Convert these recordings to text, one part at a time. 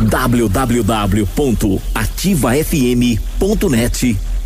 www.ativafm.net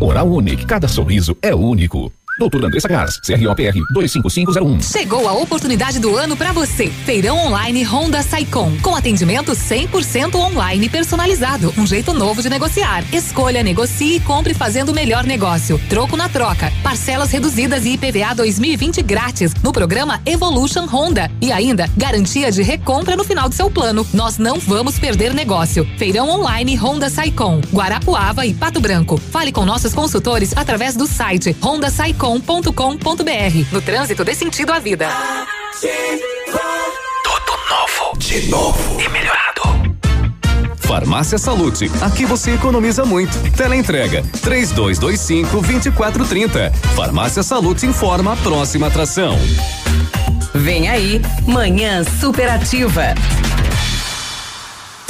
Oral Unique, cada sorriso é único. Doutor Andressa Gás, CROPR 25501. Chegou a oportunidade do ano para você. Feirão online Honda Saicom, com atendimento 100% online personalizado, um jeito novo de negociar. Escolha, negocie e compre fazendo o melhor negócio. Troco na troca, parcelas reduzidas e IPVA 2020 grátis no programa Evolution Honda e ainda garantia de recompra no final do seu plano. Nós não vamos perder negócio. Feirão online Honda Saicom, Guarapuava e Pato Branco. Fale com nossos consultores através do site Honda Saicom com.com.br. No trânsito dê sentido à vida. Tudo novo. De novo. E melhorado. Farmácia Salute, aqui você economiza muito. Teleentrega, três dois, dois cinco, vinte e quatro, trinta. Farmácia Salute informa a próxima atração. Vem aí, Manhã Superativa.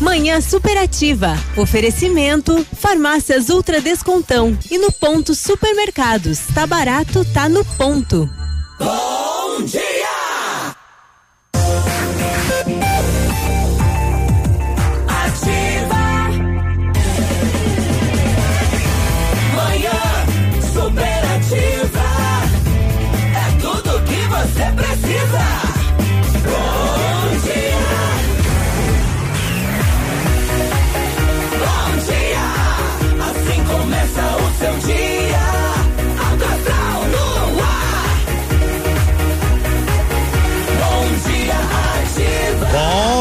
Manhã Superativa. Oferecimento Farmácias Ultra Descontão e no ponto Supermercados. Tá barato, tá no ponto. Bom dia!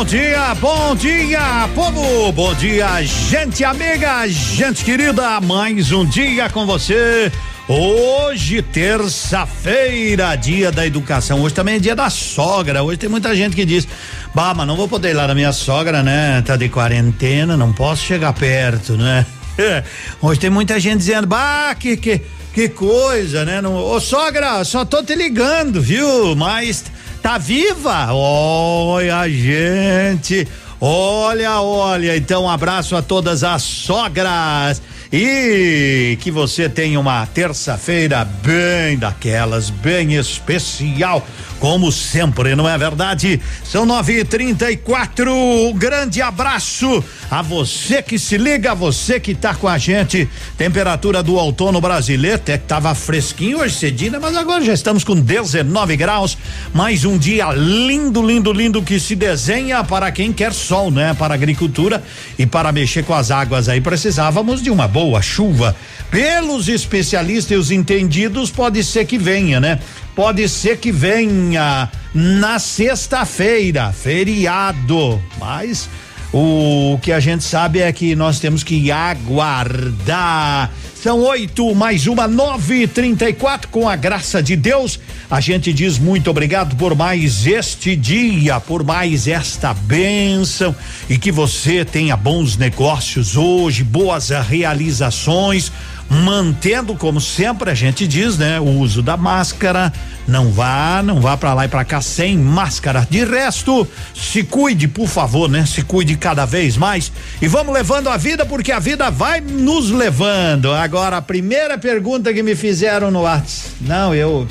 Dia, bom dia, povo! Bom dia, gente amiga, gente querida, mais um dia com você. Hoje, terça-feira, dia da educação. Hoje também é dia da sogra. Hoje tem muita gente que diz: Bah, mas não vou poder ir lá na minha sogra, né? Tá de quarentena, não posso chegar perto, né? Hoje tem muita gente dizendo: Bah, que, que, que coisa, né? Não, ô, sogra, só tô te ligando, viu? Mas tá viva? Olha, gente. Olha, olha. Então, um abraço a todas as sogras. E que você tenha uma terça-feira bem daquelas, bem especial, como sempre, não é verdade? São nove e trinta e quatro. Um grande abraço a você que se liga, a você que tá com a gente. Temperatura do outono brasileiro, até que tava fresquinho hoje cedinho, mas agora já estamos com 19 graus. Mais um dia lindo, lindo, lindo que se desenha para quem quer sol, né? Para agricultura e para mexer com as águas aí precisávamos de uma boa chuva. Pelos especialistas e os entendidos, pode ser que venha, né? Pode ser que venha na sexta-feira, feriado, mas o que a gente sabe é que nós temos que aguardar. São oito mais uma, nove e trinta e quatro, com a graça de Deus. A gente diz muito obrigado por mais este dia, por mais esta bênção e que você tenha bons negócios hoje, boas realizações mantendo como sempre a gente diz, né, o uso da máscara, não vá, não vá para lá e para cá sem máscara. De resto, se cuide, por favor, né? Se cuide cada vez mais e vamos levando a vida porque a vida vai nos levando. Agora, a primeira pergunta que me fizeram no WhatsApp. Não, eu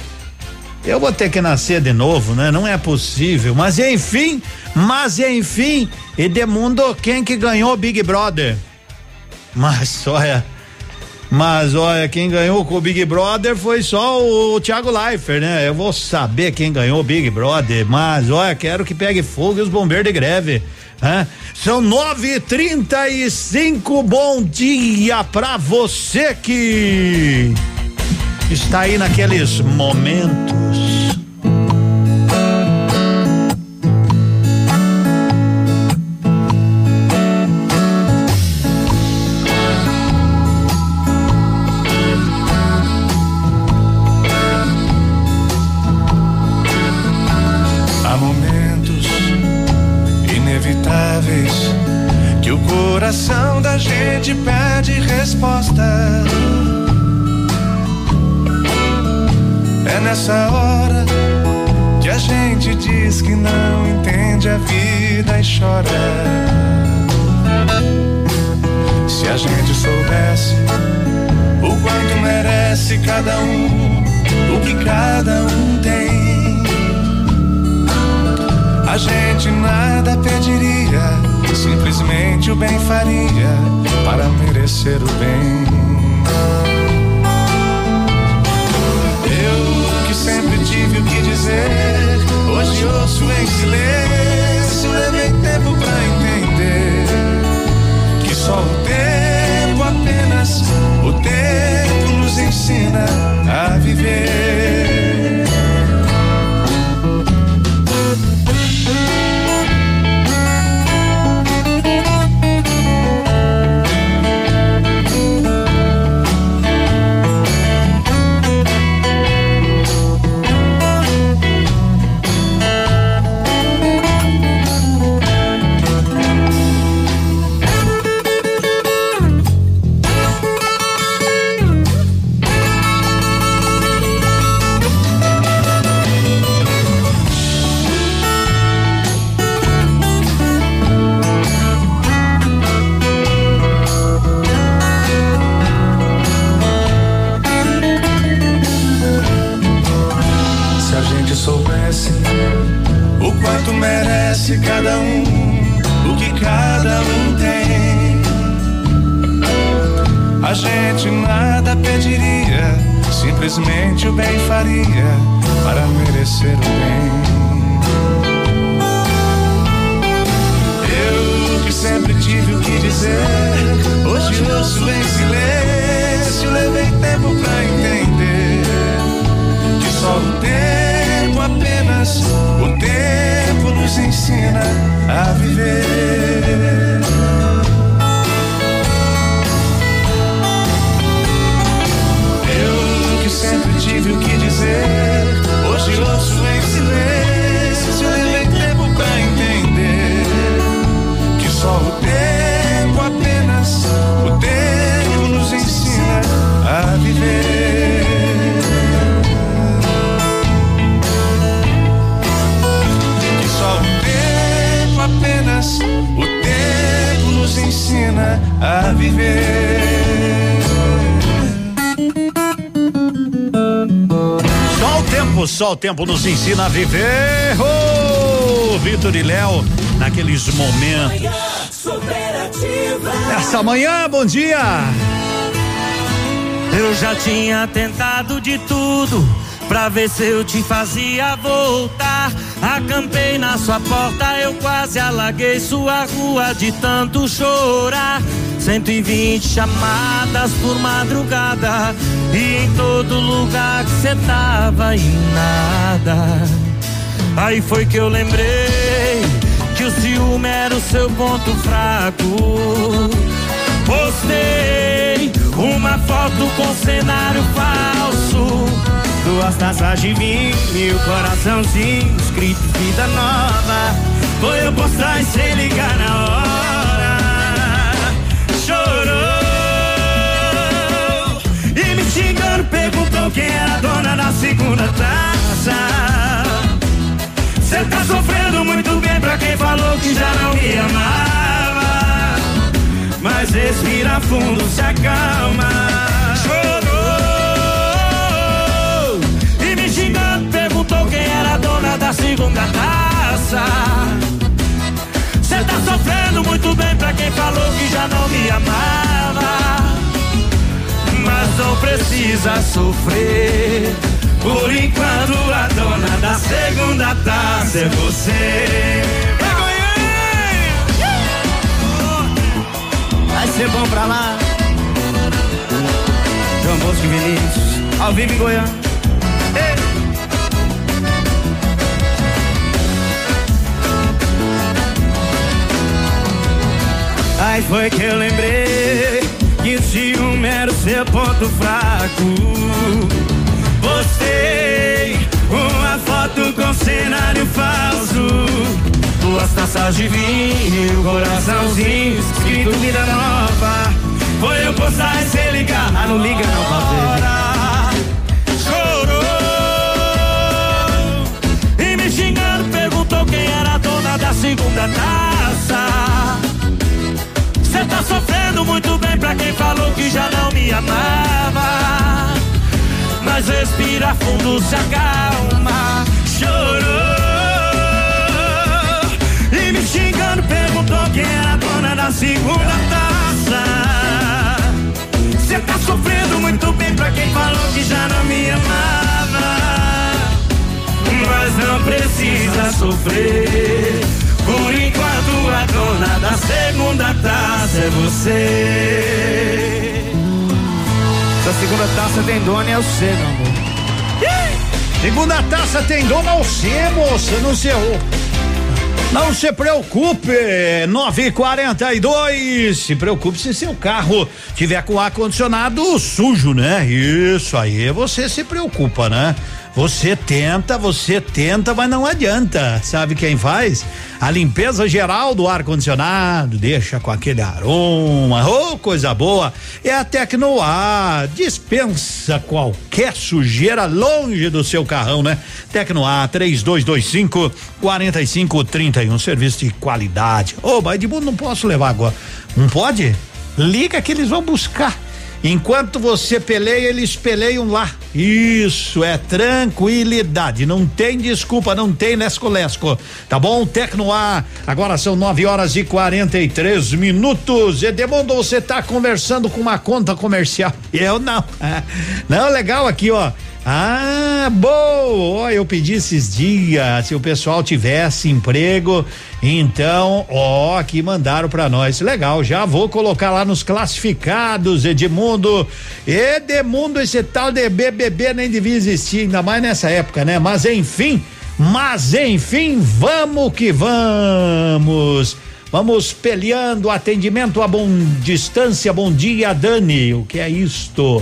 eu vou ter que nascer de novo, né? Não é possível. Mas enfim, mas enfim, Edemundo, quem que ganhou Big Brother? Mas olha, Mas olha, quem ganhou com o Big Brother foi só o Thiago Leifert, né? Eu vou saber quem ganhou o Big Brother, mas olha, quero que pegue fogo e os bombeiros de greve. Hã? São nove e trinta e cinco, bom dia pra você que está aí naqueles momentos. Nessa hora que a gente diz que não entende a vida e chora. Se a gente soubesse o quanto merece cada um, o que cada um tem. A gente nada pediria, simplesmente o bem faria para merecer o bem. Hoje ouço em silêncio, levei tempo pra entender que só o tempo, apenas o tempo nos ensina a viver. Gente nada pediria, simplesmente o bem faria para merecer o bem. Eu que sempre tive o que dizer, hoje ouço em silêncio, levei tempo pra entender que só o tempo, apenas o tempo nos ensina a viver. Ouço em silêncio, levei tempo pra entender que só o tempo, apenas o tempo nos ensina a viver. que só o tempo, apenas o tempo nos ensina a viver. Tempo, só o tempo nos ensina a viver. Ô, Vitor e Léo, naqueles momentos. Essa manhã, bom dia. Eu já tinha tentado de tudo pra ver se eu te fazia voltar. Acampei na sua porta, eu quase alaguei sua rua de tanto chorar. 120 chamadas por madrugada e em todo lugar que cê tava e nada. Aí foi que eu lembrei que o ciúme era o seu ponto fraco. Postei uma foto com cenário falso. Duas taças de vinho coraçãozinho escrito vida nova. Foi eu postar e sem ligar na hora. Quem era a dona da segunda taça. Cê tá sofrendo muito bem pra quem falou que já não me amava. Mas respira fundo, se acalma. Chorou e me xingando, perguntou quem era a dona da segunda taça. Cê tá sofrendo muito bem pra quem falou que já não me amava. Precisa sofrer. Por enquanto a dona da segunda taça é você. Vai ser bom pra lá. João Bosco e Vinícius, ao vivo em Goiânia. Aí foi que eu lembrei que ciúme era o seu ponto fraco. Postei uma foto com cenário falso. Duas taças de vinho, coraçãozinho, escrito vida nova. Foi eu postar e cê ligar. Ah, não liga não, Valdir. Chorou e me xingando, perguntou quem era a dona da segunda taça. Tá sofrendo muito bem pra quem falou que já não me amava. Mas respira fundo, se acalma. Chorou e me xingando, perguntou quem era a dona da segunda taça. Cê tá sofrendo muito bem pra quem falou que já não me amava. Mas não precisa sofrer. Por enquanto a dona da segunda taça é você. Essa segunda taça tem dono é o C, meu amor. Segunda taça tem dono é o C, moça, não se errou. Não se preocupe, 942. Se preocupe se seu carro tiver com ar condicionado sujo, né? Isso aí, você se preocupa, né? Você tenta, você tenta, mas não adianta. Sabe quem faz? A limpeza geral do ar condicionado, deixa com aquele aroma, oh, coisa boa. É a Tecnoar, dispensa qualquer sujeira longe do seu carrão, né? Tecnoar 3225 4531, serviço de qualidade. Ô, oh, de não posso levar agora. Não pode? Liga que eles vão buscar. Enquanto você peleia, eles peleiam lá. Isso é tranquilidade. Não tem desculpa, não tem lesco-lesco. Tá bom? Tecnoar. Agora são 9 horas e 43 minutos. Edemundo, você tá conversando com uma conta comercial. Eu não. Não, legal aqui, ó. Ah, boa! Eu pedi esses dias se o pessoal tivesse emprego, então, ó, aqui mandaram para nós. Legal, já vou colocar lá nos classificados, Edmundo. Edmundo, esse tal de BBB nem devia existir, ainda mais nessa época, né? Mas enfim, mas enfim, vamos que vamos. Vamos peleando, atendimento a bom distância. Bom dia, Dani. O que é isto?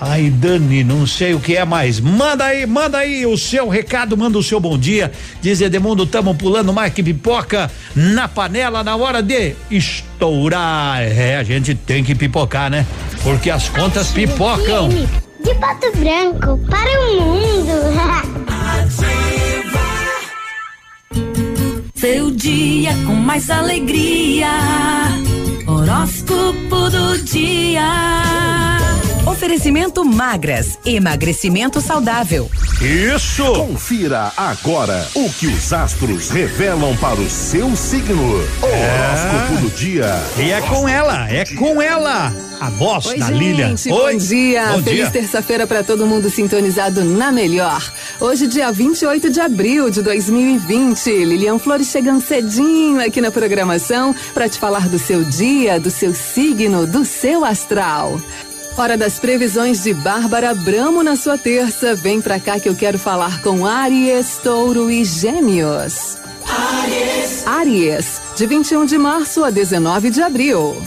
Ai, Dani, não sei o que é mais. Manda aí, manda aí o seu recado, manda o seu bom dia. Diz Edemundo, tamo pulando mais que pipoca na panela na hora de estourar. É, a gente tem que pipocar, né? Porque as contas pipocam. De Pato Branco para o mundo. Seu dia com mais alegria. Horóscopo do dia. Oferecimento magras, emagrecimento saudável. Isso! Confira agora o que os astros revelam para o seu signo. Horóscopo do dia. E é com ela, é com ela, a voz Oi, da gente, Lília. Bom Oi. dia. Bom Feliz dia. terça-feira para todo mundo sintonizado na melhor. Hoje, dia 28 de abril de 2020. Lilian Flores chegando cedinho aqui na programação para te falar do seu dia, do seu signo, do seu astral. Hora das previsões de Bárbara Bramo na sua terça. Vem pra cá que eu quero falar com Aries, Touro e Gêmeos. Aries. Aries, de 21 de março a 19 de abril.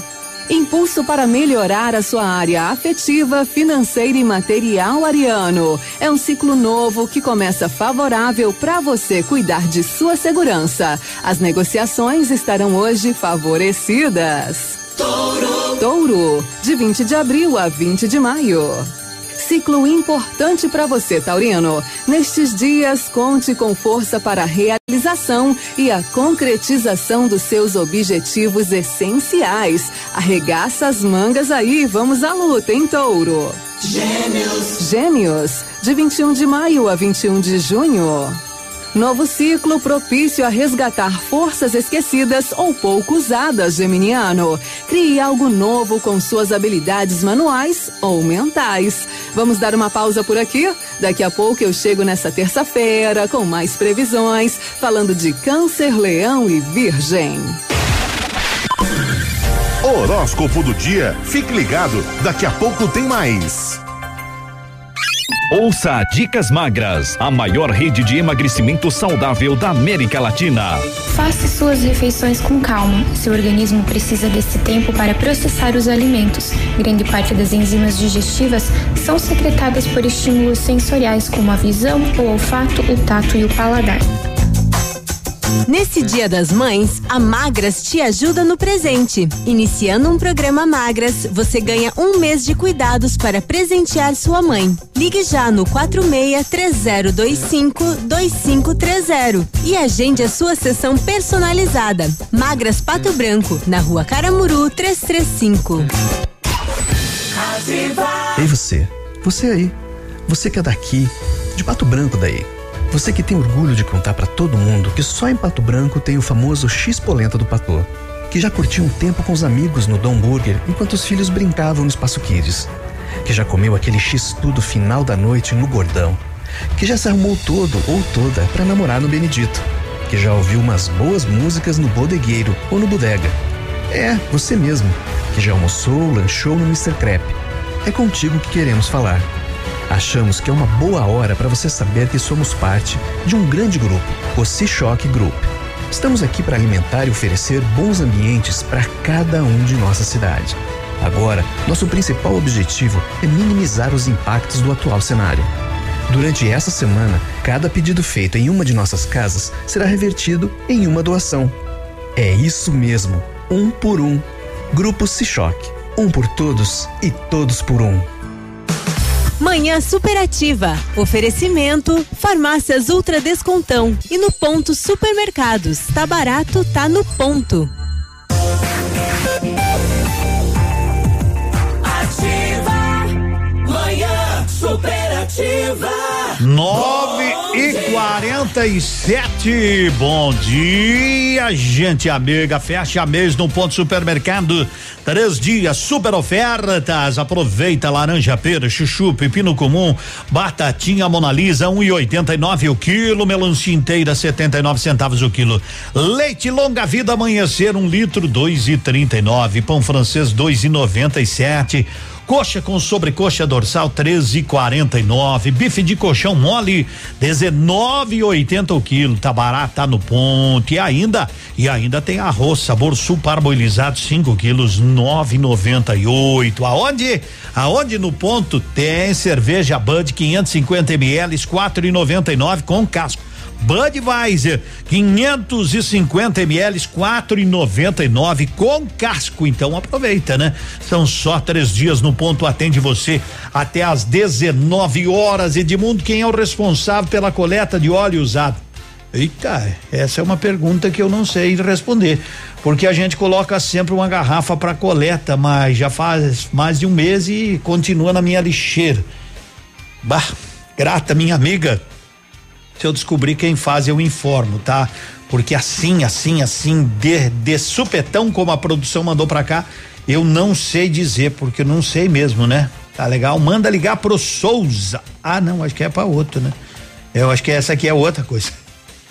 Impulso para melhorar a sua área afetiva, financeira e material ariano. É um ciclo novo que começa favorável para você cuidar de sua segurança. As negociações estarão hoje favorecidas. Touro. Touro, de 20 de abril a 20 de maio. Ciclo importante para você, Taurino. Nestes dias, conte com força para a realização e a concretização dos seus objetivos essenciais. Arregaça as mangas aí, vamos à luta, hein, Touro? Gêmeos. Gêmeos, de 21 de maio a 21 de junho. Novo ciclo propício a resgatar forças esquecidas ou pouco usadas, Geminiano. Crie algo novo com suas habilidades manuais ou mentais. Vamos dar uma pausa por aqui? Daqui a pouco eu chego nessa terça-feira com mais previsões, falando de Câncer, Leão e Virgem. Horóscopo do dia. Fique ligado, daqui a pouco tem mais. Ouça Dicas Magras, a maior rede de emagrecimento saudável da América Latina. Faça suas refeições com calma. Seu organismo precisa desse tempo para processar os alimentos. Grande parte das enzimas digestivas são secretadas por estímulos sensoriais como a visão, o olfato, o tato e o paladar. Nesse Dia das Mães, a Magras te ajuda no presente. Iniciando um programa Magras, você ganha um mês de cuidados para presentear sua mãe. Ligue já no 4630252530 e agende a sua sessão personalizada. Magras Pato Branco, na Rua Caramuru 335. Ei você, você aí, você que é daqui, de Pato Branco daí. Você que tem orgulho de contar para todo mundo que só em Pato Branco tem o famoso X-Polenta do Patô. Que já curtiu um tempo com os amigos no Dom Burger enquanto os filhos brincavam no Espaço Kids. Que já comeu aquele X-Tudo final da noite no Gordão. Que já se arrumou todo ou toda para namorar no Benedito. Que já ouviu umas boas músicas no Bodegueiro ou no Bodega. É, você mesmo. Que já almoçou, lanchou no Mr. Crepe. É contigo que queremos falar. Achamos que é uma boa hora para você saber que somos parte de um grande grupo, o Cichoque Group. Estamos aqui para alimentar e oferecer bons ambientes para cada um de nossa cidade. Agora, nosso principal objetivo é minimizar os impactos do atual cenário. Durante essa semana, cada pedido feito em uma de nossas casas será revertido em uma doação. É isso mesmo, um por um. Grupo Cichoque. Um por todos e todos por um. Manhã superativa. Oferecimento: Farmácias Ultra Descontão. E no ponto Supermercados. Tá barato, tá no ponto. Ativa. Manhã superativa. Nove e quarenta e sete. Bom dia, gente amiga. Fecha mês no ponto supermercado. Três dias, super ofertas. Aproveita laranja, pera, chuchu, pepino comum, batatinha Mona Lisa, um e oitenta e nove o quilo, melancia inteira, setenta e nove centavos o quilo. Leite longa vida amanhecer, um litro, dois e trinta e nove. Pão francês, dois e noventa e sete. Coxa com sobrecoxa dorsal 13,49. Bife de colchão mole 19,80 o quilo. Tá barato, tá no ponto. E ainda e ainda tem arroz sabor sul parboilizado 5 quilos 9,98. Aonde? Aonde no ponto tem cerveja Bud 550 ml 4,99 com casco. Budweiser 550 ml 4,99 com casco. Então aproveita, né? São só três dias no ponto atende você até às 19 horas. Edmundo, quem é o responsável pela coleta de óleo usado? Eita, essa é uma pergunta que eu não sei responder, porque a gente coloca sempre uma garrafa para coleta, mas já faz mais de um mês e continua na minha lixeira. Bah, grata minha amiga. Se eu descobrir quem faz, eu informo, tá? Porque assim, assim, assim, de, de supetão como a produção mandou pra cá, eu não sei dizer, porque eu não sei mesmo, né? Tá legal? Manda ligar pro Souza. Ah, não, acho que é pra outro, né? Eu acho que essa aqui é outra coisa.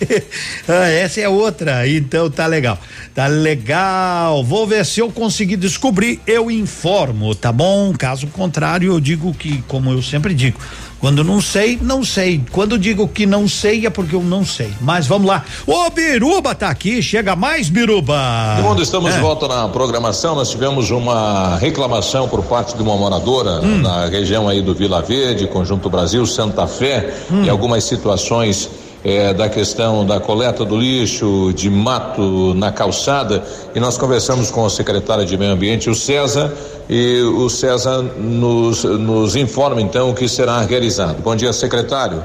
ah, essa é outra, então tá legal. Tá legal. Vou ver se eu conseguir descobrir, eu informo, tá bom? Caso contrário, eu digo que, como eu sempre digo, quando não sei, não sei. Quando digo que não sei é porque eu não sei. Mas vamos lá. O Biruba tá aqui, chega mais Biruba. Todo mundo estamos é. de volta na programação. Nós tivemos uma reclamação por parte de uma moradora hum. na região aí do Vila Verde, Conjunto Brasil, Santa Fé, hum. e algumas situações é, da questão da coleta do lixo, de mato na calçada, e nós conversamos com o secretário de Meio Ambiente, o César, e o César nos, nos informa então o que será realizado. Bom dia, secretário.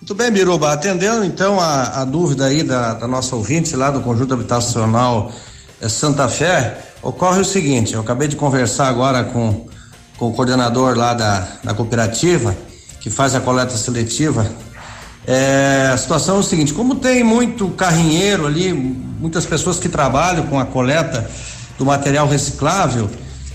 Muito bem, Biruba. Atendendo então a, a dúvida aí da, da, nossa ouvinte lá do Conjunto Habitacional eh, Santa Fé, ocorre o seguinte: eu acabei de conversar agora com, com o coordenador lá da, da cooperativa, que faz a coleta seletiva É, a situação é o seguinte: como tem muito carrinheiro ali, muitas pessoas que trabalham com a coleta do material reciclável,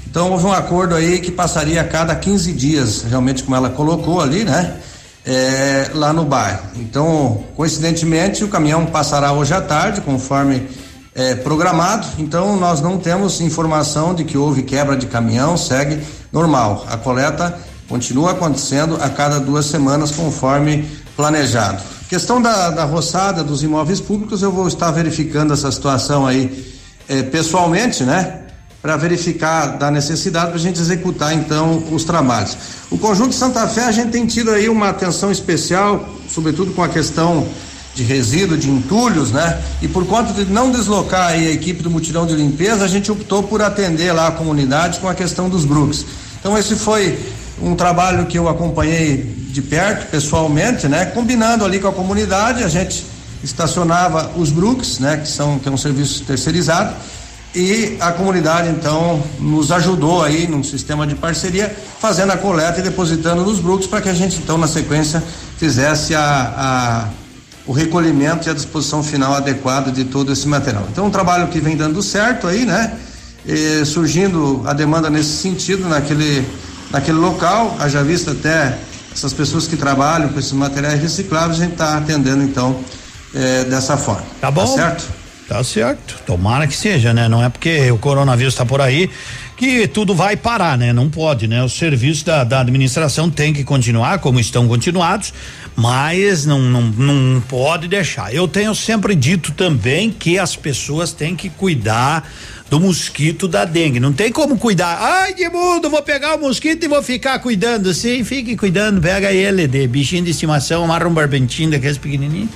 então houve um acordo aí que passaria a cada 15 dias, realmente como ela colocou ali, né? É, lá no bairro. Então, coincidentemente, o caminhão passará hoje à tarde, conforme é, programado. Então, nós não temos informação de que houve quebra de caminhão, segue normal. A coleta continua acontecendo a cada duas semanas, conforme planejado. Questão da, da roçada dos imóveis públicos, eu vou estar verificando essa situação aí eh, pessoalmente, né? Para verificar da necessidade para a gente executar então os trabalhos. O conjunto Santa Fé a gente tem tido aí uma atenção especial, sobretudo com a questão de resíduo, de entulhos, né? E por conta de não deslocar aí a equipe do mutirão de limpeza, a gente optou por atender lá a comunidade com a questão dos brooks. Então esse foi um trabalho que eu acompanhei de perto, pessoalmente, né? Combinando ali com a comunidade, a gente estacionava os brooks, né? Que são que é um serviço terceirizado e a comunidade então nos ajudou aí num sistema de parceria fazendo a coleta e depositando nos brooks para que a gente então na sequência fizesse a, a o recolhimento e a disposição final adequada de todo esse material. Então um trabalho que vem dando certo aí, né? E, surgindo a demanda nesse sentido naquele naquele local, haja vista até essas pessoas que trabalham com esses materiais recicláveis, a gente está atendendo então é, dessa forma. Tá bom? Tá certo? Tá certo. Tomara que seja, né? Não é porque o coronavírus está por aí que tudo vai parar, né? Não pode, né? Os serviços da, da administração têm que continuar como estão continuados, mas não, não, não pode deixar. Eu tenho sempre dito também que as pessoas têm que cuidar do mosquito da dengue. Não tem como cuidar. Ai, que mundo, vou pegar o mosquito e vou ficar cuidando. Sim, fique cuidando, pega ele de bichinho de estimação, amarra um barbentinho daqueles pequenininhos,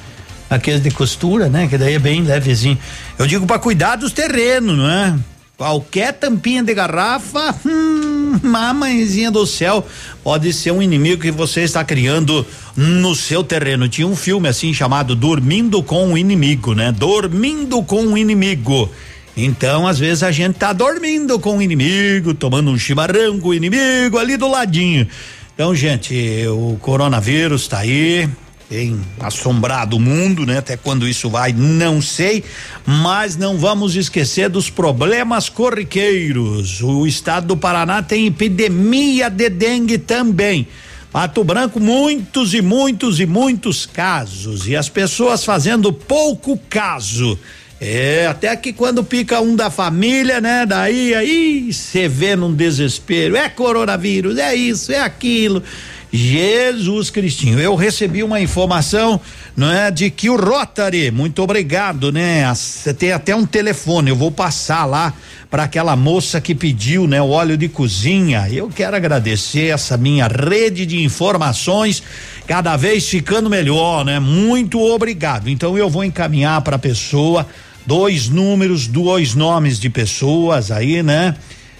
aqueles de costura, né? Que daí é bem levezinho. Eu digo para cuidar dos terrenos, não é? Qualquer tampinha de garrafa, hum, mamãezinha do céu, pode ser um inimigo que você está criando no seu terreno. Tinha um filme assim chamado Dormindo com o Inimigo, né? Dormindo com o Inimigo. Então, às vezes a gente tá dormindo com o inimigo, tomando um chimarrão com o inimigo ali do ladinho. Então, gente, o coronavírus tá aí, tem assombrado o mundo, né? Até quando isso vai, não sei, mas não vamos esquecer dos problemas corriqueiros. O estado do Paraná tem epidemia de dengue também. Pato Branco, muitos e muitos e muitos casos. E as pessoas fazendo pouco caso. É, até que quando pica um da família, né? Daí aí você vê num desespero. É coronavírus, é isso, é aquilo. Jesus Cristinho, eu recebi uma informação, não é, de que o Rotary, muito obrigado, né? Você tem até um telefone, eu vou passar lá para aquela moça que pediu, né, o óleo de cozinha. Eu quero agradecer essa minha rede de informações, cada vez ficando melhor, né? Muito obrigado. Então eu vou encaminhar para a pessoa dois números, dois nomes de pessoas aí, né?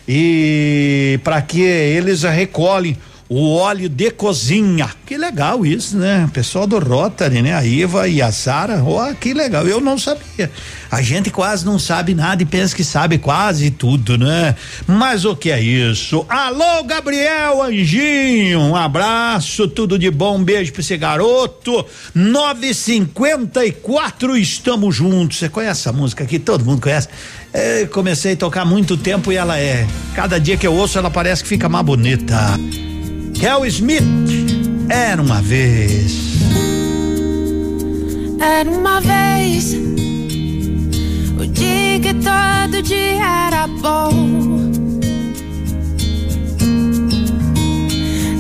E para que eles recolhem o óleo de cozinha. Que legal isso, né? Pessoal do Rotary, né? A Iva e a Sara, ó, oh, que legal. Eu não sabia. A gente quase não sabe nada e pensa que sabe quase tudo, né? Mas o que é isso? Alô, Gabriel Anjinho, um abraço, tudo de bom, um beijo pra esse garoto. 954, estamos juntos. Você conhece essa música aqui? Todo mundo conhece. É, comecei a tocar há muito tempo e ela é. Cada dia que eu ouço, ela parece que fica mais bonita. Kel Smith, era uma vez. Era uma vez, o dia que todo dia era bom.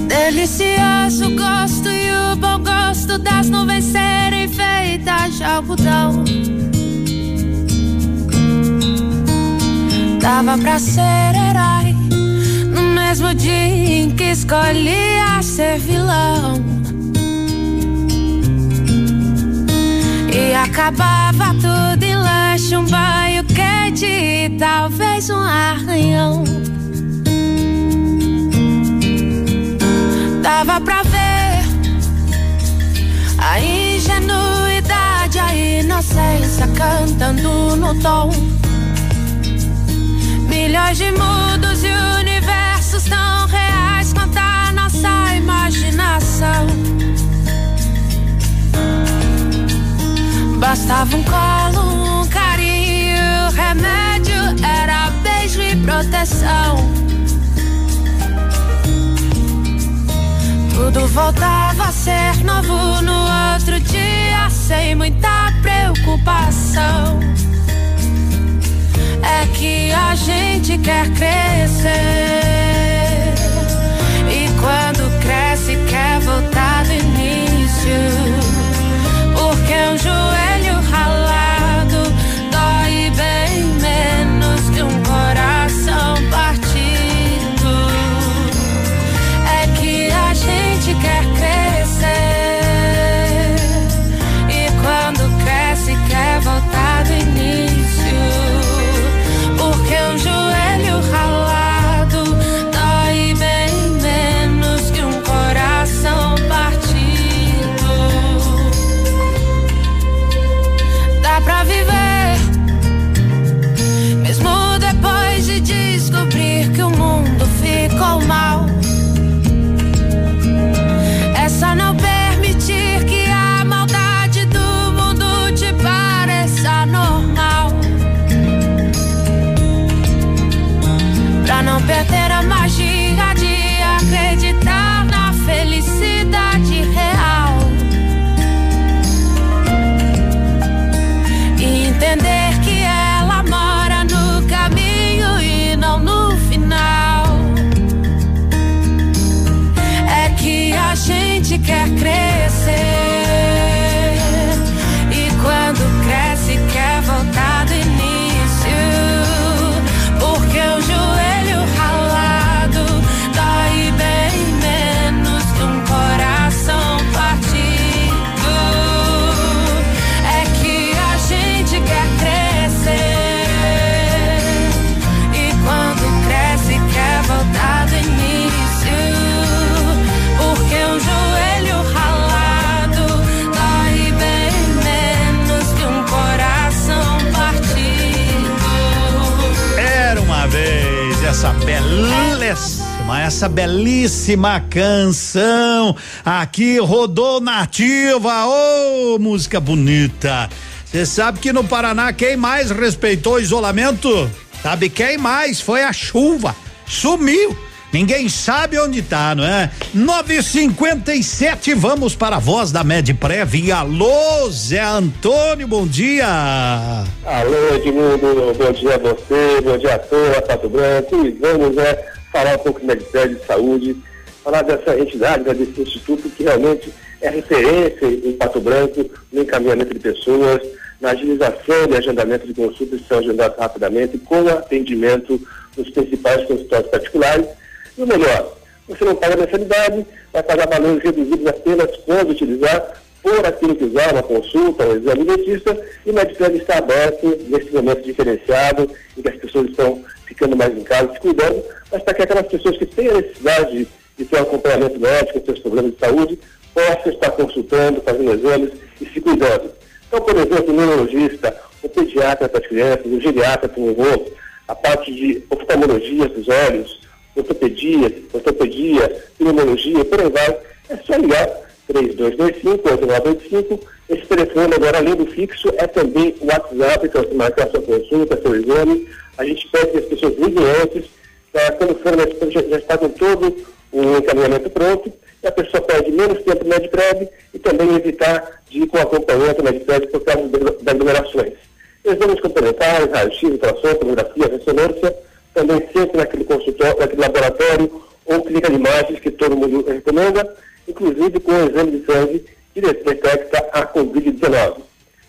Delicioso gosto e o bom gosto das nuvens serem feitas de algodão. Dava pra ser herói mesmo dia em que escolhia ser vilão. E acabava tudo em lanche, um banho quente e talvez um arranhão. Dava pra ver a ingenuidade, a inocência cantando no tom. Milhões de mundos e universos Bastava um colo, um carinho, remédio era beijo e proteção. Tudo voltava a ser novo no outro dia, sem muita preocupação. É que a gente quer crescer. Essa belíssima canção aqui rodou nativa, ô música bonita. Você sabe que no Paraná quem mais respeitou o isolamento? Sabe quem mais? Foi a chuva. Sumiu. Ninguém sabe onde tá, não é? 957, vamos para a voz da Medprev. Alô, Zé Antônio, bom dia. Alô, Edmundo, bom dia a você, bom dia a toda, Pato Branco. E vamos né, falar um pouco de Medicare de saúde, falar dessa entidade, né, desse instituto que realmente é referência em Pato Branco no encaminhamento de pessoas, na agilização de agendamento de consultas que são agendadas rapidamente, com atendimento nos principais consultórios particulares. E o melhor, você não paga mensalidade, vai pagar valores reduzidos apenas quando utilizar, por aquilo que usar, uma consulta, um exame de dentista, e o Medicare está aberto nesse momento diferenciado, em que as pessoas estão ficando mais em casa, se cuidando, mas para que aquelas pessoas que têm a necessidade de, de ter um acompanhamento médico, seus problemas de saúde, possam estar consultando, fazendo exames e se cuidando. Então, por exemplo, o neurologista, o pediatra para as crianças, o geriatra para o avô, a parte de oftalmologia dos olhos, ortopedia, ortopedia, pneumologia, por aí vai, é só ligar 3225-8985. Esse telefone agora, além do fixo, é também o WhatsApp, para você marcar sua consulta, seu exame. A gente pede que as pessoas liguem antes, pra, quando for, né, já, já está com todo o encaminhamento pronto, e a pessoa perde menos tempo no Medprev e também evitar de ir com acompanhamento no Medprev por causa das aglomerações. Exames complementares, raio-x, ultrassom, tomografia, ressonância, também sempre naquele consultório, naquele laboratório ou clínica de imagens que todo mundo recomenda, inclusive com o exame de sangue que detecta a Covid-19.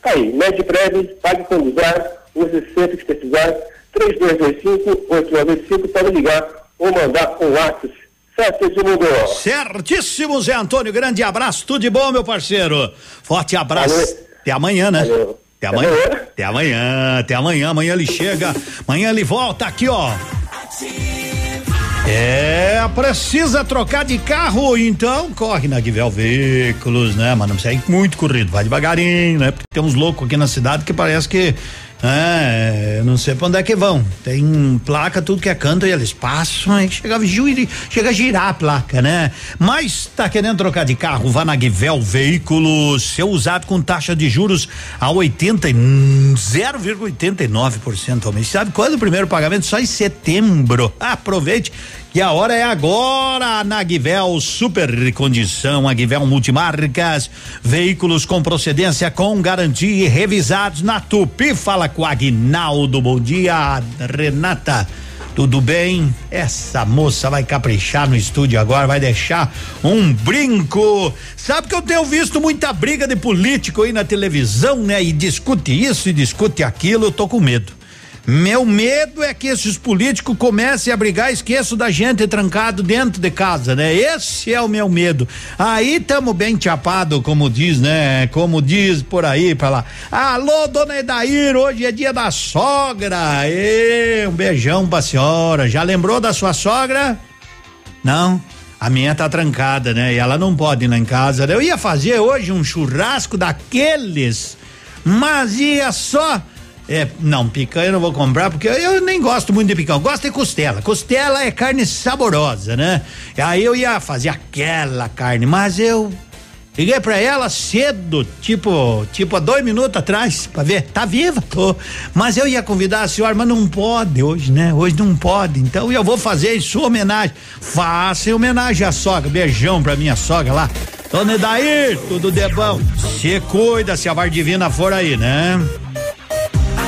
Aí, Medprev, pague quando usar, use sempre que precisar, 3225-8925, pode ligar ou mandar um WhatsApp. Certo, Edmundo? Certíssimo, Zé Antônio. Grande abraço, tudo de bom, meu parceiro. Forte abraço. Valeu. Até amanhã, né? Valeu. Até amanhã. Até amanhã, até amanhã. Amanhã ele chega. Amanhã ele volta aqui, ó. É, precisa trocar de carro, então corre na Guivel Veículos, né? Mas não precisa ir muito corrido, vai devagarinho, né? Porque tem uns loucos aqui na cidade que parece que É, não sei pra onde é que vão. Tem placa, tudo que é canto, e eles passam, chega, chega a girar a placa, né? Mas tá querendo trocar de carro? Vá na Guivel Veículos, seu usado com taxa de juros a 80 e- hum, 0,89% ao mês. Sabe quando o primeiro pagamento? Só em setembro. Aproveite que a hora é agora na Guivel Super Condição, a Guivel Multimarcas, veículos com procedência com garantia e revisados na Tupi. Fala com o Aguinaldo, bom dia, Renata. Tudo bem? Essa moça vai caprichar no estúdio agora, vai deixar um brinco. Sabe que eu tenho visto muita briga de político aí na televisão, né? E discute isso e discute aquilo, eu tô com medo. Meu medo é que esses políticos comecem a brigar, esqueçam da gente trancado dentro de casa, né? Esse é o meu medo. Aí tamo bem chapado, como diz, né? Como diz por aí pra lá. Alô, dona Edair, hoje é dia da sogra. Ê, um beijão pra senhora. Já lembrou da sua sogra? Não. A minha tá trancada, né? E ela não pode ir lá em casa. Eu ia fazer hoje um churrasco daqueles, mas ia só. É, não, picanha eu não vou comprar porque eu, eu nem gosto muito de picanha. Gosto de costela. Costela é carne saborosa, né? E aí eu ia fazer aquela carne, mas eu liguei pra ela cedo, tipo, tipo há dois minutos atrás, pra ver, tá viva, tô. Mas eu ia convidar a senhora, mas não pode hoje, né? Hoje não pode. Então eu vou fazer em sua homenagem. Faça em homenagem à sogra. Beijão pra minha sogra lá. Dona Edair, tudo de bom. Se cuida se a Var Divina for aí, né?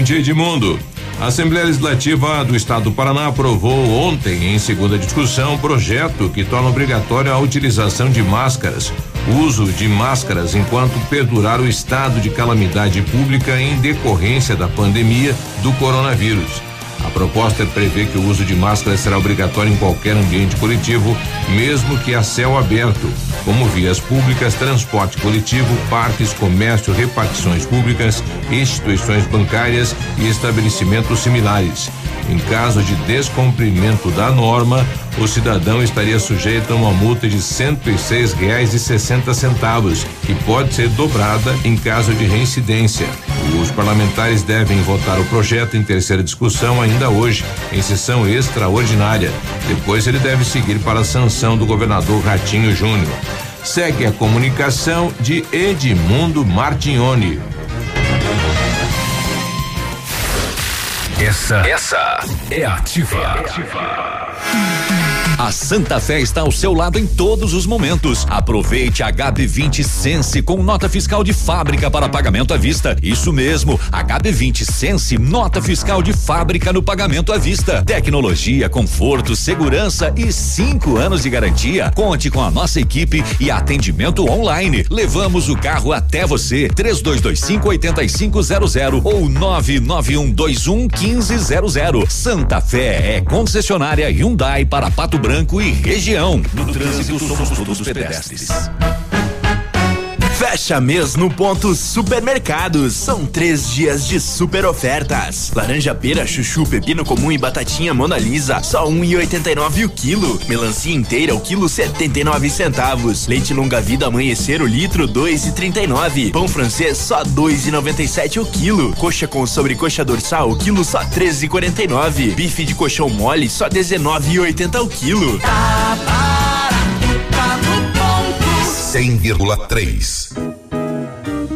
Bom dia, Edmundo. A Assembleia Legislativa do Estado do Paraná aprovou ontem, em segunda discussão, um projeto que torna obrigatória a utilização de máscaras, uso de máscaras enquanto perdurar o estado de calamidade pública em decorrência da pandemia do coronavírus. A proposta prevê que o uso de máscaras será obrigatório em qualquer ambiente coletivo, mesmo que a céu aberto, como vias públicas, transporte coletivo, parques, comércio, repartições públicas, instituições bancárias e estabelecimentos similares. Em caso de descumprimento da norma, o cidadão estaria sujeito a uma multa de cento e seis reais e sessenta centavos, que pode ser dobrada em caso de reincidência. Os parlamentares devem votar o projeto em terceira discussão ainda hoje, em sessão extraordinária. Depois ele deve seguir para a sanção do governador Ratinho Júnior. Segue a comunicação de Edmundo Martignoni. Essa, essa é ativa. A Santa Fé está ao seu lado em todos os momentos. Aproveite a HB20 Sense com nota fiscal de fábrica para pagamento à vista. Isso mesmo, HB20 Sense, nota fiscal de fábrica no pagamento à vista. Tecnologia, conforto, segurança e cinco anos de garantia. Conte com a nossa equipe e atendimento online. Levamos o carro até você. 3225 8500 ou 99121 1500. Santa Fé é concessionária Hyundai para Pato Branco e região. No trânsito somos todos pedestres. Fecha mês no ponto Supermercados. São três dias de super ofertas. Laranja pera, chuchu, pepino comum e batatinha Mona Lisa, só um e oitenta e nove o quilo. Melancia inteira, o quilo setenta e nove centavos. Leite longa vida amanhecer, o litro dois e trinta e nove. Pão francês, só dois e noventa e sete o quilo. Coxa com sobrecoxa dorsal, o quilo só treze e quarenta e nove. Bife de colchão mole, só dezenove e oitenta o quilo. Tá barato, tá. 100,3.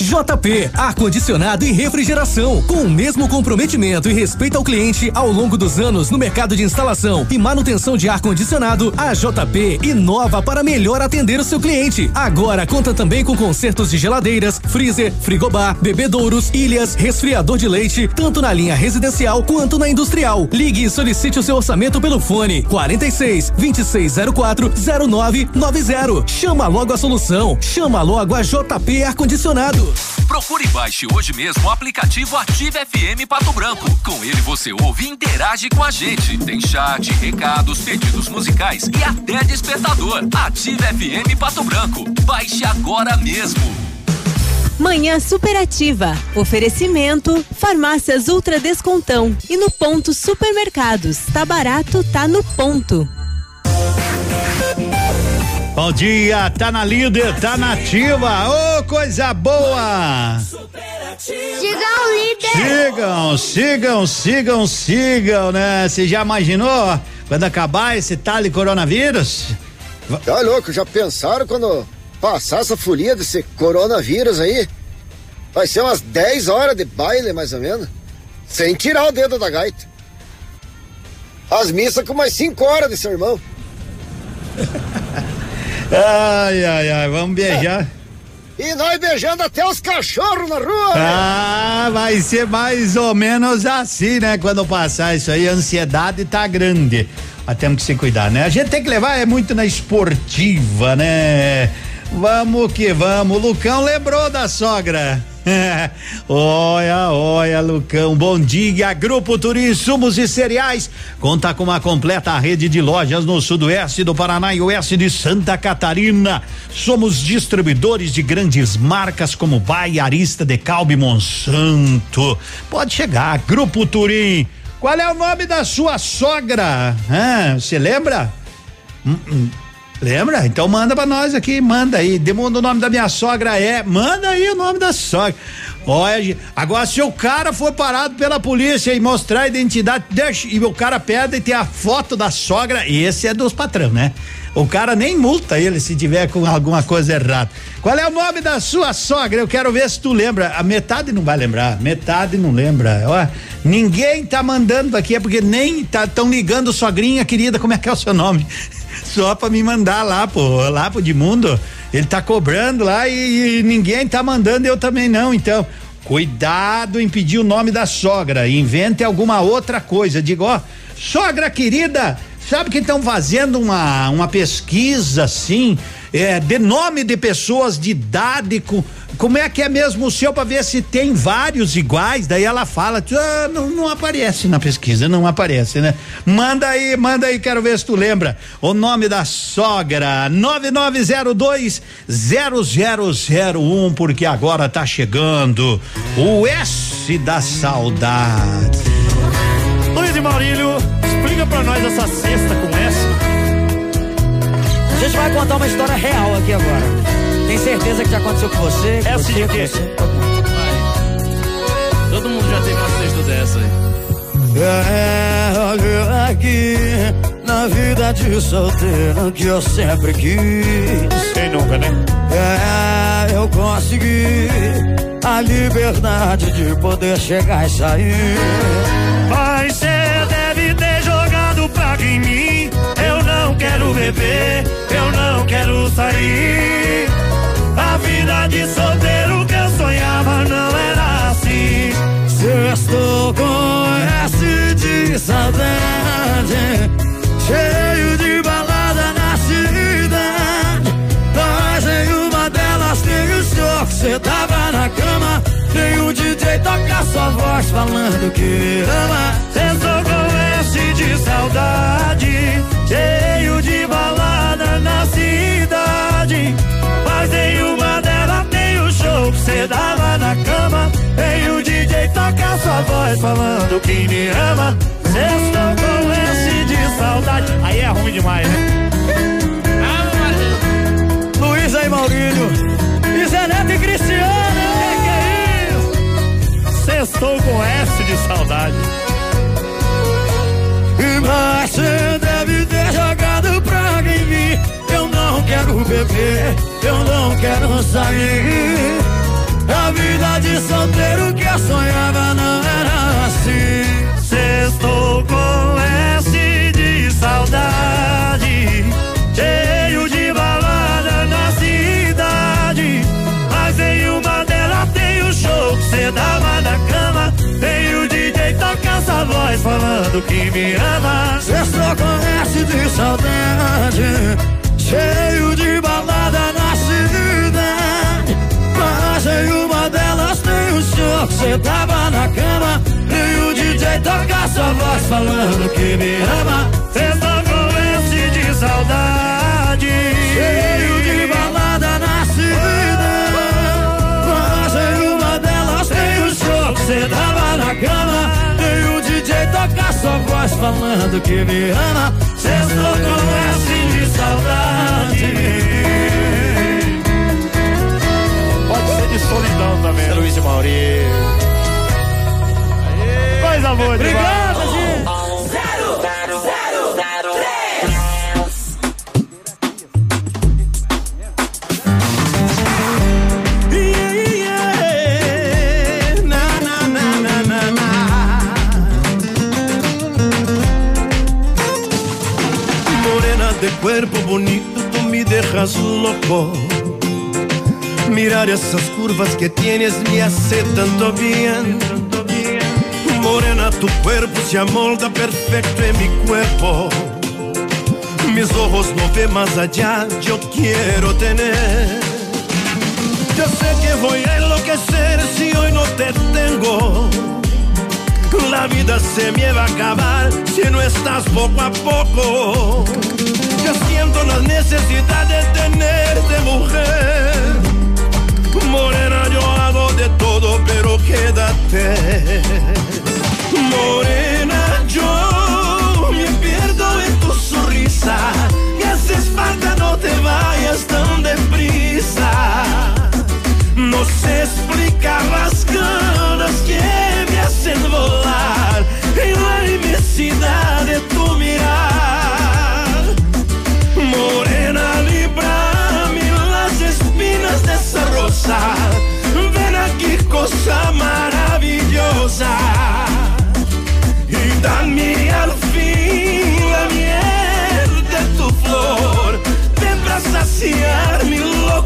JP, ar-condicionado e refrigeração, com o mesmo comprometimento e respeito ao cliente ao longo dos anos no mercado de instalação e manutenção de ar-condicionado, a JP inova para melhor atender o seu cliente. Agora conta também com consertos de geladeiras, freezer, frigobar, bebedouros, ilhas, resfriador de leite, tanto na linha residencial quanto na industrial. Ligue e solicite o seu orçamento pelo fone 46 2604 0990. Chama logo a solução. Chama logo a JP Ar-Condicionado. Procure e baixe hoje mesmo o aplicativo Ative FM Pato Branco. Com ele você ouve e interage com a gente. Tem chat, recados, pedidos musicais e até despertador. Ative FM Pato Branco. Baixe agora mesmo. Manhã superativa. Oferecimento: Farmácias Ultra Descontão. E no ponto Supermercados. Tá barato, tá no ponto. Bom dia, tá na líder, tá na ativa. Ô, coisa boa! Sigam líder. Sigam, sigam, sigam, sigam, né? Você já imaginou quando acabar esse tal de coronavírus? Tá louco, já pensaram quando passar essa folia desse coronavírus aí? Vai ser umas 10 horas de baile, mais ou menos. Sem tirar o dedo da gaita. As missas com mais 5 horas de sermão. Ai, ai, ai, vamos beijar. E nós beijando até os cachorros na rua. né? Ah, vai ser mais ou menos assim, né? Quando passar isso aí, a ansiedade tá grande. Mas temos que se cuidar, né? A gente tem que levar é muito na esportiva, né? Vamos que vamos. O Lucão lembrou da sogra. olha, olha, Lucão. Bom dia, Grupo Turim Sumos e Cereais. Conta com uma completa rede de lojas no sudoeste do Paraná e oeste de Santa Catarina. Somos distribuidores de grandes marcas como Baia, Arista, Decalbe, Monsanto. Pode chegar, Grupo Turim. Qual é o nome da sua sogra? Você lembra? Hum, hum. Lembra? Então manda pra nós aqui, manda aí. Demanda o nome da minha sogra é. Manda aí o nome da sogra. Olha, agora se o cara for parado pela polícia e mostrar a identidade, deixa, e o cara perde e tem a foto da sogra, esse é dos patrão, né? O cara nem multa ele se tiver com alguma coisa errada. Qual é o nome da sua sogra? Eu quero ver se tu lembra. A metade não vai lembrar, metade não lembra. Ó, ninguém tá mandando aqui, é porque nem tá tão ligando sogrinha querida, como é que é o seu nome? Só pra me mandar lá, pô, lá pro Edmundo. Ele tá cobrando lá e, e ninguém tá mandando, eu também não. Então, cuidado em pedir o nome da sogra. Invente alguma outra coisa. Diga, ó, sogra querida, sabe que estão fazendo uma, uma pesquisa assim, é, de nome de pessoas de idade com. Como é que é mesmo o seu para ver se tem vários iguais? Daí ela fala, ah, não, não aparece na pesquisa, não aparece, né? Manda aí, manda aí, quero ver se tu lembra. O nome da sogra, 9902 0001, porque agora tá chegando o S da saudade. Luiz e Maurílio, explica pra nós essa cesta com S. A gente vai contar uma história real aqui agora. Tem certeza que já aconteceu com você? Com Essa você, de quê? você? Todo mundo. Já teve uma cesta dessa aí. É, olha aqui, na vida de solteiro que eu sempre quis. Quem nunca, né? É, eu consegui a liberdade de poder chegar e sair. Mas cê deve ter jogado praga em mim. Eu não quero beber, eu não quero sair. De solteiro que eu sonhava não era assim. Sextou com S de saudade, cheio de balada na cidade. Mas em uma delas tem o senhor que cê tava na cama. Tem o DJ tocar sua voz falando que ama. Sextou com S de saudade, cheio de balada na cidade. Mas em uma cê dava na cama. Tem o DJ tocar sua voz falando que me ama. Sextou com S de saudade. Aí é ruim demais, né? Luísa e Maurílio, e Zé Neto e Cristiano. Que que é isso? Sextou com S de saudade. Mas você deve ter jogado praga em mim. Eu não quero beber, eu não quero sair. A vida de solteiro que eu sonhava não era assim. Sextou com S de saudade, cheio de balada na cidade. Mas em uma delas tem o show que cê dava na cama. Tem o DJ toca essa voz falando que me ama. Sextou com S de saudade, cheio de balada tem o show que cê tava na cama. E o DJ toca sua voz falando que me ama. Sextou com de saudade, Cheio de balada na cidade. Mas em uma delas tem o show que cê tava na cama. E o DJ toca sua voz falando que me ama. Com S de saudade. Solidão também. Luiz de Mauri. Coisa boa. Obrigado, gente. Morena de cuerpo bonito, tú me dejas loco. Mirar esas curvas que tienes me hace tanto bien. Morena, tu cuerpo se amolda perfecto en mi cuerpo. Mis ojos no ven más allá, yo quiero tener. Yo sé que voy a enloquecer si hoy no te tengo. La vida se me va a acabar si no estás poco a poco. Yo siento la necesidad de tenerte mujer. Morena, yo hago de todo, pero quédate. Morena, yo me pierdo en tu sonrisa. Me haces falta, no te vayas tan deprisa. No sé explicar las ganas que me hacen volar en la inmensidad de tu maravillosa. Y dame al fin la miel de tu flor. Ven para saciar mi loco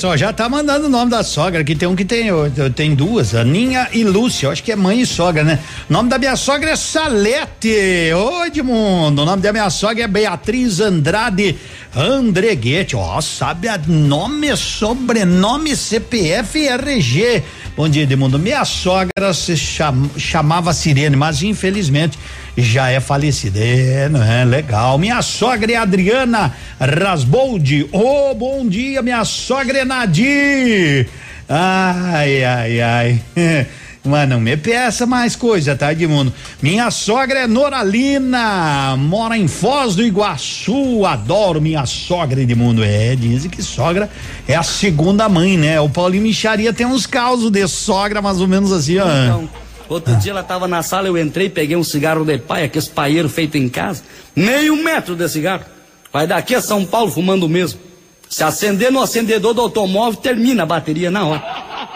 pessoal já tá mandando o nome da sogra, que tem um que tem, tem duas, Aninha e Lúcia, eu acho que é mãe e sogra, né? O nome da minha sogra é Salete, ô Edmundo, o nome da minha sogra é Beatriz Andrade Andreguete, ó, sabe a nome, sobrenome, CPF RG. Bom dia, Edmundo, minha sogra se cham, chamava Sirene, mas infelizmente já é falecida. É, não é? Legal. Minha sogra é Adriana Rasboldi. Ô, oh, bom dia, minha sogra é Nadir. Ai, ai, ai. Mas não me peça mais coisa, tá, Edmundo? Minha sogra é Noralina, mora em Foz do Iguaçu, adoro minha sogra, Edmundo. É, dizem que sogra é a segunda mãe, né? O Paulinho Micharia tem uns causos de sogra, mais ou menos assim, ó. Então. Outro dia ela tava na sala, eu entrei, peguei um cigarro de pai, aquele paieiro feito em casa, meio metro de cigarro. Vai daqui a São Paulo fumando o mesmo. Se acender no acendedor do automóvel, termina a bateria na hora.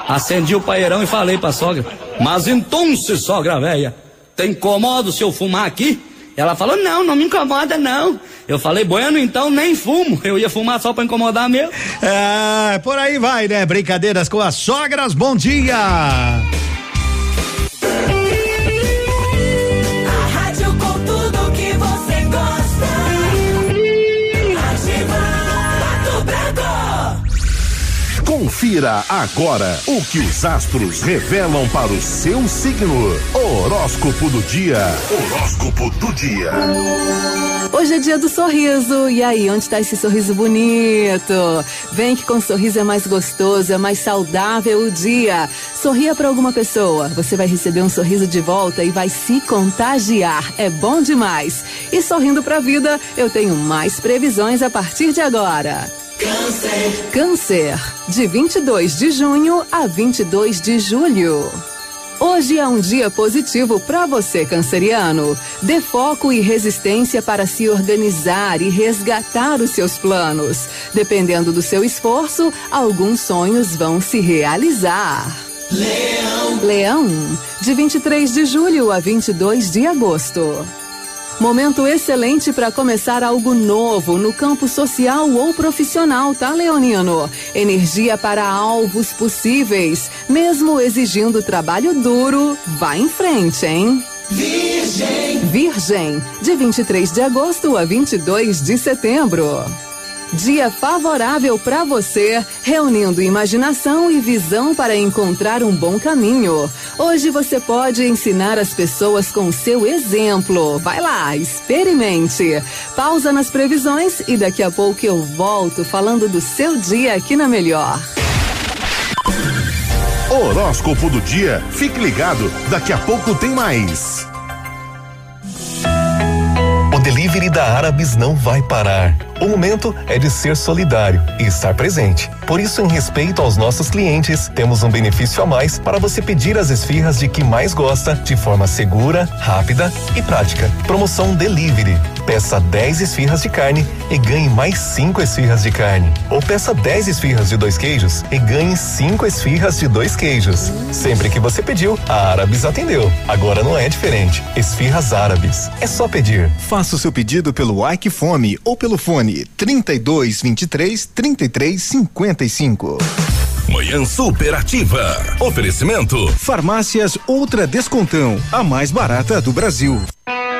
Acendi o paeirão e falei pra sogra, mas então, sogra velha, tem incomodo se eu fumar aqui? Ela falou, não, não me incomoda não. Eu falei, bueno, então nem fumo. Eu ia fumar só pra incomodar mesmo. É, por aí vai, né? Brincadeiras com as sogras, bom dia! Confira agora o que os astros revelam para o seu signo. Horóscopo do dia. Horóscopo do dia. Hoje é dia do sorriso. E aí, onde está esse sorriso bonito? Vem que com sorriso é mais gostoso, é mais saudável o dia. Sorria para alguma pessoa. Você vai receber um sorriso de volta e vai se contagiar. É bom demais. E sorrindo para a vida, eu tenho mais previsões a partir de agora. Câncer. Câncer, de 22 de junho a 22 de julho. Hoje é um dia positivo para você, canceriano. Dê foco e resistência para se organizar e resgatar os seus planos. Dependendo do seu esforço, alguns sonhos vão se realizar. Leão. Leão, de 23 de julho a 22 de agosto. Momento excelente para começar algo novo no campo social ou profissional, tá, Leonino? Energia para alvos possíveis, mesmo exigindo trabalho duro, vá em frente, hein? Virgem. Virgem, de 23 de agosto a 22 de setembro. Dia favorável para você, reunindo imaginação e visão para encontrar um bom caminho. Hoje você pode ensinar as pessoas com seu exemplo. Vai lá, experimente. Pausa nas previsões e daqui a pouco eu volto falando do seu dia aqui na Melhor. Horóscopo do dia. Fique ligado, daqui a pouco tem mais delivery da Árabes não vai parar. O momento é de ser solidário e estar presente. Por isso, em respeito aos nossos clientes, temos um benefício a mais para você pedir as esfirras de que mais gosta de forma segura, rápida e prática. Promoção Delivery. Peça 10 esfirras de carne e ganhe mais 5 esfirras de carne. Ou peça 10 esfirras de dois queijos e ganhe 5 esfirras de dois queijos. Sempre que você pediu, a Árabes atendeu. Agora não é diferente. Esfirras Árabes. É só pedir. Faça o seu pedido pelo Ike Fome ou pelo fone 32 23 33 55. Manhã superativa. Oferecimento. Farmácias Ultra Descontão, a mais barata do Brasil.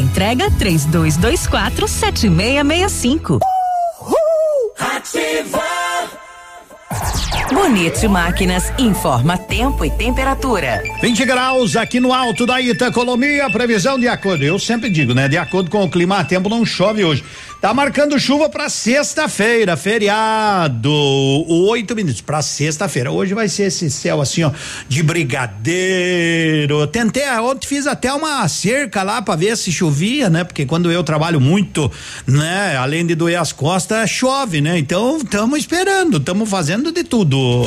Entrega 3224 7665. Ativa! Bonito Máquinas informa tempo e temperatura. 20 graus aqui no alto da Itacolonia, previsão de acordo. Eu sempre digo, né? De acordo com o clima, tempo não chove hoje. Tá marcando chuva para sexta-feira, feriado. Oito minutos para sexta-feira. Hoje vai ser esse céu assim, ó, de brigadeiro. Tentei, ontem fiz até uma cerca lá para ver se chovia, né? Porque quando eu trabalho muito, né? Além de doer as costas, chove, né? Então, estamos esperando, estamos fazendo de tudo.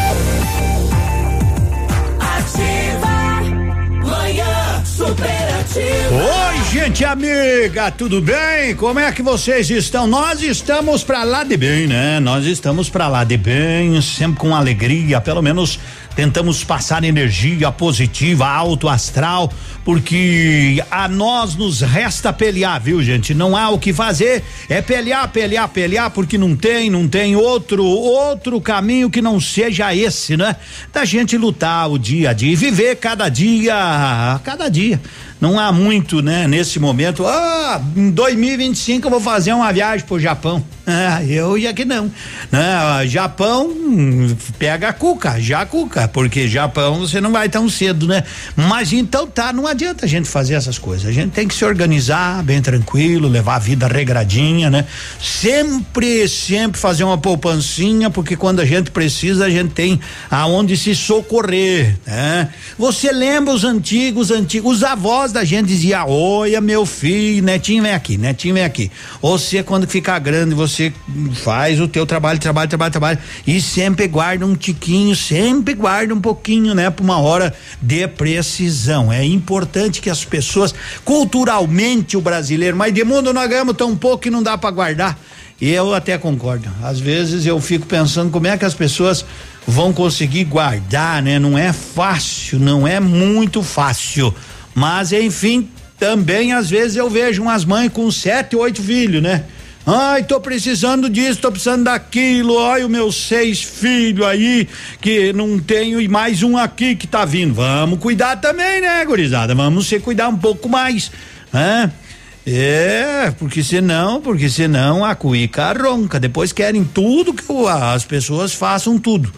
Manhã superativa. Oi, gente amiga, tudo bem? Como é que vocês estão? Nós estamos pra lá de bem, né? Nós estamos pra lá de bem, sempre com alegria, pelo menos tentamos passar energia positiva, alto astral, porque a nós nos resta pelear, viu, gente? Não há o que fazer, é pelear, pelear, pelear, porque não tem, não tem outro outro caminho que não seja esse, né? Da gente lutar o dia a dia e viver cada dia, cada dia. Não há muito, né, nesse momento. Ah, em 2025 eu vou fazer uma viagem pro Japão. Ah, eu ia que não. Né? Japão pega a cuca, já a cuca, porque Japão você não vai tão cedo, né? Mas então tá, não adianta a gente fazer essas coisas. A gente tem que se organizar bem tranquilo, levar a vida regradinha, né? Sempre, sempre fazer uma poupancinha, porque quando a gente precisa, a gente tem aonde se socorrer, né? Você lembra os antigos, antigos, os avós da gente dizia, olha meu filho, netinho vem aqui, netinho vem aqui. Você quando ficar grande, você faz o teu trabalho, trabalho, trabalho, trabalho e sempre guarda um tiquinho, sempre guarda um pouquinho, né, para uma hora de precisão. É importante que as pessoas, culturalmente o brasileiro, mas de mundo nós ganhamos tão pouco que não dá para guardar. E eu até concordo. Às vezes eu fico pensando como é que as pessoas vão conseguir guardar, né? Não é fácil, não é muito fácil. Mas enfim, também às vezes eu vejo umas mães com sete, oito filhos, né? Ai, tô precisando disso, tô precisando daquilo. Ai, os meus seis filhos aí que não tenho e mais um aqui que tá vindo. Vamos cuidar também, né, gurizada? Vamos se cuidar um pouco mais, né? É, porque senão, porque senão a cuíca ronca. Depois querem tudo que o- as pessoas façam tudo.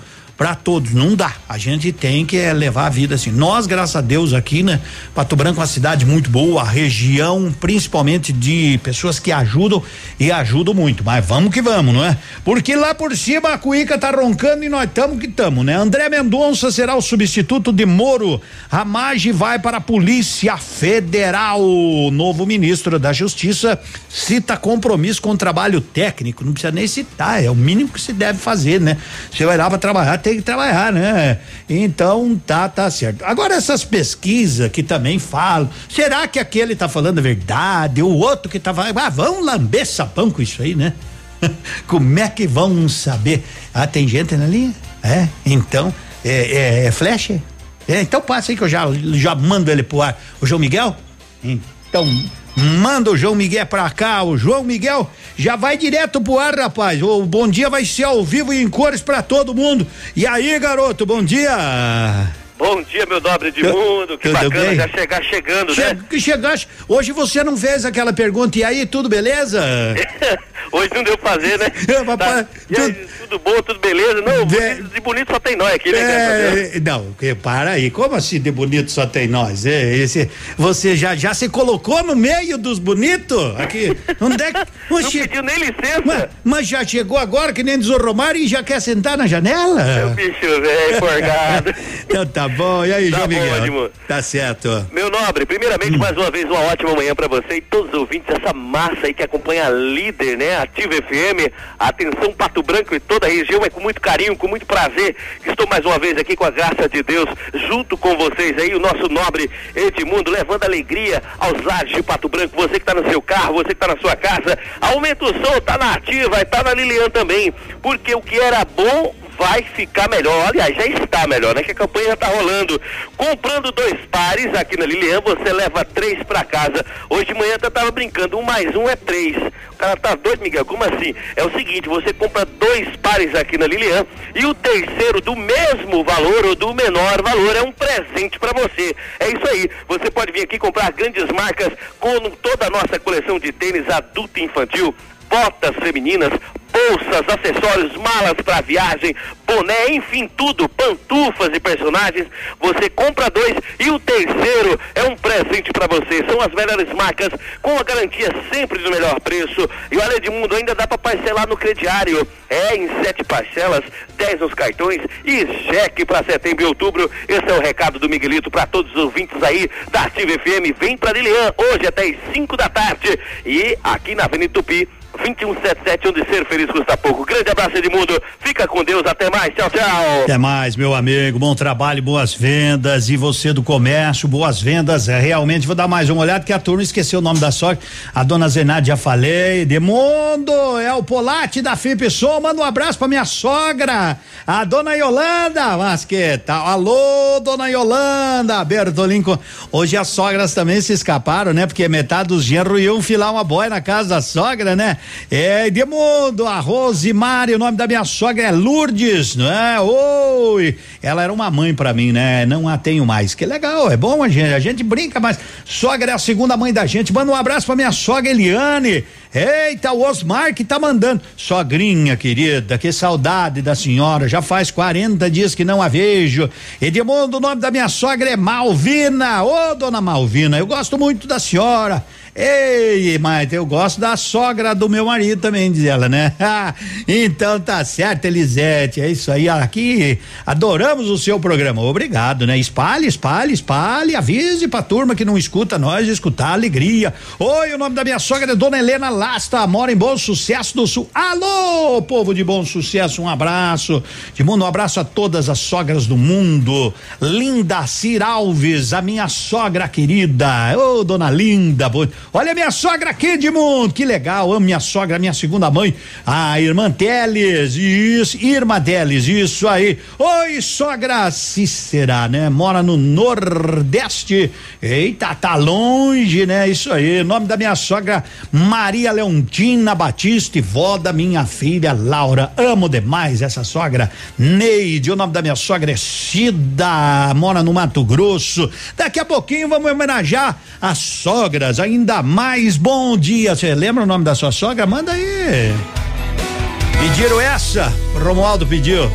Pra todos, não dá. A gente tem que é, levar a vida assim. Nós, graças a Deus, aqui, né? Pato Branco é uma cidade muito boa, a região, principalmente de pessoas que ajudam e ajudam muito. Mas vamos que vamos, não é? Porque lá por cima a cuíca tá roncando e nós estamos que estamos, né? André Mendonça será o substituto de Moro. A Mage vai para a Polícia Federal. O novo ministro da Justiça cita compromisso com o trabalho técnico. Não precisa nem citar, é o mínimo que se deve fazer, né? Você vai lá para trabalhar, tem que trabalhar, né? Então tá, tá certo. Agora essas pesquisas que também falam, será que aquele tá falando a verdade? O outro que tá falando, ah, vão lamber sapão com isso aí, né? Como é que vão saber? Ah, tem gente na linha? É, então, é, é, é? É, então passa aí que eu já, já mando ele pro ar. O João Miguel? Então, manda o João Miguel pra cá. O João Miguel já vai direto pro ar, rapaz. O bom dia vai ser ao vivo e em cores pra todo mundo. E aí, garoto, bom dia. Bom dia, meu nobre de Tu- mundo. Que tudo bacana bem? já chegar chegando, Che né? que chegaste. Hoje você não fez aquela pergunta, e aí, tudo beleza? Hoje não deu pra fazer, né? Tá. E aí, tudo bom, tudo beleza? Não, bonito- de bonito só tem nós aqui, né? É, não, para aí, como assim de bonito só tem nós? É, esse, você já, já se colocou no meio dos bonitos? Aqui, onde é que... Não pediu nem licença. Mas, mas já chegou agora, que nem diz o Romário, e já quer sentar na janela? Meu bicho velho, forgado. então tá bom, e aí, Tá João bom, Miguel? Edmundo. Tá certo. Meu nobre, primeiramente, mais uma vez, uma ótima manhã pra você e todos os ouvintes dessa massa aí que acompanha a líder, né? Ativa FM, atenção Pato Branco e toda a região. É com muito carinho, com muito prazer que estou mais uma vez aqui com a graça de Deus, junto com vocês aí, o nosso nobre Edmundo, levando alegria aos lares de Pato Branco. Você que tá no seu carro, você que tá na sua casa, aumenta o som, tá na ativa e tá na Lilian também. Porque o que era bom vai ficar melhor. Aliás, já está melhor, né? Que a campanha já está rolando. Comprando dois pares aqui na Lilian, você leva três para casa. Hoje de manhã eu tava brincando, um mais um é três. O cara tá doido, Miguel? Como assim? É o seguinte, você compra dois pares aqui na Lilian e o terceiro do mesmo valor ou do menor valor é um presente para você. É isso aí. Você pode vir aqui comprar grandes marcas com toda a nossa coleção de tênis adulto e infantil botas femininas, bolsas, acessórios, malas para viagem, boné, enfim, tudo, pantufas e personagens. Você compra dois e o terceiro é um presente para você. São as melhores marcas com a garantia sempre do melhor preço. E olha, Edmundo, ainda dá para parcelar no crediário. É em sete parcelas, dez nos cartões e cheque para setembro e outubro. Esse é o recado do Miguelito para todos os ouvintes aí da Ativa FM. Vem para Lilian hoje até as 5 da tarde e aqui na Avenida Tupi 2177, onde ser feliz custa pouco. Grande abraço, Edmundo. Fica com Deus. Até mais. Tchau, tchau. Até mais, meu amigo. Bom trabalho, boas vendas. E você do comércio, boas vendas. É, realmente, vou dar mais uma olhada, que a turma esqueceu o nome da sogra. A dona Zenade já falei. Edmundo, é o Polate da FIP Som. Manda um abraço pra minha sogra, a dona Yolanda. Mas que tal? Alô, dona Yolanda. Bertolinco. Hoje as sogras também se escaparam, né? Porque metade dos genros iam filar uma boia na casa da sogra, né? É, Edmundo, a Rosemary, o nome da minha sogra é Lourdes, não é? Oi! Ela era uma mãe para mim, né? Não a tenho mais. Que legal, é bom a gente, a gente brinca, mas sogra é a segunda mãe da gente. Manda um abraço pra minha sogra Eliane. Eita, o Osmar que tá mandando. Sogrinha querida, que saudade da senhora. Já faz 40 dias que não a vejo. Edmundo, o nome da minha sogra é Malvina. Ô, dona Malvina, eu gosto muito da senhora. Ei, mas eu gosto da sogra do meu marido também, diz ela, né? então tá certo, Elisete. É isso aí. Aqui adoramos o seu programa. Obrigado, né? Espalhe, espalhe, espalhe. Avise pra turma que não escuta nós escutar alegria. Oi, o nome da minha sogra é Dona Helena Lasta, mora em Bom Sucesso do Sul. Alô, povo de Bom Sucesso, um abraço. De mundo, um abraço a todas as sogras do mundo. Linda Cir Alves, a minha sogra querida. Ô, oh, dona Linda. Olha minha sogra aqui, Edmundo, que legal, amo minha sogra, minha segunda mãe, a irmã Teles, isso, irmã Teles, isso aí. Oi, sogra Cícera, né? Mora no Nordeste. Eita, tá longe, né? Isso aí. Nome da minha sogra Maria Leontina Batista, vó da minha filha Laura. Amo demais essa sogra. Neide, o nome da minha sogra é Cida, mora no Mato Grosso. Daqui a pouquinho vamos homenagear as sogras, ainda mais. Bom dia. Você lembra o nome da sua sogra? Manda aí. Pediram essa? Romualdo pediu.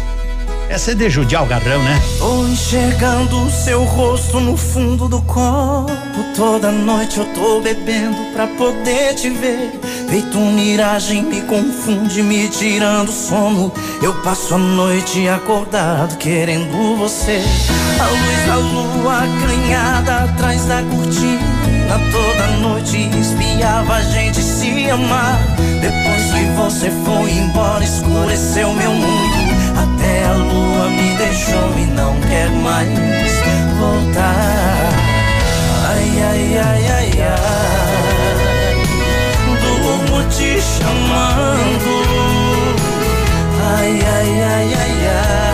Essa é de judiar o garrão, né? Tô enxergando o seu rosto no fundo do copo. Toda noite eu tô bebendo pra poder te ver. Feito miragem, me confunde, me tirando sono. Eu passo a noite acordado, querendo você. A luz da lua acanhada atrás da cortina. Toda noite espiava a gente se amar. Depois que você foi embora, escureceu meu mundo. Até a lua me deixou e não quer mais voltar. Ai, ai, ai, ai, ai. Durmo te chamando. Ai, ai, ai, ai, ai.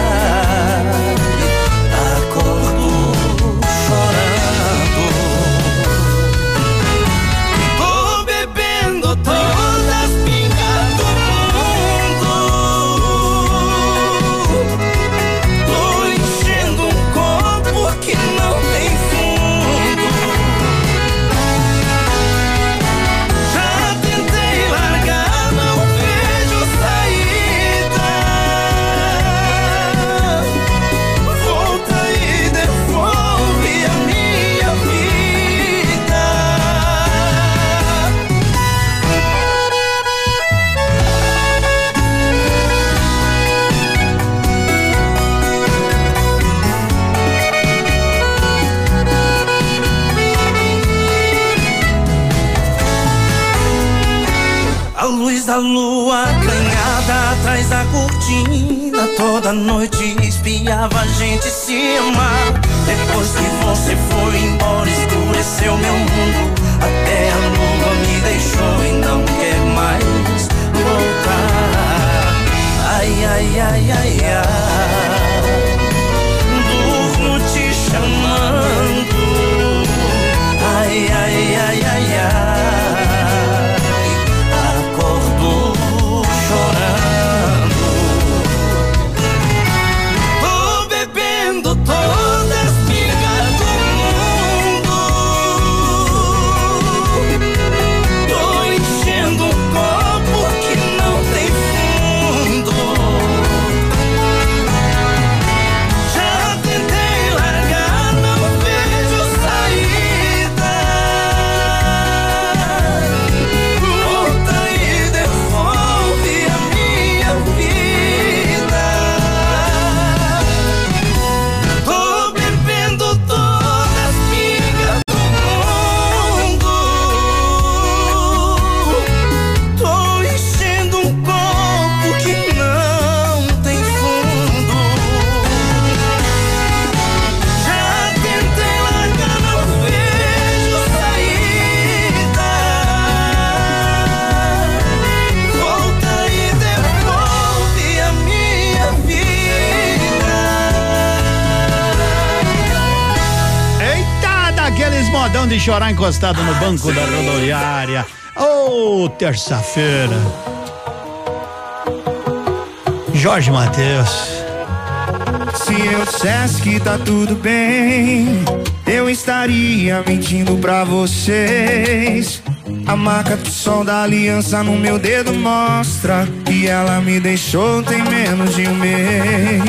Da lua acanhada atrás da cortina. Toda noite espiava a gente se amar. Depois que você foi embora escureceu meu mundo. Até a lua me deixou e não quer mais voltar. Ai, ai, ai, ai, ai. Modão de chorar encostado no banco da rodoviária. Ô, terça-feira. Jorge Matheus. Se eu dissesse que tá tudo bem, eu estaria mentindo pra vocês. A marca do sol da aliança no meu dedo mostra que ela me deixou tem menos de um mês.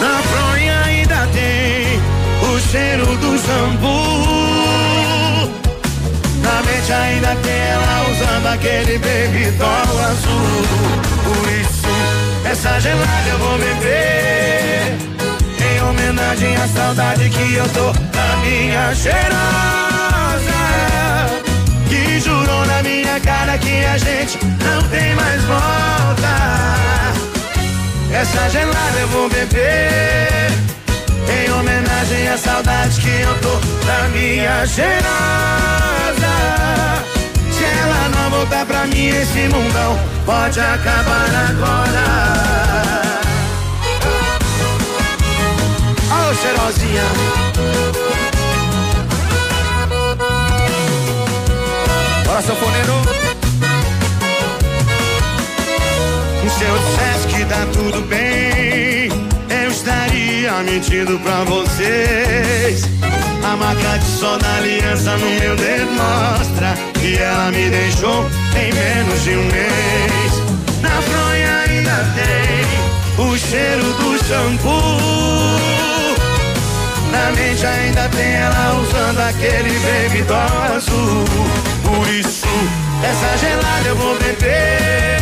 Na fronha ainda tem o cheiro do jambu. Ainda tem ela usando aquele baby doll azul. Por isso, essa gelada eu vou beber. Em homenagem à saudade que eu tô da minha cheirosa. Que jurou na minha cara que a gente não tem mais volta. Essa gelada eu vou beber. Em homenagem à saudade que eu tô da minha cheirosa. Se ela não voltar pra mim, esse mundão pode acabar agora. Ô cheirosinha. Bora, sanfoneiro. Se eu dissesse que tá tudo bem, estaria mentindo pra vocês. A marca de sol da aliança no meu dedo mostra que ela me deixou em menos de um mês. Na fronha ainda tem o cheiro do shampoo. Na mente ainda tem ela usando aquele baby doll azul. Por isso, essa gelada eu vou beber.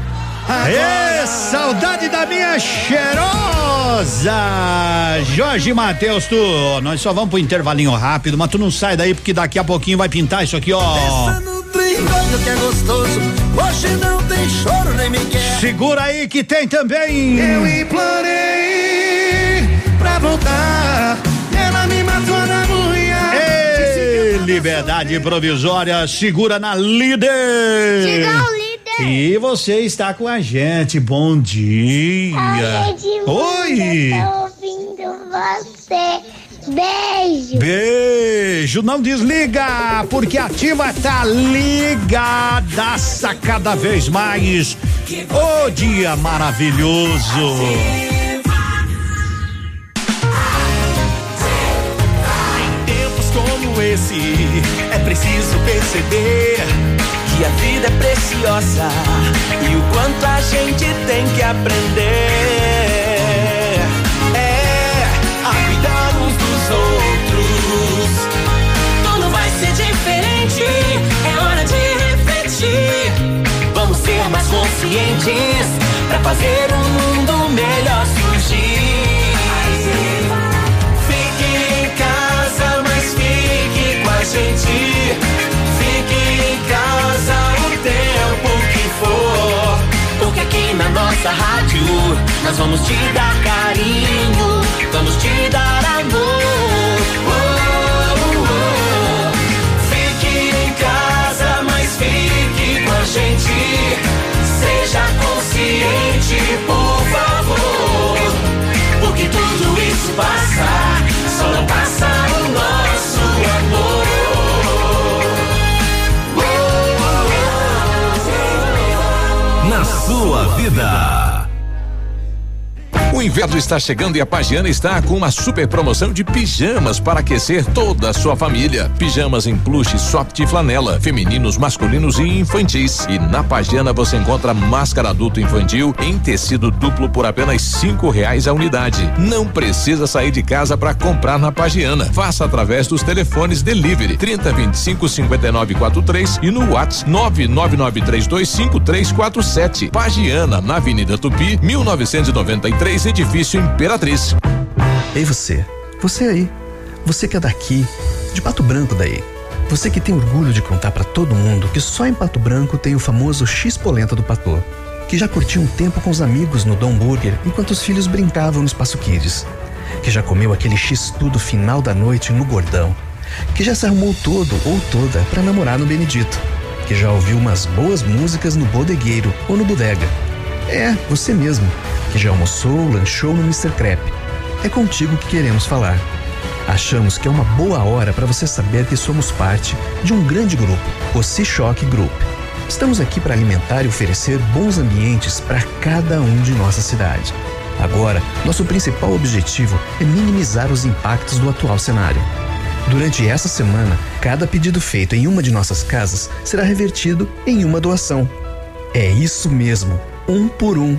Ê, saudade da minha cheirosa! Jorge Matheus, tu, nós só vamos pro intervalinho rápido, mas tu não sai daí porque daqui a pouquinho vai pintar isso aqui, ó. Que é gostoso, hoje não tem choro nem me quer. Segura aí que tem também. Eu implorei pra voltar, ela me matou na. Ê, liberdade provisória, segura na líder. Chegou o líder. E você está com a gente. Bom dia. Oi, Edmundo, Oi. Ouvindo você. Beijo. Beijo. Não desliga, porque a ativa tá ligadaça cada vez mais. O dia maravilhoso. Em tempos como esse, é preciso perceber que a vida é preciosa e o quanto a gente tem que aprender. É a cuidar uns dos outros. Tudo vai ser diferente, é hora de refletir. Vamos ser mais conscientes pra fazer um mundo melhor surgir. Fique em casa, mas fique com a gente. Porque aqui na nossa rádio nós vamos te dar carinho, vamos te dar amor. Oh, oh, oh. Fique em casa, mas fique com a gente. Seja consciente, por favor. Porque tudo isso passa, sua vida. O inverno está chegando e a Pagiana está com uma super promoção de pijamas para aquecer toda a sua família. Pijamas em plush, soft e flanela, femininos, masculinos e infantis. E na Pagiana você encontra máscara adulto infantil em tecido duplo por apenas cinco reais a unidade. Não precisa sair de casa para comprar na Pagiana. Faça através dos telefones delivery 30 25 59 43 e no WhatsApp 99932 5347. Pagiana, na Avenida Tupi, 1993, edifício Imperatriz. Ei você, você aí, você que é daqui, de Pato Branco daí. Você que tem orgulho de contar pra todo mundo que só em Pato Branco tem o famoso X Polenta do Patô. Que já curtiu um tempo com os amigos no Dom Burger enquanto os filhos brincavam no Espaço Kids. Que já comeu aquele X tudo final da noite no Gordão. Que já se arrumou todo ou toda pra namorar no Benedito. Que já ouviu umas boas músicas no Bodegueiro ou no Bodega. É, você mesmo, que já almoçou, lanchou no Mr. Crepe. É contigo que queremos falar. Achamos que é uma boa hora para você saber que somos parte de um grande grupo, o C-Shock Group. Estamos aqui para alimentar e oferecer bons ambientes para cada um de nossa cidade. Agora, nosso principal objetivo é minimizar os impactos do atual cenário. Durante essa semana, cada pedido feito em uma de nossas casas será revertido em uma doação. É isso mesmo, um por um.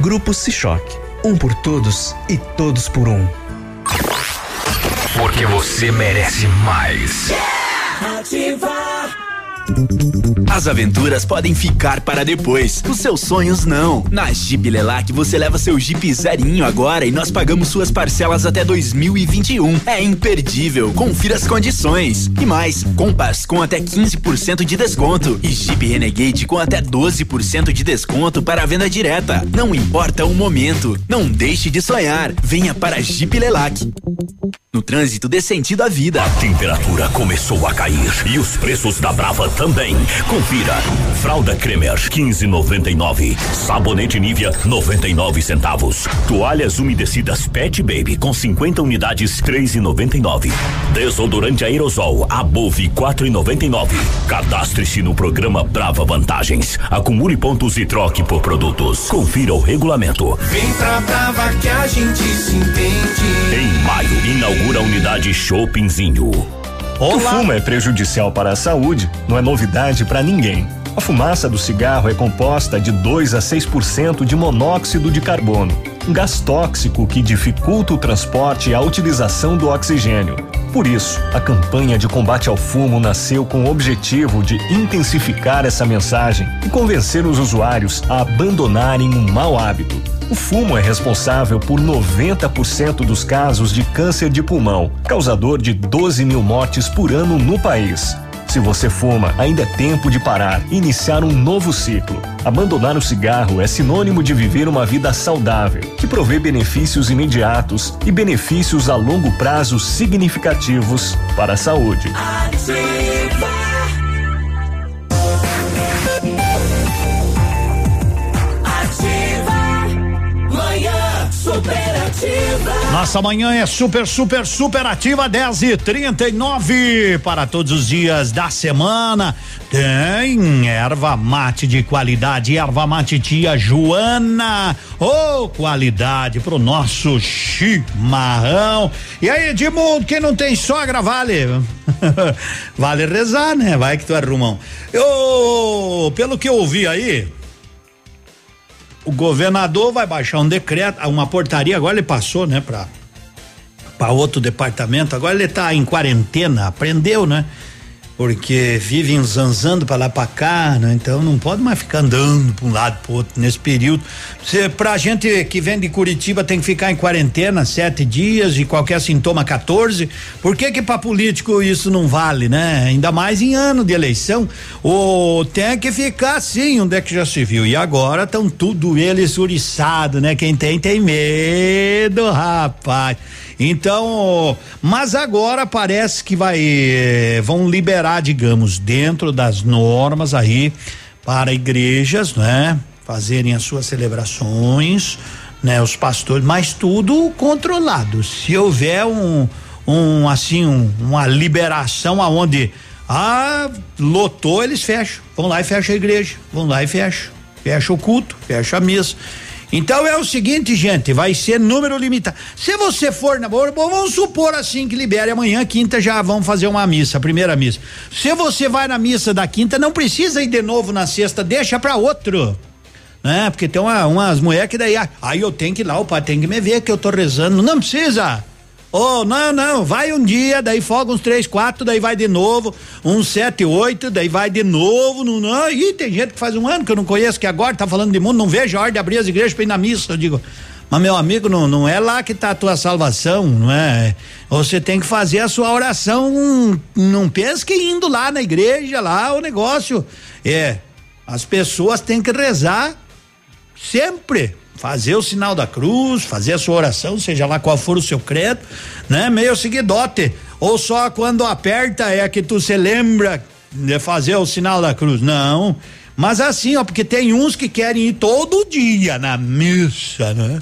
Grupo Cichoc. Um por todos e todos por um. Porque você merece mais. As aventuras podem ficar para depois, os seus sonhos não. Na Jeep Lelac você leva seu Jeep zerinho agora e nós pagamos suas parcelas até 2021. É imperdível, confira as condições. E mais, Compass com até 15% de desconto e Jeep Renegade com até 12% de desconto para venda direta. Não importa o momento, não deixe de sonhar. Venha para Jeep Lelac. No trânsito dê sentido à vida. A temperatura começou a cair e os preços da Brava também. Confira. Fralda Cremer 15,99. Sabonete Nivea 99 centavos. Toalhas umedecidas Pet Baby com 50 unidades 3,99. Desodorante aerosol Above 4,99. Cadastre-se no programa Brava Vantagens. Acumule pontos e troque por produtos. Confira o regulamento. Vem pra Brava que a gente se entende. Em maio, inaugura a unidade Shoppingzinho. O fumo é prejudicial para a saúde, não é novidade para ninguém. A fumaça do cigarro é composta de 2 a 6% de monóxido de carbono, um gás tóxico que dificulta o transporte e a utilização do oxigênio. Por isso, a campanha de combate ao fumo nasceu com o objetivo de intensificar essa mensagem e convencer os usuários a abandonarem um mau hábito. O fumo é responsável por 90% dos casos de câncer de pulmão, causador de 12 mil mortes por ano no país. Se você fuma, ainda é tempo de parar iniciar um novo ciclo. Abandonar o cigarro é sinônimo de viver uma vida saudável, que provê benefícios imediatos e benefícios a longo prazo significativos para a saúde. Ativa. Superativa. Nossa manhã é super, super, super ativa, 10 e 39 para todos os dias da semana. Tem erva mate de qualidade, erva mate tia Joana. Ô, oh, qualidade pro nosso chimarrão. E aí, Edmundo, quem não tem sogra, vale. vale rezar, né? Vai que tu arrumam. Eu, pelo que eu ouvi aí, o governador vai baixar um decreto, uma portaria, agora ele passou, né, para para outro departamento, agora ele tá em quarentena, aprendeu, né? Porque vivem zanzando para lá para cá, né? Então não pode mais ficar andando para um lado para outro nesse período. Cê, pra gente que vem de Curitiba tem que ficar em quarentena sete dias e qualquer sintoma 14. Por que que para político isso não vale, né? Ainda mais em ano de eleição. Ou tem que ficar assim, onde é que já se viu? E agora estão tudo eles uriçado, né? Quem tem tem medo, rapaz. Então, mas agora parece que vai eh, vão liberar, digamos, dentro das normas aí para igrejas, né? Fazerem as suas celebrações, né? Os pastores, mas tudo controlado. Se houver um, um assim, um, uma liberação aonde ah, lotou, eles fecham. Vão lá e fecham a igreja. Vão lá e fecham. Fecha o culto, fecha a missa. Então é o seguinte, gente, vai ser número limitado. Se você for na vamos supor assim que libere amanhã, quinta já vão fazer uma missa, a primeira missa. Se você vai na missa da quinta, não precisa ir de novo na sexta, deixa para outro. Né? Porque tem uma, umas mulheres que daí, aí ah, eu tenho que ir lá, o pai tem que me ver que eu tô rezando. Não precisa. Oh, não, não, vai um dia, daí folga uns três, quatro, daí vai de novo, uns sete, oito, daí vai de novo, não, não, e tem gente que faz um ano que eu não conheço, que agora tá falando de mundo, não vejo a hora de abrir as igrejas pra ir na missa, eu digo, mas meu amigo, não, não é lá que tá a tua salvação, não é? Você tem que fazer a sua oração, não pensa que indo lá na igreja, lá o negócio, é, as pessoas têm que rezar sempre, fazer o sinal da cruz, fazer a sua oração, seja lá qual for o seu credo, né? Meio seguidote. Ou só quando aperta é que tu se lembra de fazer o sinal da cruz. Não. Mas assim, ó, porque tem uns que querem ir todo dia na missa, né?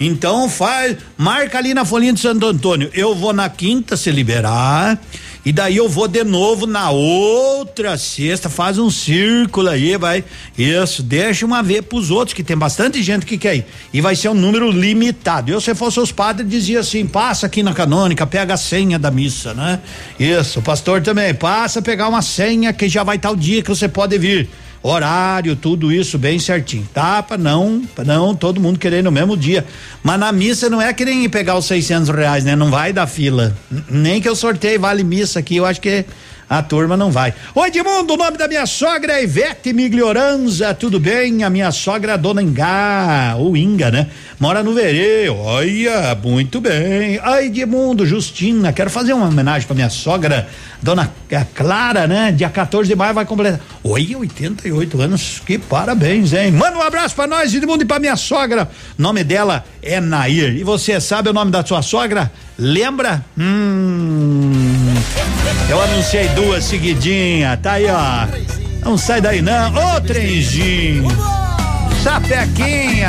Então faz, marca ali na folhinha de Santo Antônio. Eu vou na quinta se liberar. E daí eu vou de novo na outra sexta, faz um círculo aí, vai. Isso, deixa uma vez pros outros, que tem bastante gente que quer ir. E vai ser um número limitado. Eu, se fosse os padres, dizia assim: passa aqui na canônica, pega a senha da missa, né? Isso, o pastor também, passa pegar uma senha que já vai o dia que você pode vir horário, tudo isso bem certinho, tá? Pra não, pra não todo mundo querer no mesmo dia. Mas na missa não é que nem pegar os 600 reais, né? Não vai dar fila. Nem que eu sorteie vale missa aqui, eu acho que a turma não vai. Oi, Edmundo, o nome da minha sogra é Ivete Miglioranza, tudo bem? A minha sogra, é Dona Ingá, ou Inga, né? Mora no Verê, olha, muito bem. Ai, Edmundo, Justina, quero fazer uma homenagem pra minha sogra, Dona Clara, né? Dia 14 de maio vai completar. Oi, 88 anos, que parabéns, hein? Manda um abraço pra nós, Edmundo, e pra minha sogra. Nome dela é Nair. E você sabe o nome da sua sogra? Lembra? Hum. Eu anunciei duas seguidinha, tá aí, ó. Não sai daí não. Ô, trenzinho. Sapequinha.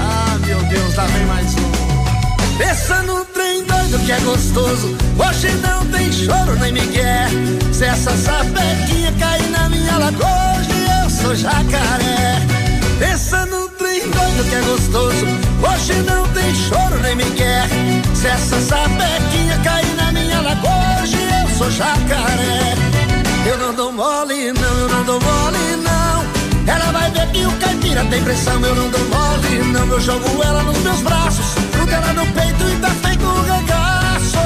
Ah, meu Deus, lá vem mais um. Pensa no trem doido que é gostoso. Hoje não tem choro nem migué. Se essa sapequinha cair na minha lagoa, hoje eu sou jacaré. Pensa doido que é gostoso. Hoje não tem choro nem migué. Se essa sapequinha cair na minha lagoa, hoje eu sou jacaré. Eu não dou mole, não, eu não dou mole, não. Ela vai ver que o caipira tem pressão, eu não dou mole, não. Eu jogo ela nos meus braços, gruda ela no peito e tá feito um regaço.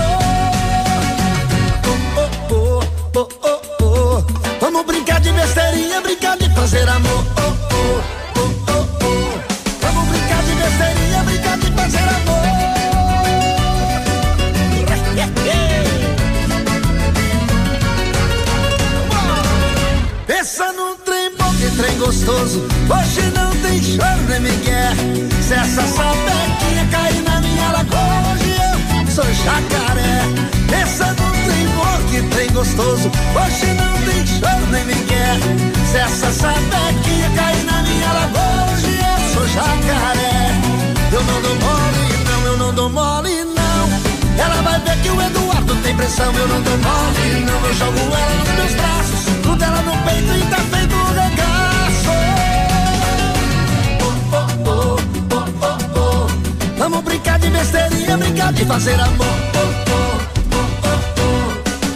Oh, oh, oh, oh, oh, oh. Vamos brincar de besteirinha, brincar de fazer amor. Oh, gostoso. Hoje não tem choro nem migué. Se essa sapequinha cair na minha lagoa, hoje eu sou jacaré. Essa não tem amor que tem gostoso. Hoje não tem choro nem migué. Se essa sapequinha cair na minha lagoa, hoje eu sou jacaré. Eu não dou mole, não, eu não dou mole, não. Ela vai ver que o Eduardo tem pressão, eu não dou mole, não. Eu jogo ela nos meus braços, tudo ela no peito e tá feito um. Vamos brincar de besteirinha, brincar de fazer amor.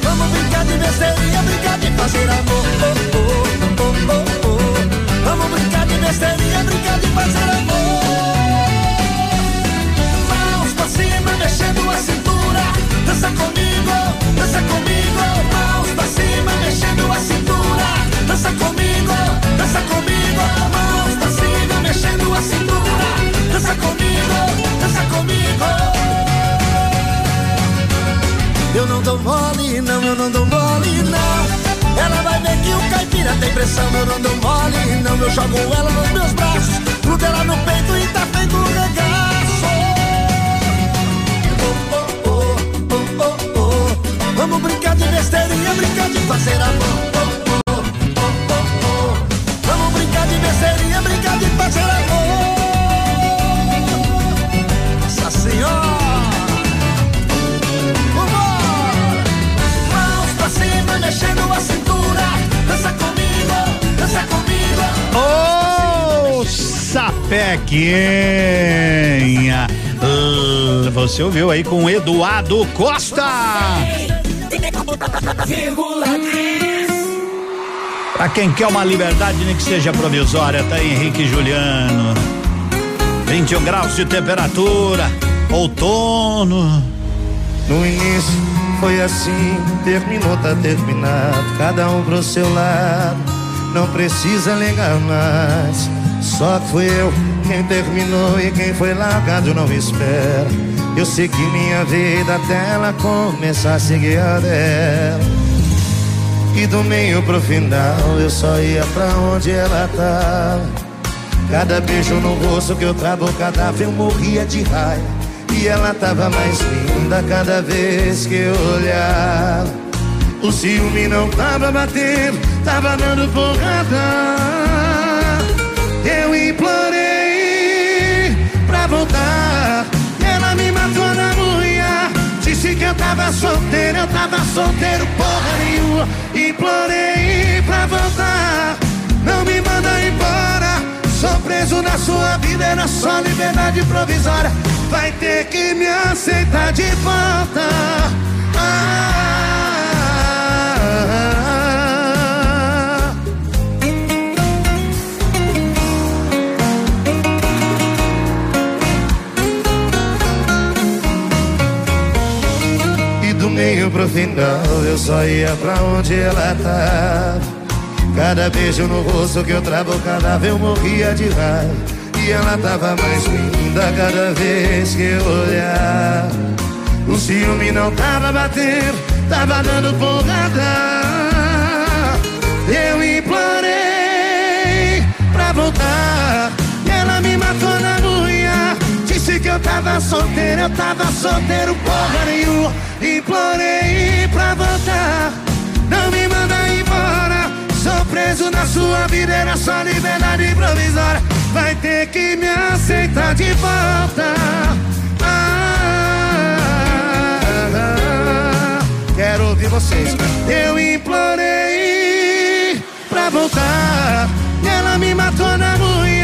Vamos brincar de besteirinha, brincar de fazer amor. Vamos brincar de besteirinha, brincar de fazer amor. Mãos pra cima, mexendo a cintura. Dança comigo, dança comigo. Mãos pra cima, mexendo a cintura. Dança comigo, dança comigo. Mãos pra cima, mexendo a cintura. Dança comigo, dança comigo. Eu não dou mole, não, eu não dou mole, não. Ela vai ver que o caipira tem pressão, eu não dou mole, não. Eu jogo ela nos meus braços, grudo ela no peito e tá feito um regaço. Oh, oh, oh, oh, oh, oh. Vamos brincar de besteirinha, brincar de fazer amor. Oh, oh, oh, oh, oh. Vamos brincar de besteirinha, brincar de fazer amor. Sapequinha. L- Você ouviu aí com Eduardo Costa. Pra quem quer uma liberdade, nem que seja provisória, tá aí Henrique Juliano. 21 graus de temperatura, outono. No início foi assim, terminou, tá terminado. Cada um pro seu lado, não precisa ligar mais. Só que fui eu quem terminou e quem foi largado não espera. Eu segui minha vida até ela começar a seguir a dela. E do meio pro final eu só ia pra onde ela tava. Cada beijo no rosto que eu travo cada eu morria de raiva. E ela tava mais linda cada vez que eu olhava. O ciúme não tava batendo, tava dando porrada. Voltar. Ela me matou na unha. Disse que eu tava solteiro, eu tava solteiro, porra nenhuma. Implorei pra voltar. Não me manda embora. Sou preso na sua vida, era só liberdade provisória. Vai ter que me aceitar de volta. Ah, meio pro final eu só ia pra onde ela tava. Cada beijo no rosto que eu travo cadáver eu morria de raiva. E ela tava mais linda cada vez que eu olhava. O ciúme não tava batendo, tava dando porrada. Eu implorei pra voltar. Eu tava solteiro, eu tava solteiro, porra nenhuma. Implorei pra voltar. Não me manda embora. Sou preso na sua vida, era só liberdade provisória. Vai ter que me aceitar de volta. Ah, quero ouvir vocês. Eu implorei pra voltar. Ela me matou na unha.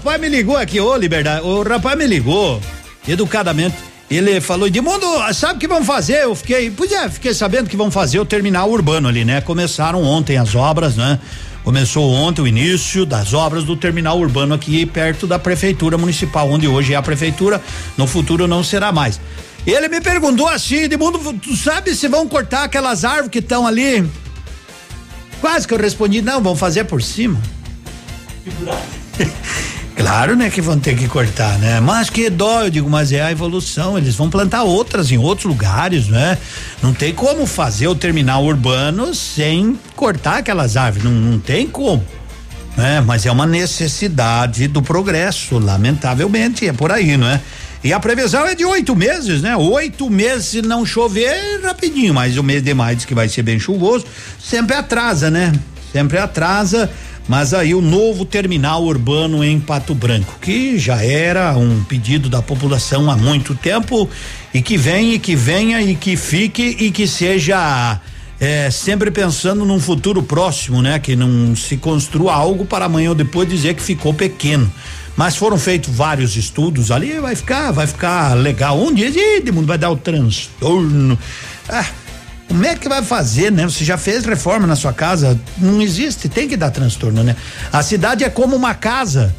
rapaz me ligou aqui, ô Liberdade. O rapaz me ligou, educadamente. Ele falou, Edmundo, sabe o que vão fazer? Eu fiquei, pois é, fiquei sabendo que vão fazer o terminal urbano ali, né? Começaram ontem as obras, né? Começou ontem o início das obras do terminal urbano aqui perto da prefeitura municipal, onde hoje é a prefeitura, no futuro não será mais. Ele me perguntou assim, Edmundo, tu sabe se vão cortar aquelas árvores que estão ali? Quase que eu respondi, não, vão fazer por cima. Claro, né, que vão ter que cortar, né? Mas que dó, eu digo, mas é a evolução. Eles vão plantar outras em outros lugares, né? Não tem como fazer o terminal urbano sem cortar aquelas árvores. Não, não tem como. Né? Mas é uma necessidade do progresso, lamentavelmente, é por aí, não é? E a previsão é de oito meses, né? Oito meses se não chover rapidinho, mas o mês de maio diz que vai ser bem chuvoso, sempre atrasa, né? Sempre atrasa. Mas aí o novo terminal urbano em Pato Branco, que já era um pedido da população há muito tempo e que vem e que venha e que fique e que seja é, sempre pensando num futuro próximo, né? Que não se construa algo para amanhã ou depois dizer que ficou pequeno. Mas foram feitos vários estudos ali, vai ficar, vai ficar legal. Um dia, ih, mundo vai dar o transtorno. Ah, como é que vai fazer, né? Você já fez reforma na sua casa? Não existe, tem que dar transtorno, né? A cidade é como uma casa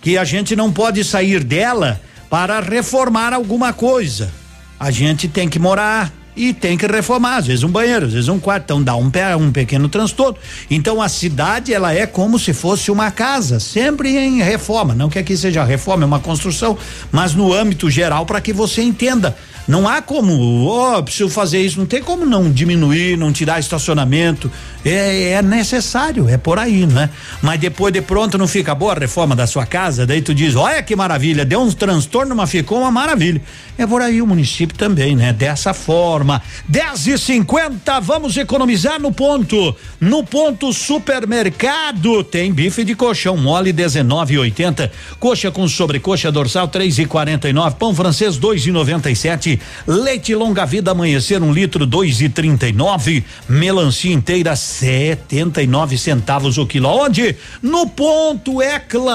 que a gente não pode sair dela para reformar alguma coisa. A gente tem que morar, e tem que reformar, às vezes um banheiro, às vezes um quarto, então dá um, um pequeno transtorno. Então a cidade ela é como se fosse uma casa, sempre em reforma, não que aqui seja reforma, é uma construção, mas no âmbito geral para que você entenda não há como, ó, preciso fazer isso, não tem como não diminuir, não tirar estacionamento. É, é necessário, é por aí, né? Mas depois de pronto não fica boa a reforma da sua casa, daí tu diz, olha que maravilha, deu um transtorno, mas ficou uma maravilha. É por aí o município também, né? Dessa forma. 10 e 50 vamos economizar no ponto. No ponto supermercado tem bife de colchão mole 19,80, coxa com sobrecoxa dorsal 3,49, pão francês 2,97 leite longa vida amanhecer um litro dois e trinta e nove, melancia inteira setenta e nove centavos o quilo. Onde? No ponto, é claro.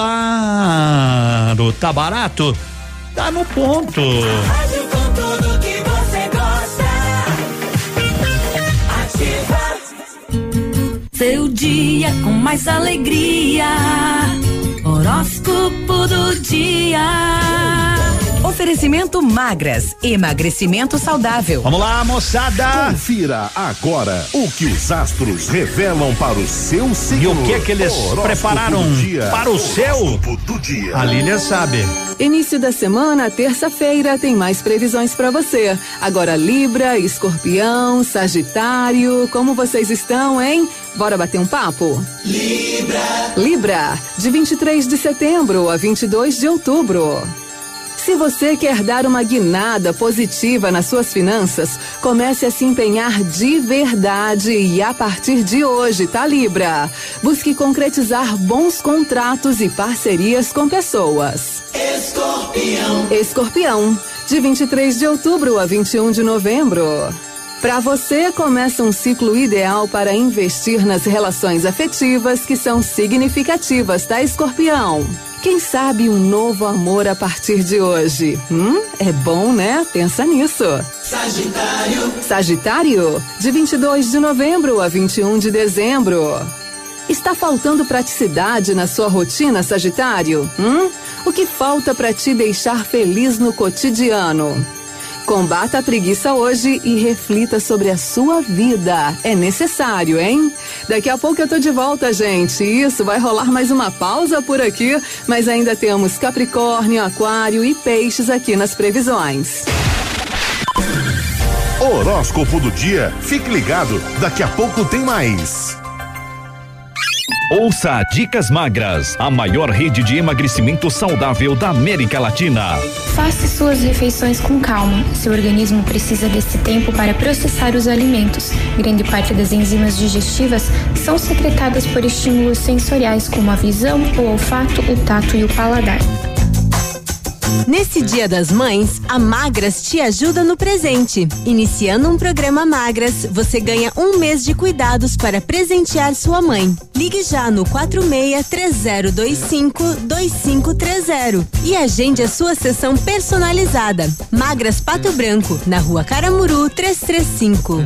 Tá barato? Tá no ponto. Seu dia com mais alegria. Horóscopo do dia. Oferecimento magras, emagrecimento saudável. Vamos lá, moçada. Confira agora o que os astros revelam para o seu signo. E o que que eles Horóscopo prepararam para o seu? A Lília sabe. Início da semana, terça-feira, tem mais previsões para você. Agora Libra, Escorpião, Sagitário, como vocês estão, hein? Bora bater um papo? Libra. Libra, de 23 de setembro a 22 de outubro. Se você quer dar uma guinada positiva nas suas finanças, comece a se empenhar de verdade e a partir de hoje, tá Libra? Busque concretizar bons contratos e parcerias com pessoas. Escorpião. Escorpião, de 23 de outubro a 21 de novembro. Para você, começa um ciclo ideal para investir nas relações afetivas que são significativas, tá, Escorpião? Quem sabe um novo amor a partir de hoje? Hum, é bom, né? Pensa nisso. Sagitário. Sagitário, de 22 de novembro a 21 de dezembro. Está faltando praticidade na sua rotina, Sagitário? Hum? O que falta para te deixar feliz no cotidiano? Combata a preguiça hoje e reflita sobre a sua vida. É necessário, hein? Daqui a pouco eu tô de volta, gente. Isso, vai rolar mais uma pausa por aqui, mas ainda temos Capricórnio, Aquário e Peixes aqui nas previsões. Horóscopo do dia. Fique ligado, daqui a pouco tem mais. Ouça Dicas Magras, a maior rede de emagrecimento saudável da América Latina. Faça suas refeições com calma. Seu organismo precisa desse tempo para processar os alimentos. Grande parte das enzimas digestivas são secretadas por estímulos sensoriais como a visão, o olfato, o tato e o paladar. Nesse Dia das Mães, a Magras te ajuda no presente. Iniciando um programa Magras, você ganha um mês de cuidados para presentear sua mãe. Ligue já no 4630252530 e agende a sua sessão personalizada. Magras Pato Branco, na rua Caramuru 335.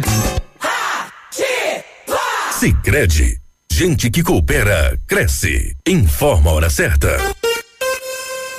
Sicredi, gente que coopera cresce. Informa a hora certa.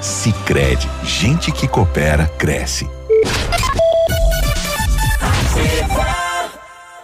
Sicredi, gente que coopera cresce.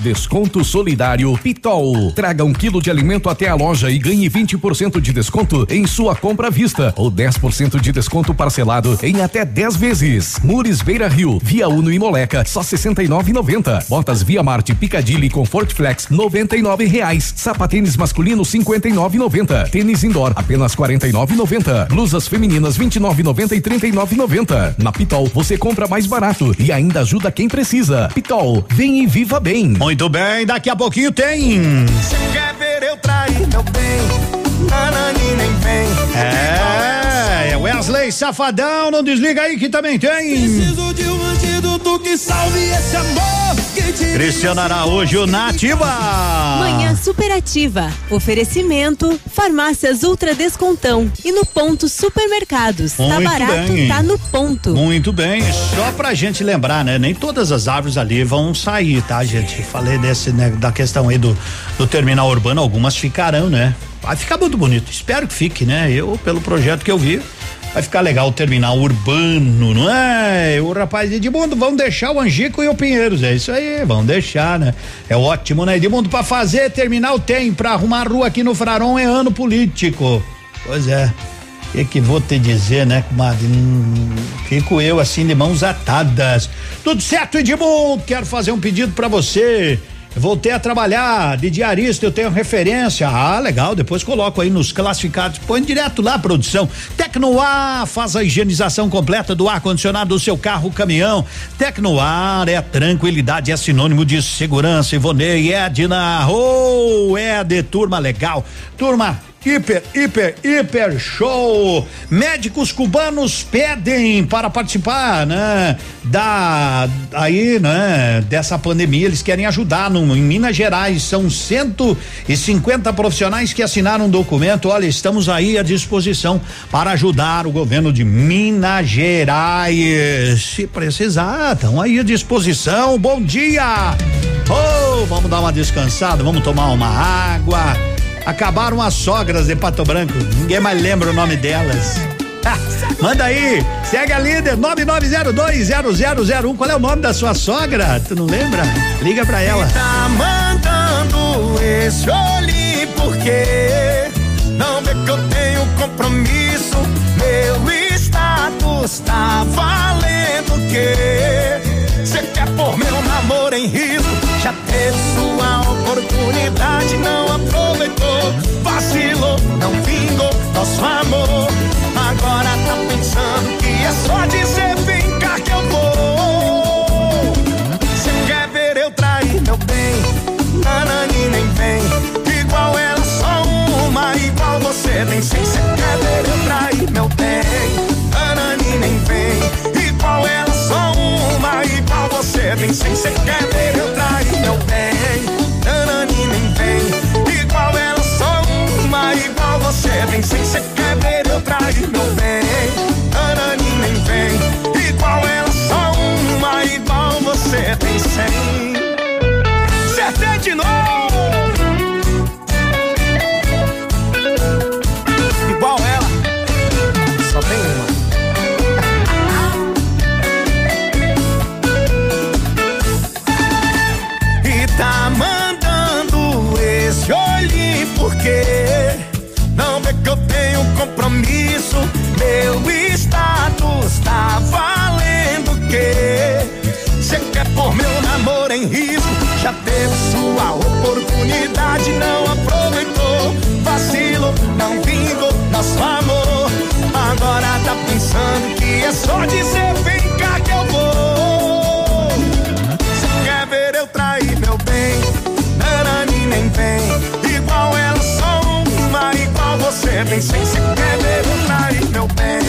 Desconto solidário Pitol. Traga um quilo de alimento até a loja e ganhe 20% de desconto em sua compra à vista ou 10% de desconto parcelado em até 10 vezes. Mures Beira Rio, Via Uno e Moleca, só 69,90. Botas Via Marte Picadilly Comfort Flex, 99 reais. Sapatênis masculino 59,90. Tênis indoor apenas 49,90. Blusas femininas 29,90 e 39,90. Na Pitol você compra mais barato e ainda ajuda quem precisa. Pitol, vem e viva bem. Muito bem, daqui a pouquinho tem. Quer ver eu trair meu bem? Nanani nem vem. É, é Wesley Safadão, não desliga aí que também tem. Preciso de um antídoto que salve esse amor que te Cristiano Araújo, nativa. Manhã superativa. Oferecimento Farmácias Ultra Descontão. E no ponto supermercados. tá Muito barato, bem. tá no ponto. Muito bem, só pra gente lembrar, né? Nem todas as árvores ali vão sair, tá, gente? Falei desse, né, da questão aí do, do terminal urbano, algumas ficarão, né? Vai ficar muito bonito, espero que fique, né? Eu, pelo projeto que eu vi, vai ficar legal o terminal urbano, não é? O rapaz Edmundo, vão deixar o Angico e o Pinheiros, é isso aí, vão deixar, né? É ótimo, né? Edmundo, pra fazer terminal tem, pra arrumar rua aqui no Fraron é ano político. Pois é. O que, que vou te dizer, né, comadre? Hum, fico eu assim de mãos atadas. Tudo certo, Edmundo? Quero fazer um pedido pra você. Voltei a trabalhar de diarista, eu tenho referência. Ah, legal, depois coloco aí nos classificados. Põe direto lá, produção. Tecnoar faz a higienização completa do ar-condicionado do seu carro, caminhão. Tecnoar é tranquilidade, é sinônimo de segurança. Ivonei, Edna, oh, é de turma legal. Turma Hiper, hiper, hiper show! Médicos cubanos pedem para participar, né? Da aí, né? Dessa pandemia, eles querem ajudar no, em Minas Gerais. São 150 profissionais que assinaram um documento. Olha, estamos aí à disposição para ajudar o governo de Minas Gerais. Se precisar, estão aí à disposição. Bom dia! Oh, vamos dar uma descansada, vamos tomar uma água. Acabaram as sogras de Pato Branco. Ninguém mais lembra o nome delas. Manda aí, segue a líder 99020001. Qual é o nome da sua sogra? Tu não lembra? Liga pra ela. Tá mandando esse olhe porque não vê que eu tenho compromisso. Meu status tá valendo o quê? Cê quer pôr meu namoro em risco? Já teve sua oportunidade, não aproveitou, vacilou, não vingou nosso amor. Agora tá pensando que é só dizer vem cá que eu vou. Cê quer ver eu trair meu bem? Nanani nem vem. Igual ela, só uma, igual você tem sem. Cê quer ver eu trair meu bem? Nanani nem vem. Igual ela, só uma, igual você tem sem. Cê quer ver eu trair meu bem? Sem se quer ver eu trair meu bem. Anani nem vem, igual ela só uma, igual você tem sem. meu status tá valendo o quê? Você quer pôr meu namoro em risco? Já teve sua oportunidade, não aproveitou. Vacilo, não vingou nosso amor. Agora tá pensando que é só dizer. Vem sem se quer ver eu trair meu bem.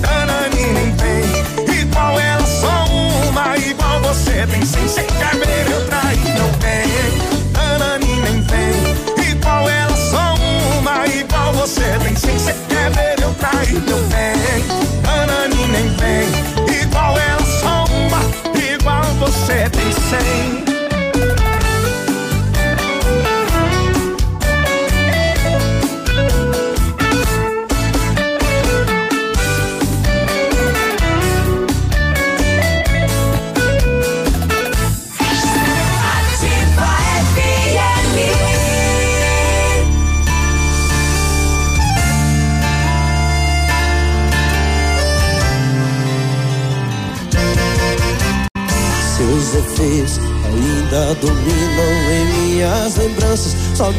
Nanani nem vem. Igual ela só uma, igual você vem sem se quer ver eu trair meu bem. Nanani nem vem. Igual ela só uma, igual você vem sem se quer ver eu trair meu bem. Nanani nem vem. Igual ela só uma, igual você tem sem.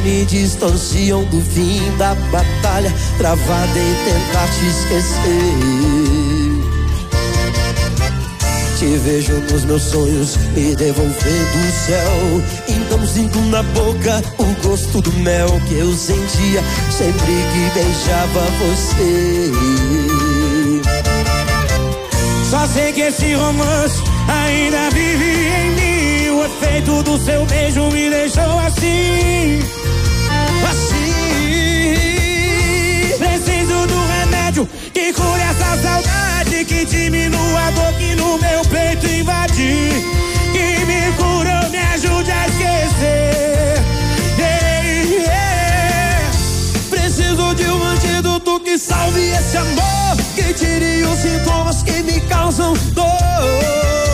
Me distanciam do fim da batalha, travada em tentar te esquecer. Te vejo nos meus sonhos, me devolvendo o céu. Então sinto na boca o gosto do mel que eu sentia sempre que beijava você. Só sei que esse romance ainda vive em mim. O efeito do seu beijo me deixou assim. Assim. Preciso do remédio que cure essa saudade. Que diminua a dor que no meu peito invade. Que me cura, me ajude a esquecer. Preciso de um antídoto que salve esse amor, que tire os sintomas que me causam dor.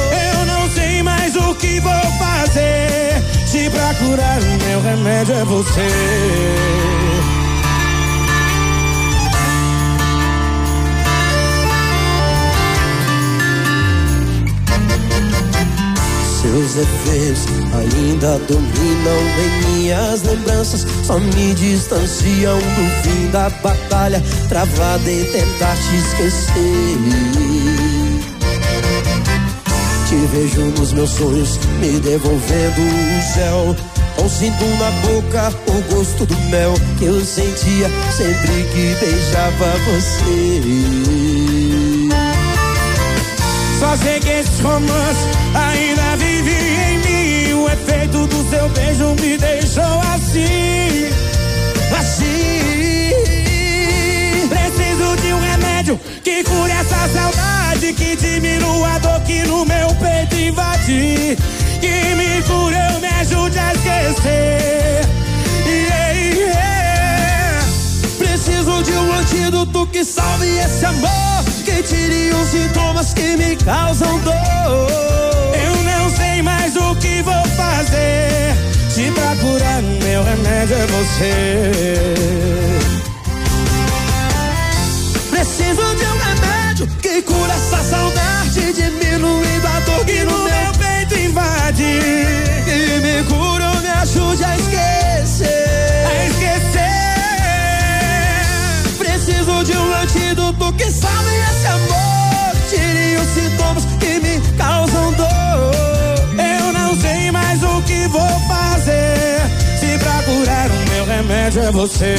O que vou fazer. Se pra curar o meu remédio é você. Seus efeitos ainda dominam em minhas lembranças, só me distanciam do fim da batalha, travada em tentar te esquecer. Vejo nos meus sonhos, me devolvendo o céu. Ou sinto na boca o gosto do mel que eu sentia sempre que beijava você. Só sei que esse romance ainda vive em mim. O efeito do seu beijo me deixou. Assim. Saudade. Que diminua a dor que no meu peito invade. Que me cure, eu me ajude a esquecer. Yeah, yeah. Preciso de um antídoto que salve esse amor, que tire os sintomas que me causam dor. Eu não sei mais o que vou fazer. Se pra curar meu remédio é você. Preciso de um remédio que cura essa saudade, diminuindo a dor que no meu peito invade. Que me cura, me ajude a esquecer. A esquecer. Preciso de um antídoto que salve esse amor, tire os sintomas que me causam dor. Eu não sei mais o que vou fazer. Se pra curar o meu remédio é você.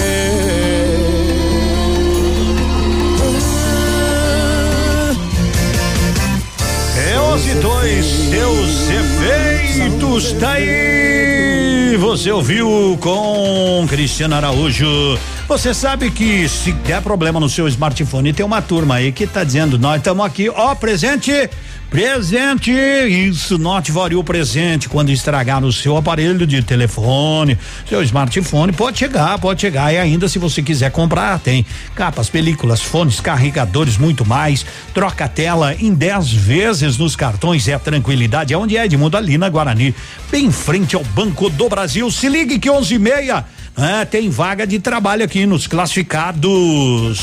É 11 e 2, seus efeitos tá aí. Você ouviu com Cristiano Araújo. Você sabe que se der problema no seu smartphone, tem uma turma aí que tá dizendo: nós estamos aqui, ó, presente. Presente, isso, Note Vario presente quando estragar no seu aparelho de telefone, seu smartphone, pode chegar, pode chegar e ainda se você quiser comprar, tem capas, películas, fones, carregadores, muito mais, troca tela em 10 vezes nos cartões, é tranquilidade, é onde é Edmundo ali na Guarani, bem em frente ao Banco do Brasil, se ligue que onze e meia, é, tem vaga de trabalho aqui nos classificados.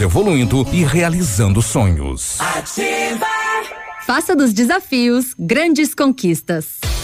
evoluindo e realizando sonhos. Ativa! Faça dos desafios grandes conquistas.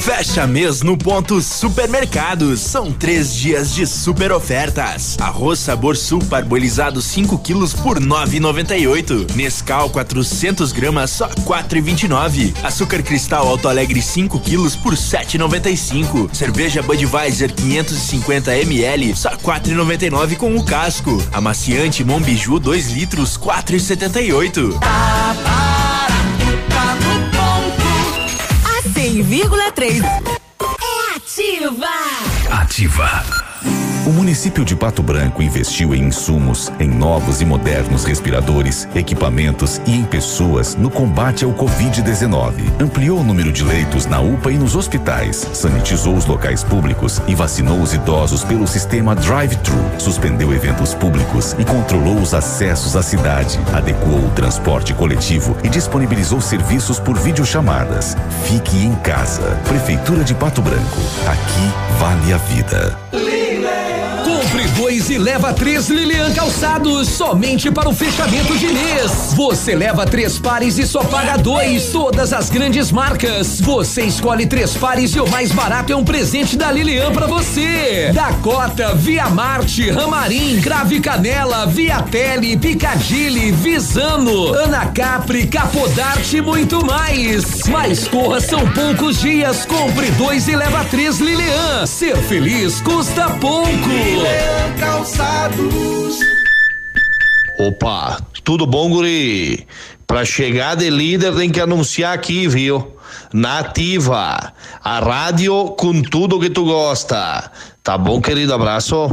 Fecha mês no ponto Supermercados. São três dias de super ofertas. Arroz sabor sul parbolizado 5 quilos por 9,98. Nescau 400 gramas só 4,29. Açúcar cristal Alto Alegre 5 quilos por 7,95. Cerveja Budweiser 550 ml só 4,99 com o casco. Amaciante Monbiju 2 litros 4,78. A 100,3 é ativa. Ativa. O município de Pato Branco investiu em insumos, em novos e modernos respiradores, equipamentos e em pessoas no combate ao Covid-19. Ampliou o número de leitos na UPA e nos hospitais, sanitizou os locais públicos e vacinou os idosos pelo sistema Drive-Thru. Suspendeu eventos públicos e controlou os acessos à cidade. Adequou o transporte coletivo e disponibilizou serviços por videochamadas. Fique em casa. Prefeitura de Pato Branco. Aqui vale a vida. Boa. Dois e leva três Lilian Calçados somente para o fechamento de mês. Você leva três pares e só paga dois. Todas as grandes marcas. Você escolhe três pares e o mais barato é um presente da Lilian para você. Dakota, Via Marte, Ramarim, Crave Canela, Via Tele, Picadilly, Visano, Ana Capri, Capodarte e muito mais. Mas corra, são poucos dias. Compre dois e leva três Lilian. Ser feliz custa pouco. Calçados. Opa, tudo bom, guri? Pra chegar de líder tem que anunciar aqui, viu? Nativa, a rádio com tudo que tu gosta. Tá bom, querido? Abraço.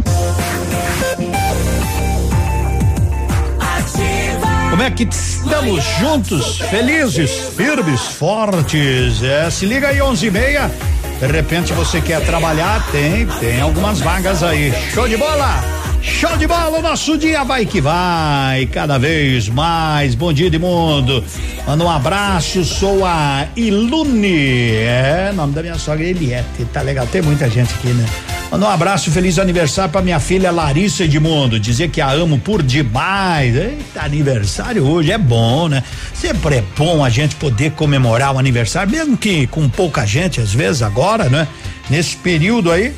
Como é que estamos juntos, felizes, firmes, fortes? É, se liga aí, onze e meia. De repente você quer trabalhar, tem, tem algumas vagas aí. Show de bola! Show de bola, o nosso dia vai que vai, cada vez mais. Bom dia, Edmundo. Manda um abraço, sou a Ilune. É, nome da minha sogra é Eliette. Tá legal, tem muita gente aqui, né? Manda um abraço, feliz aniversário pra minha filha Larissa Edmundo. Dizer que a amo por demais. Eita, aniversário hoje é bom, né? Sempre é bom a gente poder comemorar o aniversário, mesmo que com pouca gente, às vezes, agora, né? Nesse período aí.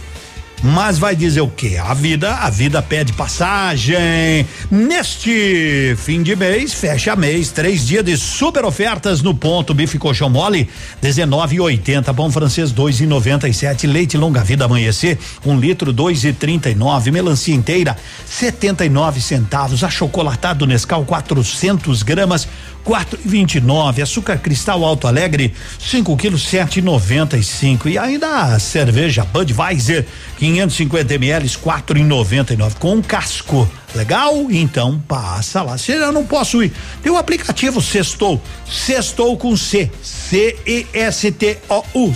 Mas vai dizer o quê? A vida, a vida pede passagem. Neste fim de mês, fecha mês, três dias de super ofertas no ponto bife colchão mole, 19,80, pão francês 2,97, leite longa vida amanhecer, um litro 2,39, melancia inteira 79 centavos, achocolatado Nescau 400 gramas quatro e vinte e nove, açúcar cristal Alto Alegre, 5 quilos, sete e noventa e cinco. E ainda a cerveja Budweiser, 550 ml, quatro e noventa e nove, com um casco. Legal? Então passa lá. Se eu não posso ir, tem o aplicativo Sextou. Sextou com C. C-E-S-T-O-U.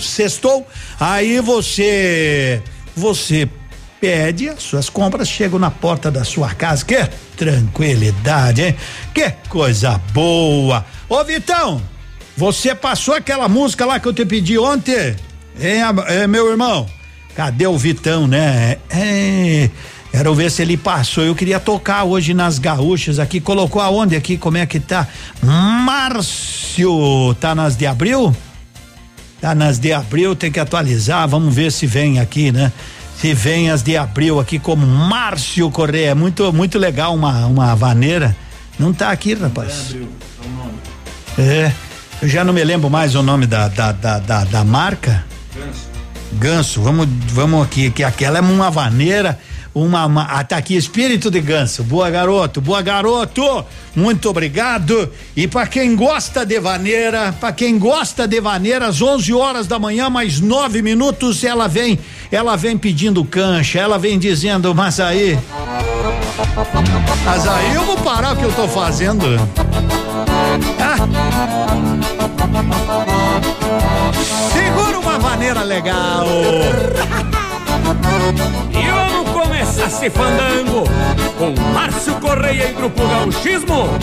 Sextou. Aí você. Você pede as suas compras, chegam na porta da sua casa. Que tranquilidade, hein? Que coisa boa. Ô Vitão, você passou aquela música lá que eu te pedi ontem? Hein, é, meu irmão? Cadê o Vitão, né? É, quero ver se ele passou. Eu queria tocar hoje nas gaúchas aqui. Colocou aonde aqui? Como é que tá? Márcio, tá nas de abril? Tá nas de abril, tem que atualizar. Vamos ver se vem aqui, né? Se vem as de abril aqui como Márcio Correia. Muito, muito legal uma, uma vaneira. Não tá aqui, rapaz. É, é, eu já não me lembro mais o nome da, da, da, da, da marca. Ganso. Ganso, vamos, vamos aqui, que aquela é uma vaneira uma, uma ah, tá aqui espírito de ganso. Boa garoto, boa garoto. Muito obrigado. E para quem gosta de vaneira, para quem gosta de vaneira, às 11 horas da manhã, mais nove minutos, ela vem, ela vem pedindo cancha, ela vem dizendo, mas aí, mas aí eu vou parar o que eu tô fazendo. Ah. Segura uma vaneira legal. Esse fandango com Márcio Correia e Grupo Gauchismo.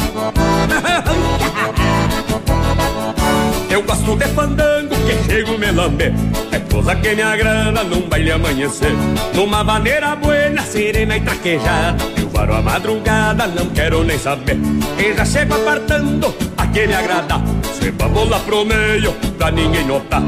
Eu gosto de fandango que chego me lambe. É coisa que me agrada num baile amanhecer. Numa maneira buena, serena e traquejada. Eu varo a madrugada, não quero nem saber. E já chego apartando que me agrada. Sempre bola pro meio, pra ninguém notar.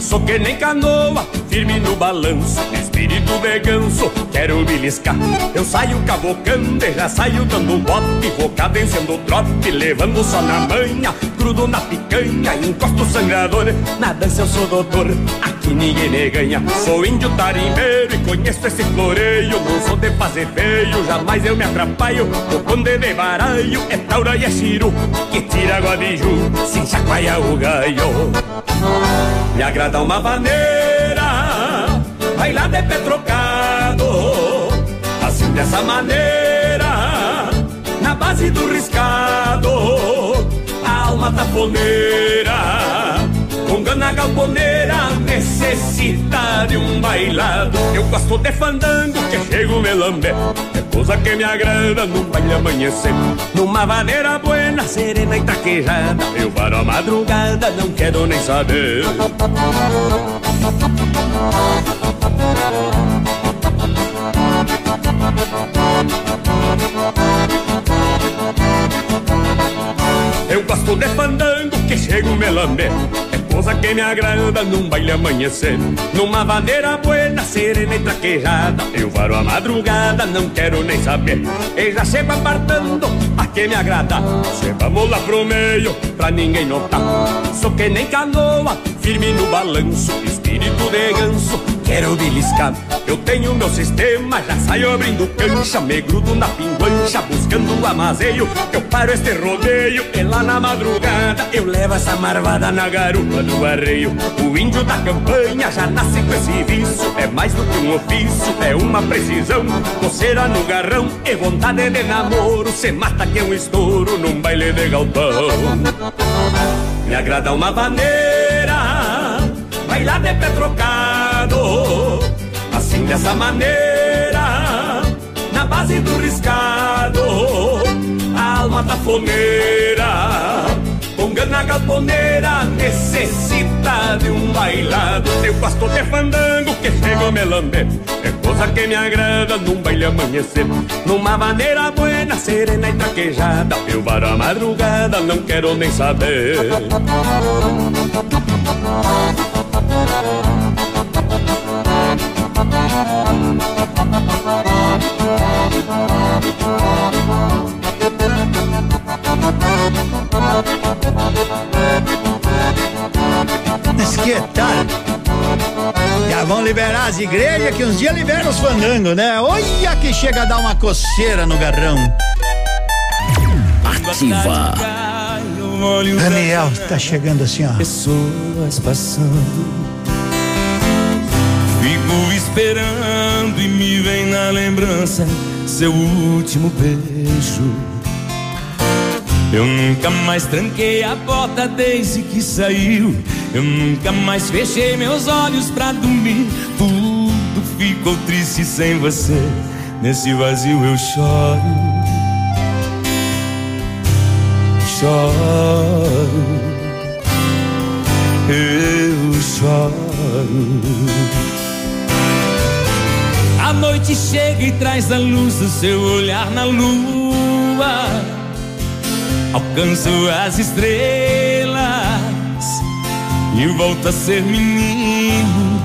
Sou que nem canoa, firme no balanço. Espírito de ganso, quero beliscar Eu saio cavocando já saio dando um bote. Vou cadenciando o trote, levando só na manha. Grudo na picanha, encosto sangrador. Na dança eu sou doutor, aqui ninguém me ganha. Sou índio tarimbeiro e conheço esse floreio. Não sou de fazer feio, jamais eu me atrapalho. O conde de baralho é taura e é chiru Que tira água de ju, se chacoalha o gaio. Me agrada uma maneira Bailar de pé trocado. Assim dessa maneira Na base do riscado A alma taponeira com gana galponeira necessita de um bailado. Eu gosto de fandango que chego me lambe. É coisa que me agrada num baile amanhecer. Numa maneira buena, serena e traquejada. Eu paro a madrugada, não quero nem saber. Eu gosto de fandango que chego me lambe Coisa que me agrada num baile amanhecer. Numa maneira buena, serena e traquejada. Eu varo a madrugada, não quero nem saber. E já chego apartando a que me agrada? Vamos lá pro meio, pra ninguém notar. Sou que nem canoa, firme no balanço Espírito de ganso, quero beliscar. Eu tenho meu sistema, já saio abrindo cancha Me grudo na pinguancha, buscando o amazeio. Eu paro este rodeio e lá na madrugada Eu levo essa marvada na garupa do arreio. O índio da campanha já nasce com esse vício É mais do que um ofício, é uma precisão. Coceira no garrão e vontade de namoro Se mata que é um estouro num baile de galpão. Me agrada uma maneira Bailar de pé trocado. Assim dessa maneira Na base do riscado A alma tafoneira com gana galponeira necessita de um bailado. Eu gosto de fandango que chego me lambe É coisa que me agrada num baile amanhecer. Numa maneira buena, serena e traquejada Eu varo a madrugada, não quero nem saber Mas que tal? Já vão liberar as igrejas que uns dias liberam os fandangos, né? Olha que chega a dar uma coceira no garrão. Ativa. Daniel, tá chegando assim, ó. Pessoas passando. Fico esperando e me vem na lembrança seu último beijo. Eu nunca mais tranquei a porta desde que saiu. Eu nunca mais fechei meus olhos pra dormir. Tudo ficou triste sem você. Nesse vazio eu choro. Choro. Eu choro. A noite chega e traz a luz do seu olhar na lua. Alcanço as estrelas e volto a ser menino.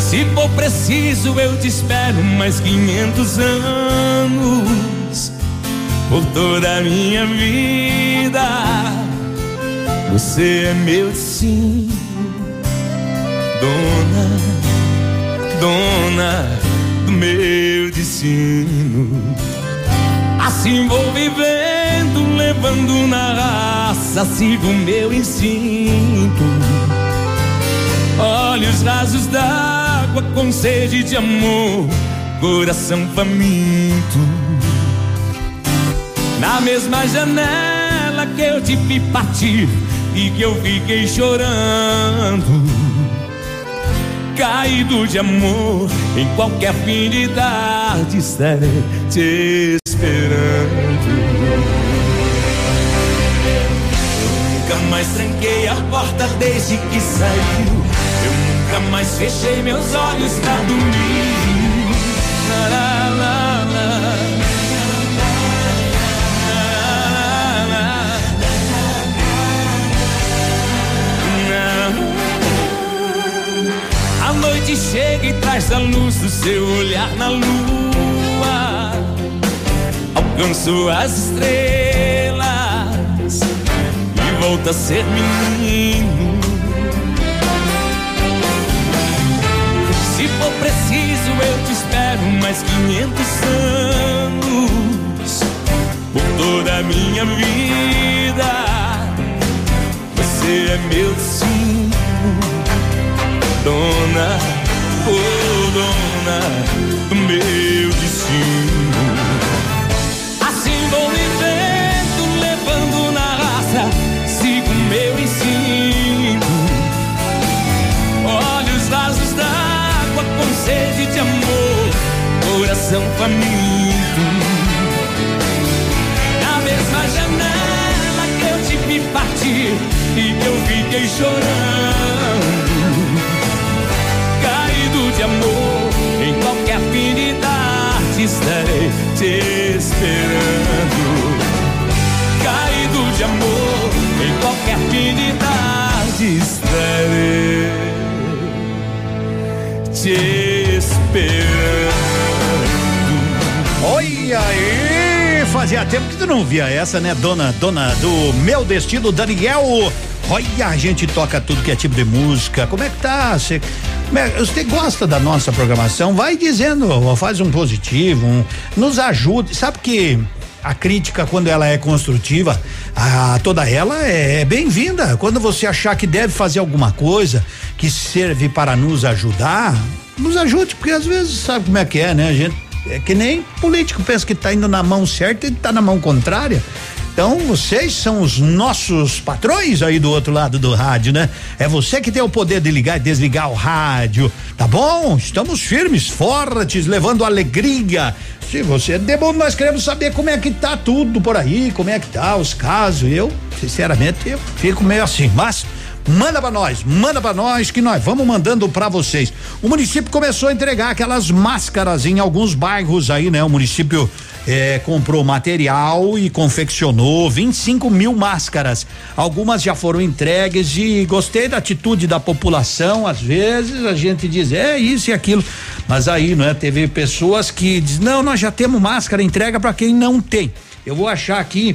Se for preciso, eu te espero mais 500 anos por toda a minha vida. Você é meu destino, dona, dona do meu destino. Assim vou vivendo, levando na raça, sigo meu instinto. Olhos rasos d'água com sede de amor, coração faminto. Na mesma janela que eu te vi partir e que eu fiquei chorando. Caído de amor, em qualquer fim de tarde estarei te esperando. Eu nunca mais tranquei a porta desde que saiu. Eu nunca mais fechei meus olhos pra dormir. Noite chega e traz a luz do seu olhar na lua. Alcanço as estrelas e volto a ser menino. Se for preciso, eu te espero mais 500 anos por toda a minha vida. Você é meu destino dona, dona do meu destino. Assim vou vivendo, levando na raça, sigo meu ensino. Olhos rasos d'água com sede de amor, coração faminto. Na mesma janela que eu te vi partir e eu fiquei chorando estarei te esperando. Caído de amor, em qualquer fim de tarde estarei te esperando. Olha aí, fazia tempo que tu não via essa, né, dona, dona do meu destino, Daniel. Olha, a gente toca tudo que é tipo de música. Como é que tá? Você, você gosta da nossa programação? Vai dizendo, faz um positivo, um, nos ajude. Sabe que a crítica, quando ela é construtiva, a, toda ela é, é bem-vinda. Quando você achar que deve fazer alguma coisa que serve para nos ajudar, nos ajude, porque às vezes sabe como é que é, né? A gente é que nem político pensa que tá indo na mão certa e tá na mão contrária. Então, vocês são os nossos patrões aí do outro lado do rádio, né? É você que tem o poder de ligar e desligar o rádio, tá bom? Estamos firmes, fortes, levando alegria. Se você é de bom, nós queremos saber como é que tá tudo por aí, como é que tá os casos. Eu, sinceramente, eu fico meio assim, mas Manda para nós, manda para nós que nós vamos mandando para vocês. O município começou a entregar aquelas máscaras em alguns bairros aí, né? O município eh, comprou material e confeccionou 25 mil máscaras. Algumas já foram entregues e gostei da atitude da população. Às vezes a gente diz é isso e aquilo, mas aí, não é? Teve pessoas que diz não, nós já temos máscara entrega para quem não tem. Eu vou achar aqui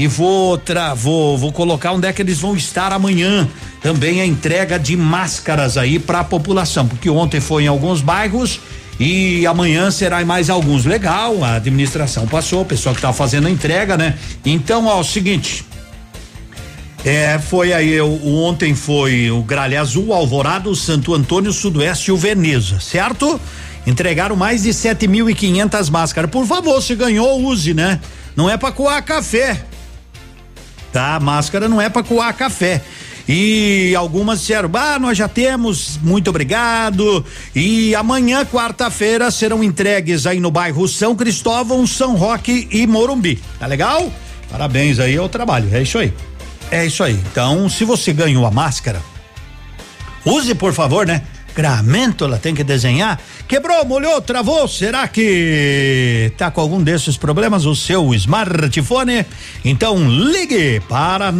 e vou, tra, vou, vou colocar onde é que eles vão estar amanhã. Também a entrega de máscaras aí para a população, porque ontem foi em alguns bairros e amanhã será em mais alguns. Legal, a administração passou, o pessoal que tá fazendo a entrega, né? Então, ó, o seguinte. É, foi aí, o, ontem foi o Gralha Azul, Alvorado, Santo Antônio, Sudoeste e o Veneza, certo? Entregaram mais de 7.500 máscaras. Por favor, se ganhou, use, né? Não é para coar café. Tá? Máscara não é para coar café. E algumas disseram: "Ah, nós já temos, muito obrigado". E amanhã, quarta-feira, serão entregues aí no bairro São Cristóvão, São Roque e Morumbi. Tá legal? Parabéns aí ao trabalho. É isso aí. É isso aí. Então, se você ganhou a máscara, use por favor, né? Gramento, ela tem que desenhar. Quebrou, molhou, travou. Será que tá com algum desses problemas o seu smartphone? Então ligue para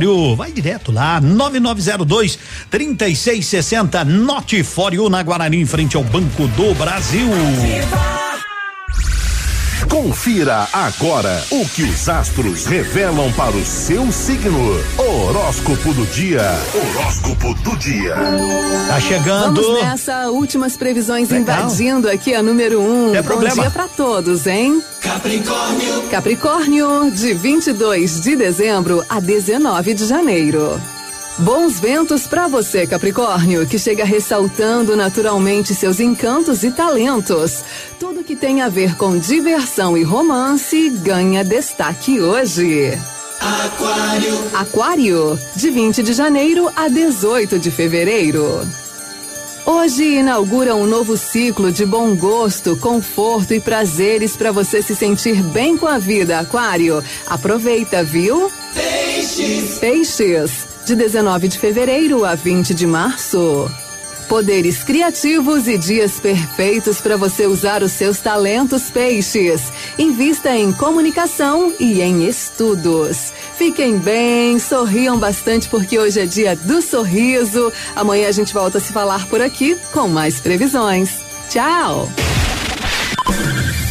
You. Vai direto lá, 9902 3660 Note For You na Guarani, em frente ao Banco do Brasil. Confira agora o que os astros revelam para o seu signo. Horóscopo do dia. Horóscopo do dia. Tá chegando. Vamos nessa, últimas previsões Legal. invadindo aqui a número 1. Um. É Bom problema. dia pra todos, hein? Capricórnio. Capricórnio, de 22 de dezembro a 19 de janeiro. Bons ventos para você, Capricórnio, que chega ressaltando naturalmente seus encantos e talentos. Tudo que tem a ver com diversão e romance ganha destaque hoje. Aquário. Aquário, de 20 de janeiro a 18 de fevereiro. Hoje inaugura um novo ciclo de bom gosto, conforto e prazeres para você se sentir bem com a vida, Aquário. Aproveita, viu? Peixes. Peixes, de 19 de fevereiro a 20 de março. Poderes criativos e dias perfeitos para você usar os seus talentos, peixes. Invista em comunicação e em estudos. Fiquem bem, sorriam bastante porque hoje é dia do sorriso. Amanhã a gente volta a se falar por aqui com mais previsões. Tchau!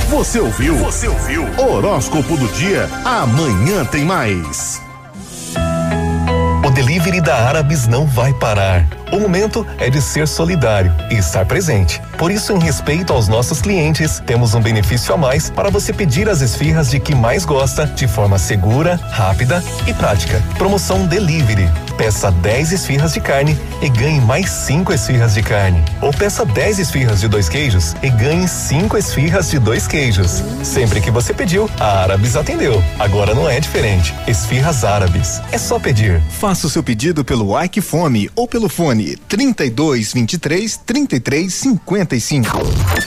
Você ouviu? Você ouviu? Horóscopo do dia. Amanhã tem mais. Delivery da Árabes não vai parar. O momento é de ser solidário e estar presente. Por isso, em respeito aos nossos clientes, temos um benefício a mais para você pedir as esfirras de que mais gosta de forma segura, rápida e prática. Promoção Delivery. Peça 10 esfirras de carne e ganhe mais 5 esfirras de carne. Ou peça 10 esfirras de dois queijos e ganhe 5 esfirras de dois queijos. Sempre que você pediu, a Árabes atendeu. Agora não é diferente. Esfirras Árabes. É só pedir. Faça o seu pedido pelo Ike Fome ou pelo fone 32 23 33 55.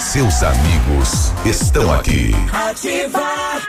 Seus amigos estão aqui. Ativar.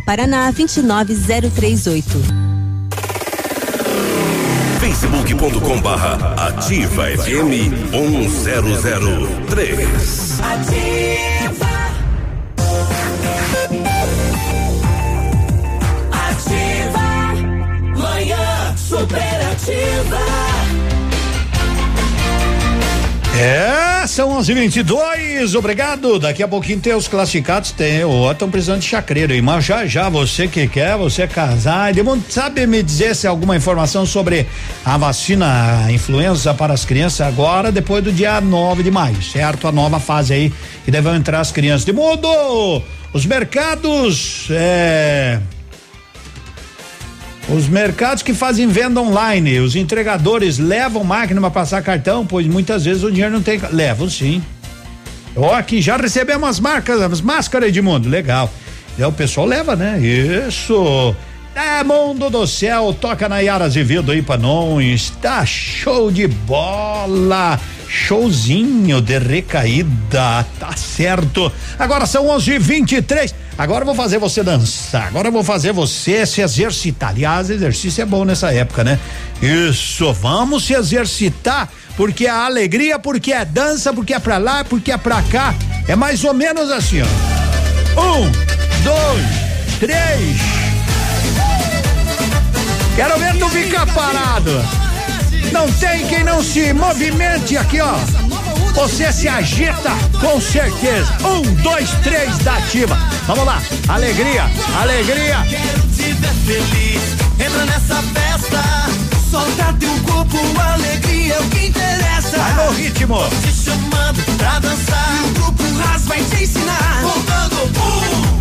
Paraná 29038. facebook.com barra ativa FM 1003. Ativa. Ativa. Manhã superativa. É, são 11:22. Obrigado. Daqui a pouquinho tem os classificados. Tem, ó, estão precisando de chacreiro. Mas já já você que quer, você casar. Demon, sabe me dizer se alguma informação sobre a vacina influenza para as crianças agora, depois do dia 9 de maio, certo? A nova fase aí e devem entrar as crianças. De modo, os mercados, é, os mercados que fazem venda online, os entregadores levam máquina para passar cartão, pois muitas vezes o dinheiro não tem. Levam sim. Ó, aqui já recebemos as marcas, as máscaras, Edmundo. Legal. É, o pessoal leva, né? Isso. É, mundo do céu, toca na Yara Azevedo aí pra nós. Tá show de bola. Showzinho de recaída, tá certo. Agora são 11:23. Agora eu vou fazer você dançar. Agora eu vou fazer você se exercitar. Aliás, exercício é bom nessa época, né? Isso, vamos se exercitar, porque é alegria, porque é dança, porque é pra lá, porque é pra cá. É mais ou menos assim, ó. Um, dois, três. Quero ver tu ficar parado. Não tem quem não se movimente aqui, ó. Você se agita com certeza. Um, dois, três da ativa. Vamos lá. Alegria, alegria. Quero te ver feliz. Entra nessa festa. Solta teu corpo, alegria é o que interessa. Vai no ritmo. Tô te chamando pra dançar. E o grupo Ras vai te ensinar. Contando um,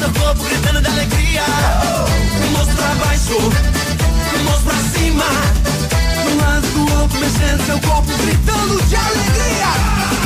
seu corpo, gritando de alegria. Mãos pra baixo, mãos pra cima. Um lado pro outro, mexendo seu corpo, gritando de alegria.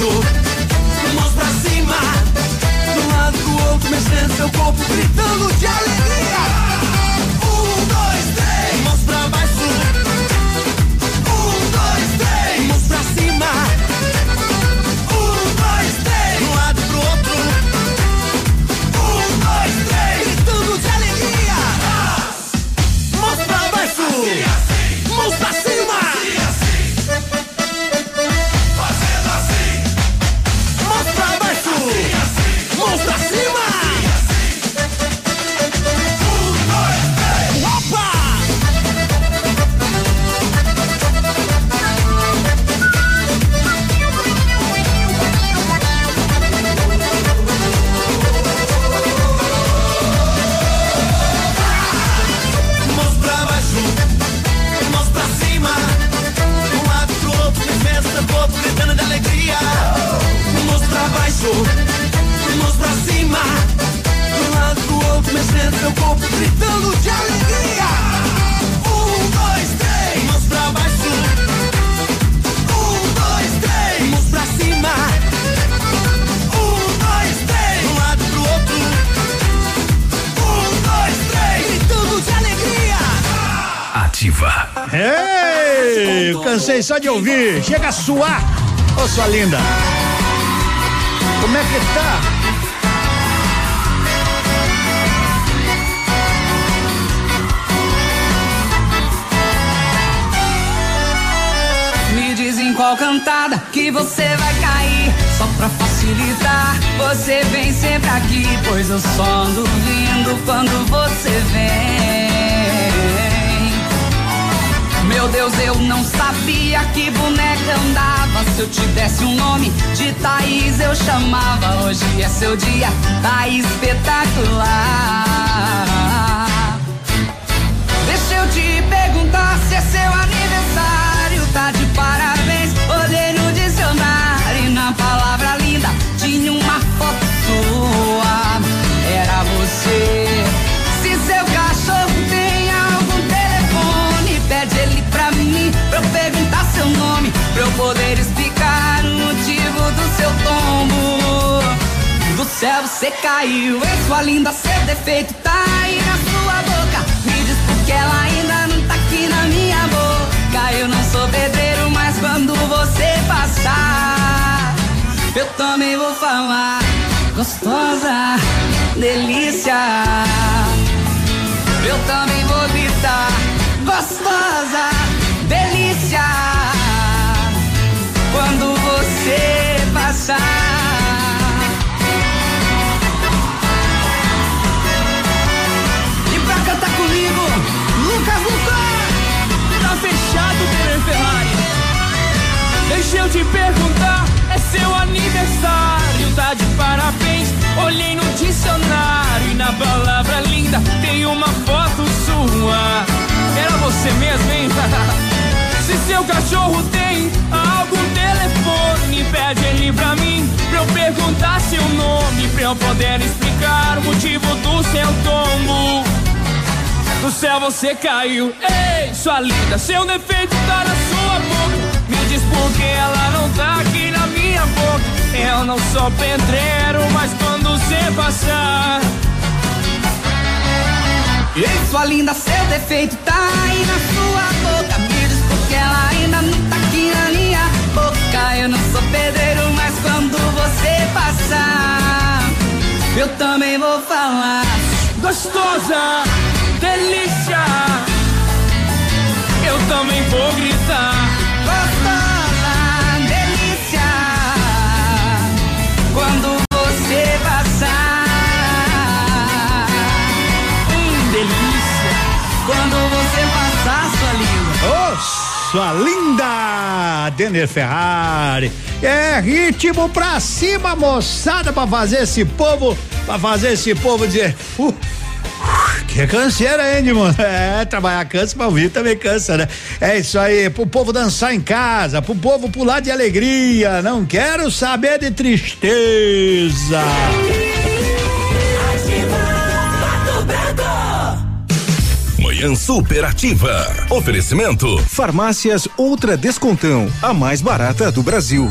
Baixo, mãos pra cima. De um lado pro outro, mexendo seu corpo, gritando de alegria. Cansei só de ouvir. Chega a suar. Ô, sua linda. Como é que tá? Me diz em qual cantada que você vai cair. Só pra facilitar, você vem sempre aqui. Pois eu só ando vindo quando você vem. Meu Deus, eu não sabia que boneca andava. Se eu te desse um nome de Thaís, eu chamava. Hoje é seu dia, tá espetacular. Deixa eu te perguntar se é seu aniversário, céu você caiu, é sua linda, seu defeito tá aí na sua boca. Me diz por que ela ainda não tá aqui na minha boca. Eu não sou pedreiro, mas quando você passar, eu também vou falar. Gostosa, delícia. Eu também vou gritar, gostosa, delícia. Quando você passar. Lucas Lucan. Tá fechado, Tere Ferrari. Deixa eu te perguntar, é seu aniversário, tá de parabéns. Olhei no dicionário e na palavra linda tem uma foto sua. Era você mesmo, hein? Se seu cachorro tem algum telefone, pede ele pra mim, pra eu perguntar seu nome, pra eu poder explicar o motivo do seu tombo. Do céu você caiu, ei, sua linda, seu defeito tá na sua boca. Me diz por que ela não tá aqui na minha boca. Eu não sou pedreiro, mas quando você passar. Ei, sua linda, seu defeito tá aí na sua boca. Me diz por que ela ainda não tá aqui na minha boca. Eu não sou pedreiro, mas quando você passar, eu também vou falar. Gostosa, delícia. Eu também vou gritar. Gostosa, delícia. Quando você passar. Hum, delícia. Quando você passar, sua linda. Ô, sua linda Denner Ferrari. É ritmo pra cima, moçada, pra fazer esse povo, pra fazer esse povo dizer. Uh, que canseira, hein, mano? É, trabalhar cansa, mas ouvir também cansa, né? É isso aí, pro povo dançar em casa, pro povo pular de alegria, não quero saber de tristeza. Manhã superativa. Oferecimento. Farmácias Ultra Descontão, a mais barata do Brasil.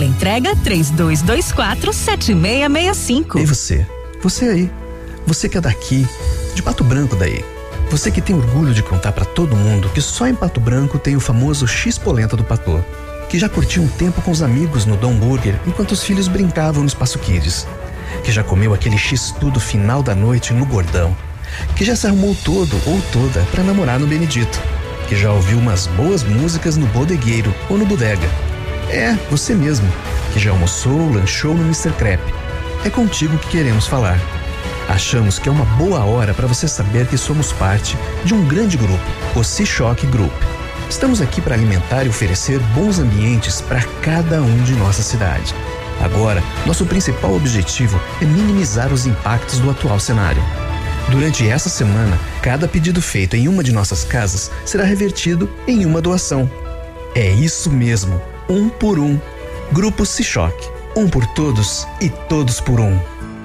Teleentrega 3224 7665. E você? Você aí? Você que é daqui, de Pato Branco daí. Você que tem orgulho de contar para todo mundo que só em Pato Branco tem o famoso X Polenta do Patô. Que já curtiu um tempo com os amigos no Dom Burger enquanto os filhos brincavam no Espaço Kids. Que já comeu aquele X tudo final da noite no Gordão. Que já se arrumou todo ou toda para namorar no Benedito. Que já ouviu umas boas músicas no Bodegueiro ou no Bodega. É, você mesmo, que já almoçou, lanchou no Mr. Crepe. É contigo que queremos falar. Achamos que é uma boa hora para você saber que somos parte de um grande grupo, o C-Shock Group. Estamos aqui para alimentar e oferecer bons ambientes para cada um de nossa cidade. Agora, nosso principal objetivo é minimizar os impactos do atual cenário. Durante essa semana, cada pedido feito em uma de nossas casas será revertido em uma doação. É isso mesmo, um por um. Grupo Cichoc. Um por todos e todos por um.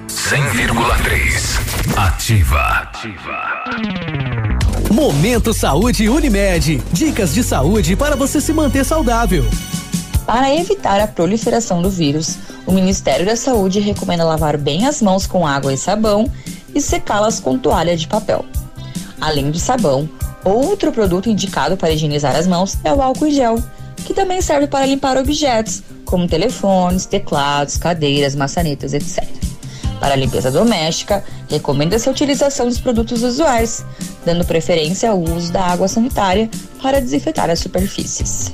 100,3. Ativa. Momento Saúde Unimed. Dicas de saúde para você se manter saudável. Para evitar a proliferação do vírus, o Ministério da Saúde recomenda lavar bem as mãos com água e sabão e secá-las com toalha de papel. Além do sabão, outro produto indicado para higienizar as mãos é o álcool em gel, que também serve para limpar objetos, como telefones, teclados, cadeiras, maçanetas, etc. Para a limpeza doméstica, recomenda-se a utilização dos produtos usuais, dando preferência ao uso da água sanitária para desinfetar as superfícies.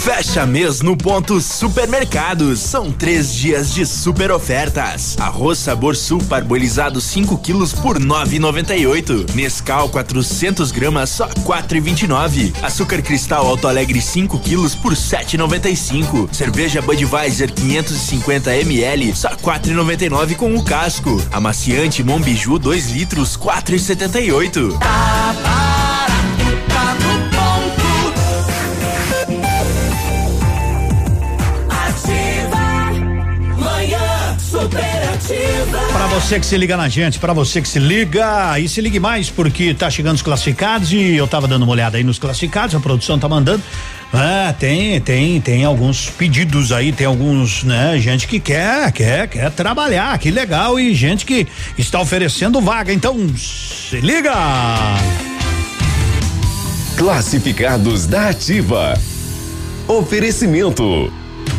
Fecha mês no ponto Supermercados. São três dias de super ofertas. Arroz sabor sul parbolizado 5 quilos por 9,98. Nescau 400 gramas só 4,29. Açúcar cristal Alto Alegre 5 quilos por 7,95. Cerveja Budweiser 550 ml só 4,99 com o casco. Amaciante Monbiju 2 litros 4,78. Tá barato, Para você que se liga na gente, para você que se liga, e se ligue mais porque tá chegando os classificados e eu tava dando uma olhada aí nos classificados, a produção tá mandando. Ah, tem, tem, tem alguns pedidos aí, tem alguns, né, gente que quer, quer, quer trabalhar, que legal e gente que está oferecendo vaga. Então, se liga! Classificados da Ativa. Oferecimento.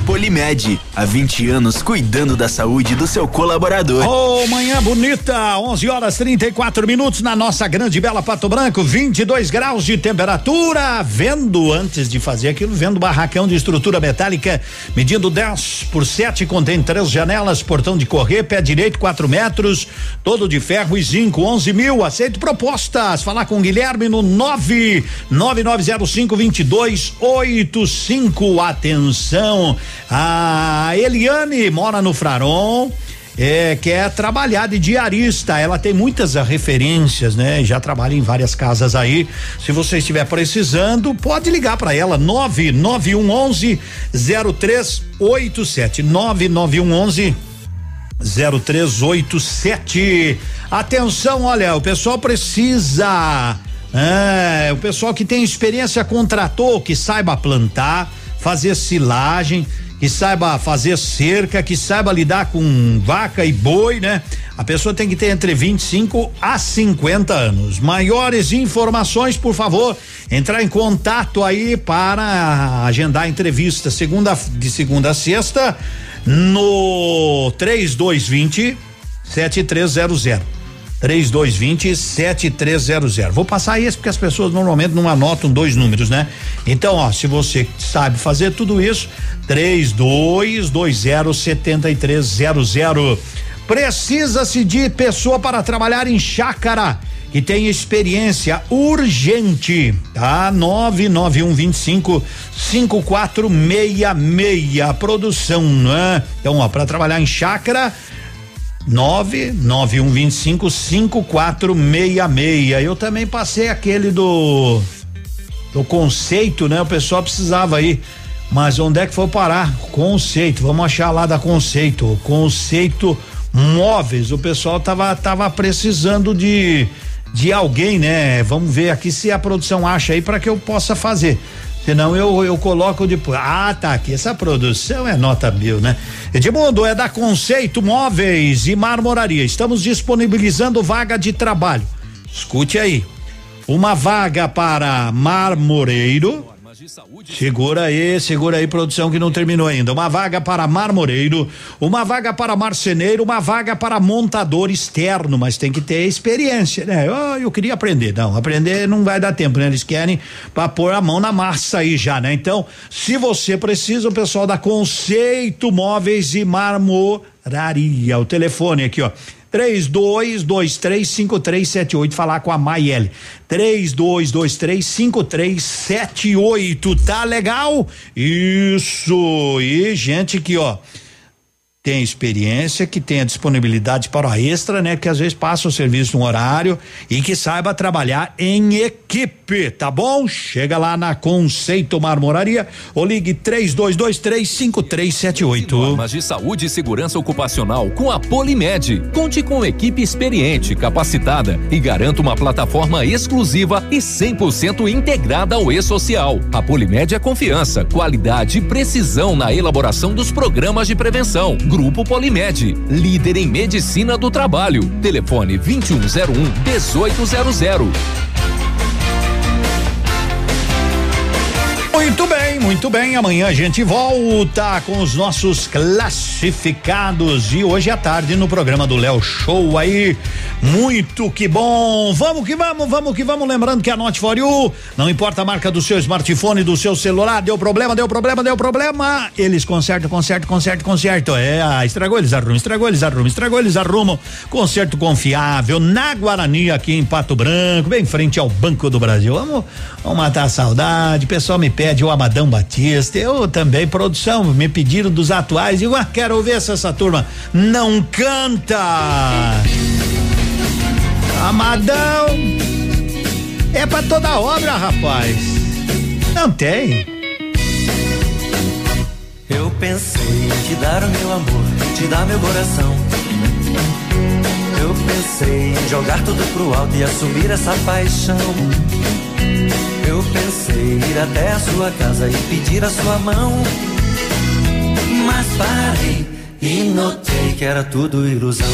Polimed, há 20 anos cuidando da saúde do seu colaborador. Ô, manhã bonita, 11 horas 34 minutos na nossa grande bela Pato Branco, 22 graus de temperatura. Vendo, antes de fazer aquilo, vendo barracão de estrutura metálica, medindo 10 por 7, contém três janelas, portão de correr, pé direito 4 metros, todo de ferro e zinco, 11 mil. Aceito propostas. Falar com Guilherme no 99905 2285. Atenção. A Eliane mora no Fraron. É, quer trabalhar de diarista. Ela tem muitas referências, né? Já trabalha em várias casas aí. Se você estiver precisando, pode ligar para ela 99111 0387 99111 0387. Atenção, olha, o pessoal precisa. É, o pessoal que tem experiência contratou, que saiba plantar, fazer silagem, que saiba fazer cerca, que saiba lidar com vaca e boi, né? A pessoa tem que ter entre 25 a 50 anos. Maiores informações, por favor, entrar em contato aí para agendar entrevista segunda de segunda a sexta no 3220 7300. 3220 7300. Vou passar esse porque as pessoas normalmente não anotam dois números, né? Então, ó, se você sabe fazer tudo isso, 3220 7300. Precisa-se de pessoa para trabalhar em chácara que tem experiência urgente, tá? 99125 5466 produção, né? Então, ó, para trabalhar em chácara 99125 5466. Eu também passei aquele do do conceito, né? O pessoal precisava aí. Mas onde é que foi parar? Conceito. Vamos achar lá da conceito. Conceito móveis. O pessoal tava tava precisando de de alguém, né? Vamos ver aqui se a produção acha aí para que eu possa fazer. Senão eu, eu coloco depois. Ah, tá aqui. Essa produção é nota mil, né? Edmundo, é da Conceito Móveis e Marmoraria. Estamos disponibilizando vaga de trabalho. Escute aí. Uma vaga para marmoreiro. Segura aí, segura aí, produção que não terminou ainda. Uma vaga para marmoreiro, uma vaga para marceneiro, uma vaga para montador externo, mas tem que ter experiência, né? Oh, eu queria aprender. Não, aprender não vai dar tempo, né? Eles querem para pôr a mão na massa aí já, né? Então, se você precisa, o pessoal da Conceito Móveis e Marmoraria, o telefone aqui, ó. 32235378 falar com a Maiele. 32235378, tá legal? Isso. E gente que, ó, tem experiência, que tenha disponibilidade para a extra, né? Que às vezes passa o serviço no horário e que saiba trabalhar em equipe, tá bom? Chega lá na Conceito Marmoraria ou ligue 32235378. Normas de saúde e segurança ocupacional com a Polimed. Conte com equipe experiente, capacitada e garanta uma plataforma exclusiva e 100% integrada ao e-social. A Polimed é confiança, qualidade e precisão na elaboração dos programas de prevenção. Grupo Polimed, líder em medicina do trabalho. Telefone 2101 1800. Muito bem, muito bem. Amanhã a gente volta com os nossos classificados e hoje à tarde no programa do Léo Show aí. Muito que bom. Vamos que vamos, vamos que vamos. Lembrando que a Note for You, não importa a marca do seu smartphone, do seu celular, deu problema, deu problema, deu problema. Eles consertam, consertam, consertam, consertam. É, ah, estragou, eles arrumam, estragou, eles arrumam, estragou, eles arrumam. Conserto confiável na Guarani, aqui em Pato Branco, bem frente ao Banco do Brasil. Vamos, vamos matar a saudade. Pessoal me pede o Amadão Batista. Eu também, produção, me pediram dos atuais. E eu ah, quero ver se essa turma não canta. Amadão. É pra toda obra, rapaz. Não tem. Eu pensei em te dar o meu amor, te dar meu coração. Eu pensei em jogar tudo pro alto e assumir essa paixão. Eu pensei ir até a sua casa e pedir a sua mão. Mas parei e notei que era tudo ilusão.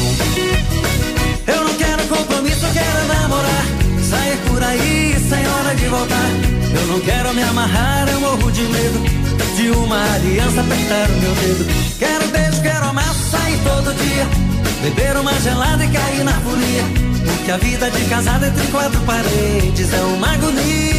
Eu não quero compromisso, eu quero namorar. Sair por aí sem hora de voltar. Eu não quero me amarrar, eu morro de medo de uma aliança apertar o meu dedo. Quero beijo, quero amar, sair todo dia. Beber uma gelada e cair na folia. Porque a vida de casado entre quatro paredes é uma agonia.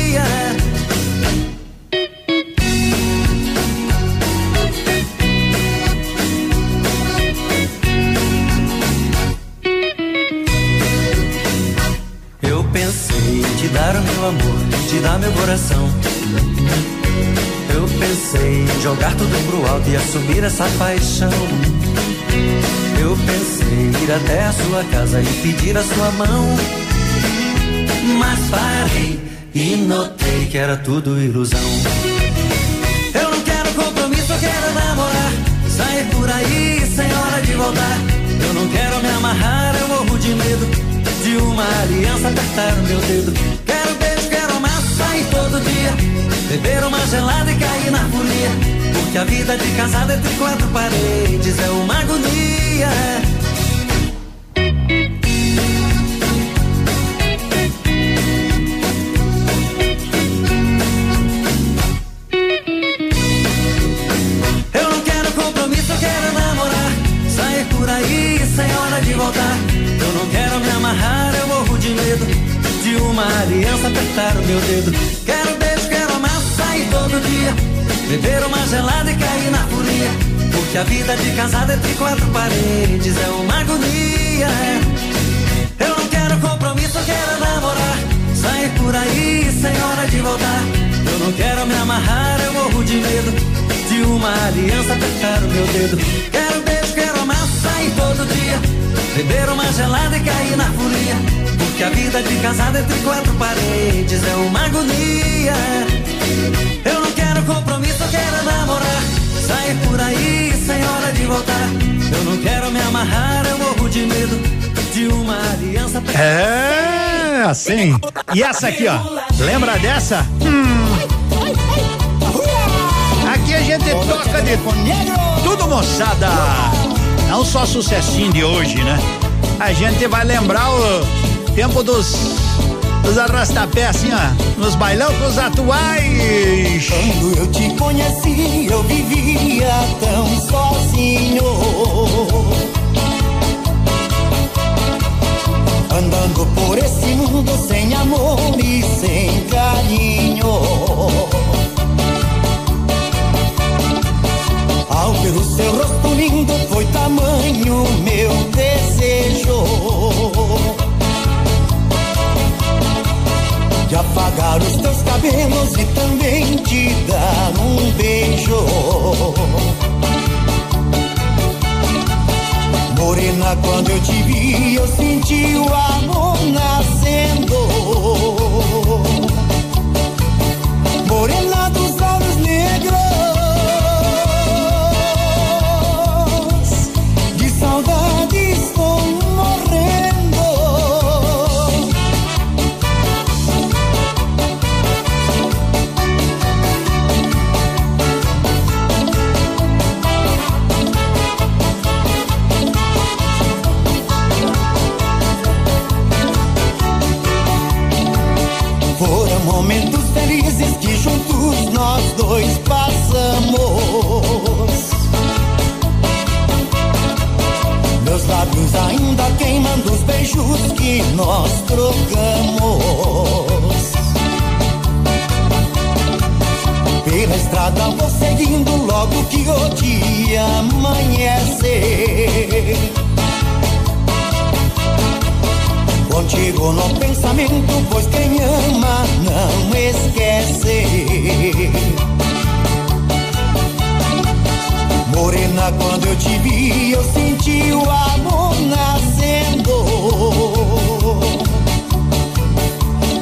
Eu pensei em te dar o meu amor, te dar meu coração. Eu pensei em jogar tudo pro alto e assumir essa paixão. Eu pensei ir até a sua casa e pedir a sua mão. Mas parei e notei que era tudo ilusão. Eu não quero compromisso, eu quero namorar. Sair por aí sem hora de voltar. Eu não quero me amarrar, eu morro de medo de uma aliança apertar o meu dedo. Quero beijo, quero amar, sair todo dia. Beber uma gelada e cair na folia. Porque a vida de casado entre quatro paredes é uma agonia. Quero namorar. Sair por aí sem hora de voltar. Eu não quero me amarrar, eu morro de medo de uma aliança apertar o meu dedo. Quero beijo, quero amar, sair todo dia. Beber uma gelada e cair na folia. Porque a vida de casado entre quatro paredes é uma agonia. Eu não quero compromisso, eu quero namorar. Sair por aí sem hora de voltar. Eu não quero me amarrar, eu morro de medo de uma aliança apertar o meu dedo. Quero beijo, quero amar, sair todo dia. Beber uma gelada e cair na folia. Porque a vida de casado entre quatro paredes é uma agonia. Eu não quero compromisso, eu quero namorar. Sair por aí sem hora de voltar. Eu não quero me amarrar, eu morro de medo de uma aliança. É, assim. E essa aqui, ó. Lembra dessa? Hum. Gente toca de tudo, moçada. Não só sucessinho de hoje, né? A gente vai lembrar o tempo dos dos arrastapé assim, ó, nos bailão com os atuais. Quando eu te conheci, eu vivia tão sozinho. Andando por esse mundo sem amor e sem carinho. Ao ver o seu rosto lindo, foi tamanho meu desejo de apagar os teus cabelos e também te dar um beijo. Morena, quando eu te vi, eu senti o amor nascendo. Que juntos nós dois passamos. Meus lábios ainda queimando os beijos que nós trocamos. Pela estrada vou seguindo logo que o dia amanhecer. Contigo no pensamento, pois quem ama não esquece. Morena, quando eu te vi, eu senti o amor nascendo.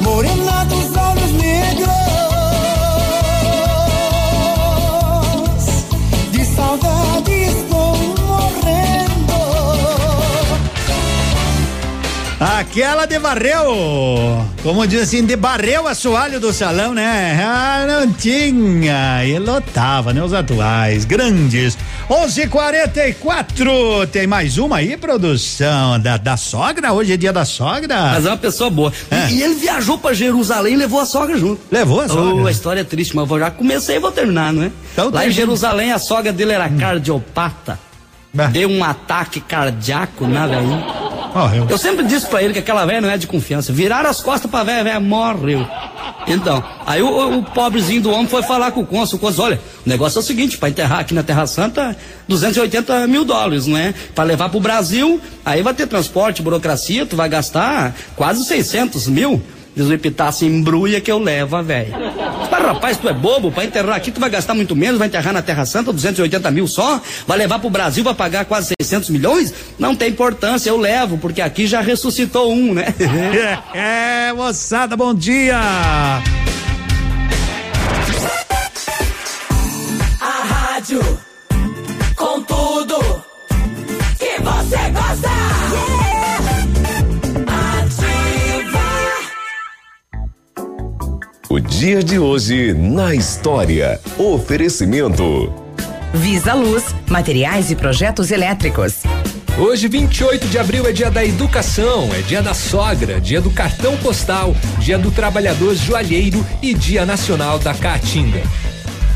Morena dos Aquela de barreu, como diz assim, de barreu assoalho do salão, né? Ah, não tinha, e lotava, né? Os atuais, grandes. 11:44 tem mais uma aí, produção da, da sogra? Hoje é dia da sogra? Mas é uma pessoa boa. E, e ele viajou pra Jerusalém e levou a sogra junto. Levou a sogra? Oh, a história é triste, mas eu vou já comecei e vou terminar, não é? Então Lá em. Jerusalém, a sogra dele era cardiopata. Deu um ataque cardíaco na velhinha. Eu sempre disse pra ele que aquela velha não é de confiança. Viraram as costas pra velha, velha morreu. Então, aí o, o pobrezinho do homem foi falar com o cônsul. O cônsul, olha, o negócio é o seguinte, pra enterrar aqui na Terra Santa, 280 mil dólares, não é? Pra levar pro Brasil, aí vai ter transporte, burocracia, tu vai gastar quase 600 mil. Diz o Epitácio, embrulha que eu levo a velha. Mas rapaz, tu é bobo, pra enterrar aqui tu vai gastar muito menos, vai enterrar na Terra Santa 280 mil só, vai levar pro Brasil, vai pagar quase 600 milhões? Não tem importância, eu levo, porque aqui já ressuscitou um, né? é, moçada, bom dia! Dia de hoje na história. Oferecimento. Visa Luz, materiais e projetos elétricos. Hoje, 28 de abril, é dia da educação, é dia da sogra, dia do cartão postal, dia do trabalhador joalheiro e dia nacional da caatinga.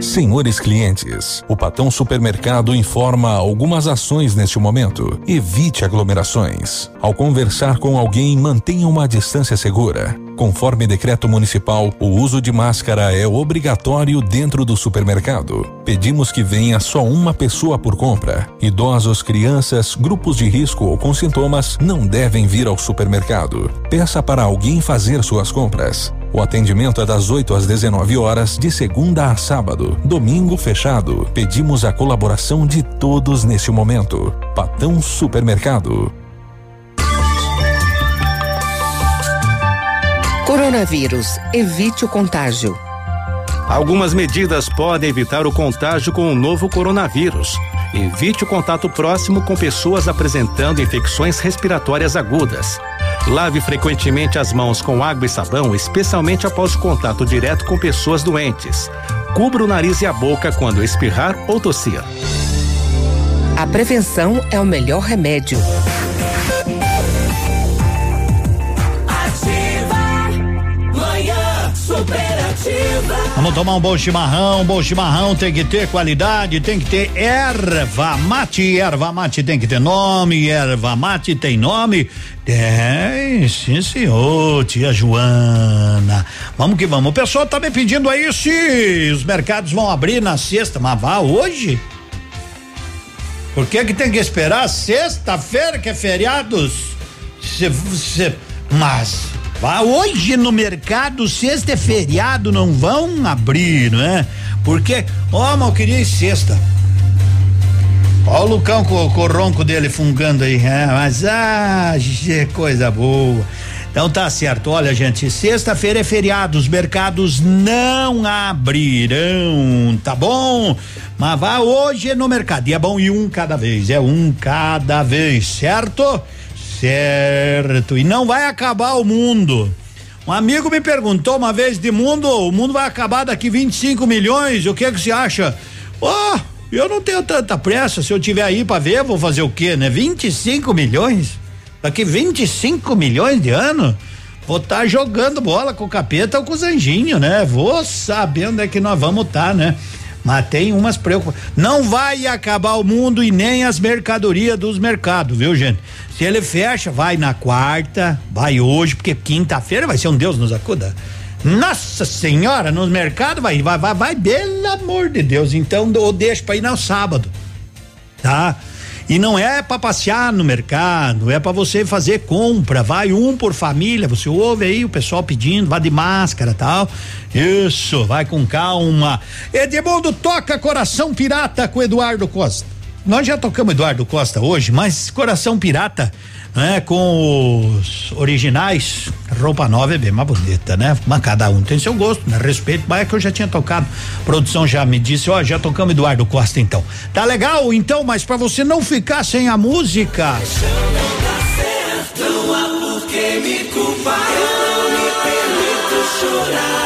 Senhores clientes, o Patão Supermercado informa algumas ações neste momento. Evite aglomerações. Ao conversar com alguém, mantenha uma distância segura. Conforme decreto municipal, o uso de máscara é obrigatório dentro do supermercado. Pedimos que venha só uma pessoa por compra. Idosos, crianças, grupos de risco ou com sintomas não devem vir ao supermercado. Peça para alguém fazer suas compras. O atendimento é das 8 às 19 horas, de segunda a sábado. Domingo fechado. Pedimos a colaboração de todos neste momento. Patão Supermercado. Coronavírus. Evite o contágio. Algumas medidas podem evitar o contágio com o novo coronavírus. Evite o contato próximo com pessoas apresentando infecções respiratórias agudas. Lave frequentemente as mãos com água e sabão, especialmente após o contato direto com pessoas doentes. Cubra o nariz e a boca quando espirrar ou tossir. A prevenção é o melhor remédio. Ativa. Manhã superativa. Vamos tomar um bom chimarrão, um bom chimarrão tem que ter qualidade, tem que ter erva mate, erva mate tem que ter nome, erva mate tem nome, tem, sim senhor, tia Joana, vamos que vamos, o pessoal tá me pedindo aí se os mercados vão abrir na sexta, mas vá hoje? Por que que tem que esperar sexta-feira que é feriados? Cê, cê, mas vá hoje no mercado, sexta é feriado, não vão abrir, não é? Porque, ó, mas eu queria sexta. Ó o Lucão com, com o ronco dele fungando aí, é, mas ah, que coisa boa. Então tá certo, olha gente, sexta-feira é feriado, os mercados não abrirão, tá bom? Mas vá hoje no mercado, e é bom ir um cada vez, é um cada vez, certo? Certo, e não vai acabar o mundo. Um amigo me perguntou uma vez de mundo, o mundo vai acabar daqui 25 milhões, o que que você acha? Oh, eu não tenho tanta pressa, se eu tiver aí para ver, vou fazer o quê, né? 25 milhões? Daqui 25 milhões de anos? Vou estar tá jogando bola com o capeta ou com os anjinhos, né? Vou saber onde é que nós vamos estar, tá, né? Mas tem umas preocupações. Não vai acabar o mundo e nem as mercadorias dos mercados, viu, gente? Se ele fecha, vai na quarta, vai hoje, porque quinta-feira vai ser um Deus nos acuda. Nossa senhora, nos mercados vai, vai, vai, vai, pelo amor de Deus. Então, eu deixo para ir no sábado, tá? E não é para passear no mercado, é para você fazer compra. Vai um por família, você ouve aí o pessoal pedindo, vai de máscara tal. Isso, vai com calma. Edmundo toca Coração Pirata com Eduardo Costa. Nós já tocamos Eduardo Costa hoje, mas Coração Pirata né? Com os originais, roupa nova é bem mais bonita, né? Mas cada um tem seu gosto, né? Respeito, mas é que eu já tinha tocado. A produção já me disse, ó, já tocamos Eduardo Costa então. Tá legal então, mas para você não ficar sem a música. Eu não me permito chorar.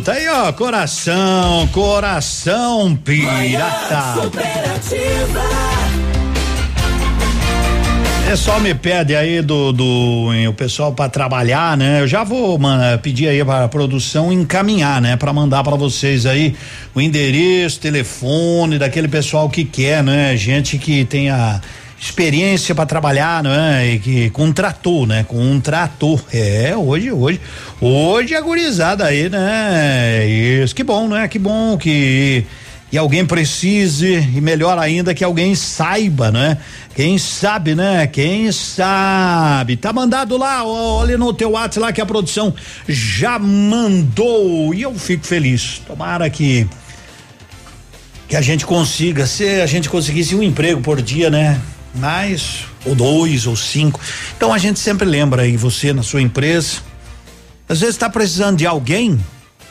tá aí ó, coração, coração pirata. O pessoal me pede aí do, do o pessoal para trabalhar, né? Eu já vou mano, pedir aí para a produção encaminhar, né? Para mandar para vocês aí o endereço, telefone daquele pessoal que quer, né? Gente que tenha experiência para trabalhar, não é? E que com trator, né? Com trator. É, hoje, hoje, hoje a gurizada aí, né? Isso, que bom, né? Que bom que e alguém precise e melhor ainda que alguém saiba, né? Quem sabe, né? Quem sabe? Tá mandado lá, olha no teu WhatsApp lá que a produção já mandou e eu fico feliz. Tomara que que a gente consiga, se a gente conseguisse um emprego por dia, né? Mais ou dois ou cinco. Então a gente sempre lembra aí você na sua empresa. Às vezes está precisando de alguém,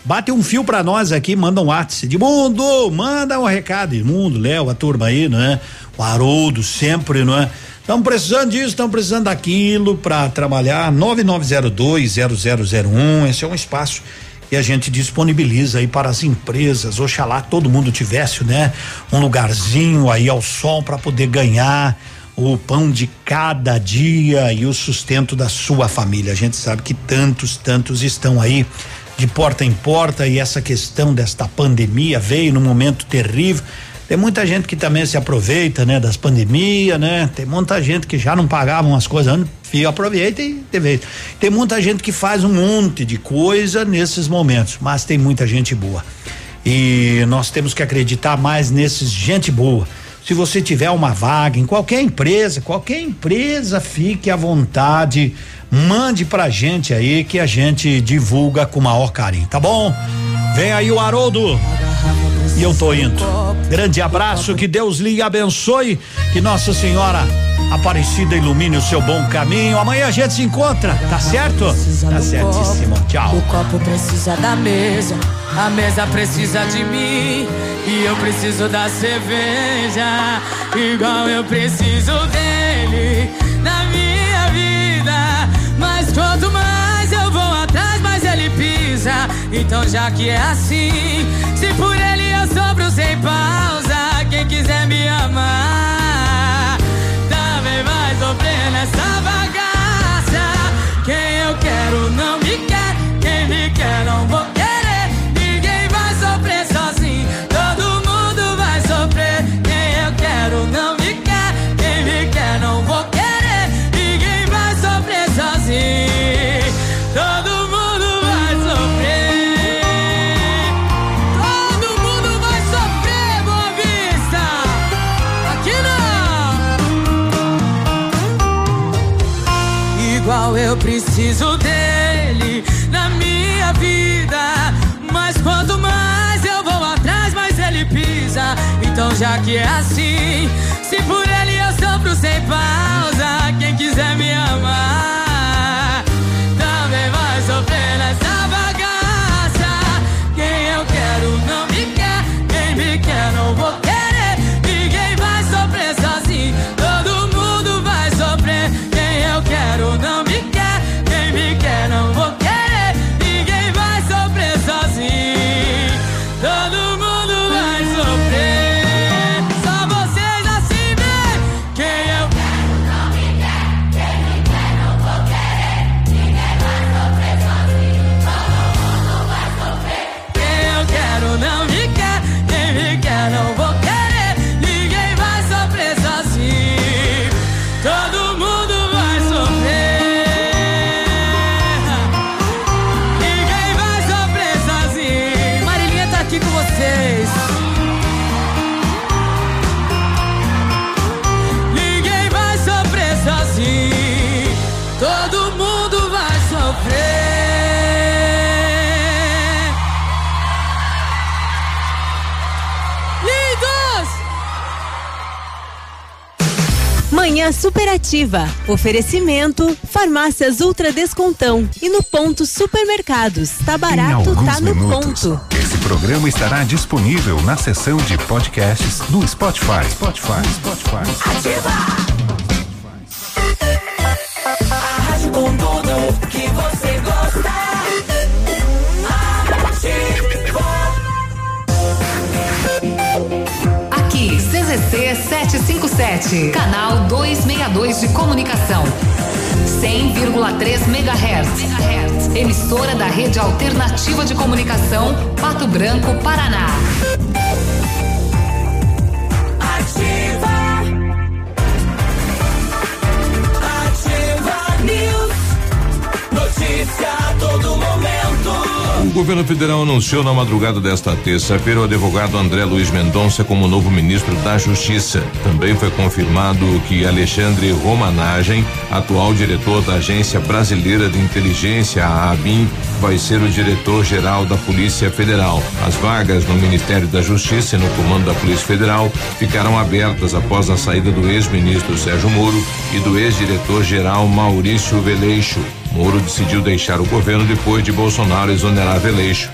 bate um fio para nós aqui, manda um WhatsApp. De mundo, manda um recado. Mundo, Léo, a turma aí, não é? O Haroldo sempre, não é? Estão precisando disso, estão precisando daquilo para trabalhar. 99020001, esse é um espaço que a gente disponibiliza aí para as empresas. Oxalá todo mundo tivesse, né? Um lugarzinho aí ao sol para poder ganhar o pão de cada dia e o sustento da sua família. A gente sabe que tantos, tantos estão aí de porta em porta e essa questão desta pandemia veio num momento terrível. Tem muita gente que também se aproveita, né, das pandemias, né? Tem muita gente que já não pagavam as coisas antes, aproveita e teve. Tem muita gente que faz um monte de coisa nesses momentos, mas tem muita gente boa. E nós temos que acreditar mais nesses gente boa. Se você tiver uma vaga em qualquer empresa, qualquer empresa, fique à vontade, mande pra gente aí que a gente divulga com maior carinho, tá bom? Vem aí o Haroldo. E eu tô indo. Grande abraço, que Deus lhe abençoe, que Nossa Senhora Aparecida ilumine o seu bom caminho. Amanhã a gente se encontra, tá certo? Tá certíssimo. Tchau. O copo precisa da mesa, a mesa precisa de mim. E eu preciso da cerveja, igual eu preciso dele na minha vida. Mas quanto mais Então, já que é assim, se por ele eu sobro sem pausa, quem quiser me amar, também vai sofrer nessa bagaça. Quem eu quero não me já que é assim, se por ele eu sofro sem superativa. Oferecimento: Farmácias Ultra Descontão. E no ponto Supermercados. Tá barato, tá no minutos, ponto. esse programa estará disponível na seção de podcasts do Spotify. Spotify. Spotify. Rádio com tudo 757, canal 262 de comunicação. 100,3 MHz. Emissora da Rede Alternativa de Comunicação, Pato Branco, Paraná. Ativa. Ativa News. Notícia a todo momento. O governo federal anunciou na madrugada desta terça-feira o advogado André Luiz Mendonça como novo ministro da Justiça. Também foi confirmado que Alexandre Romanagem, atual diretor da Agência Brasileira de Inteligência, a ABIN, vai ser o diretor-geral da Polícia Federal. As vagas no Ministério da Justiça e no comando da Polícia Federal ficaram abertas após a saída do ex-ministro Sérgio Moro e do ex-diretor-geral Maurício Veleixo. Moro decidiu deixar o governo depois de Bolsonaro exonerar Veleixo.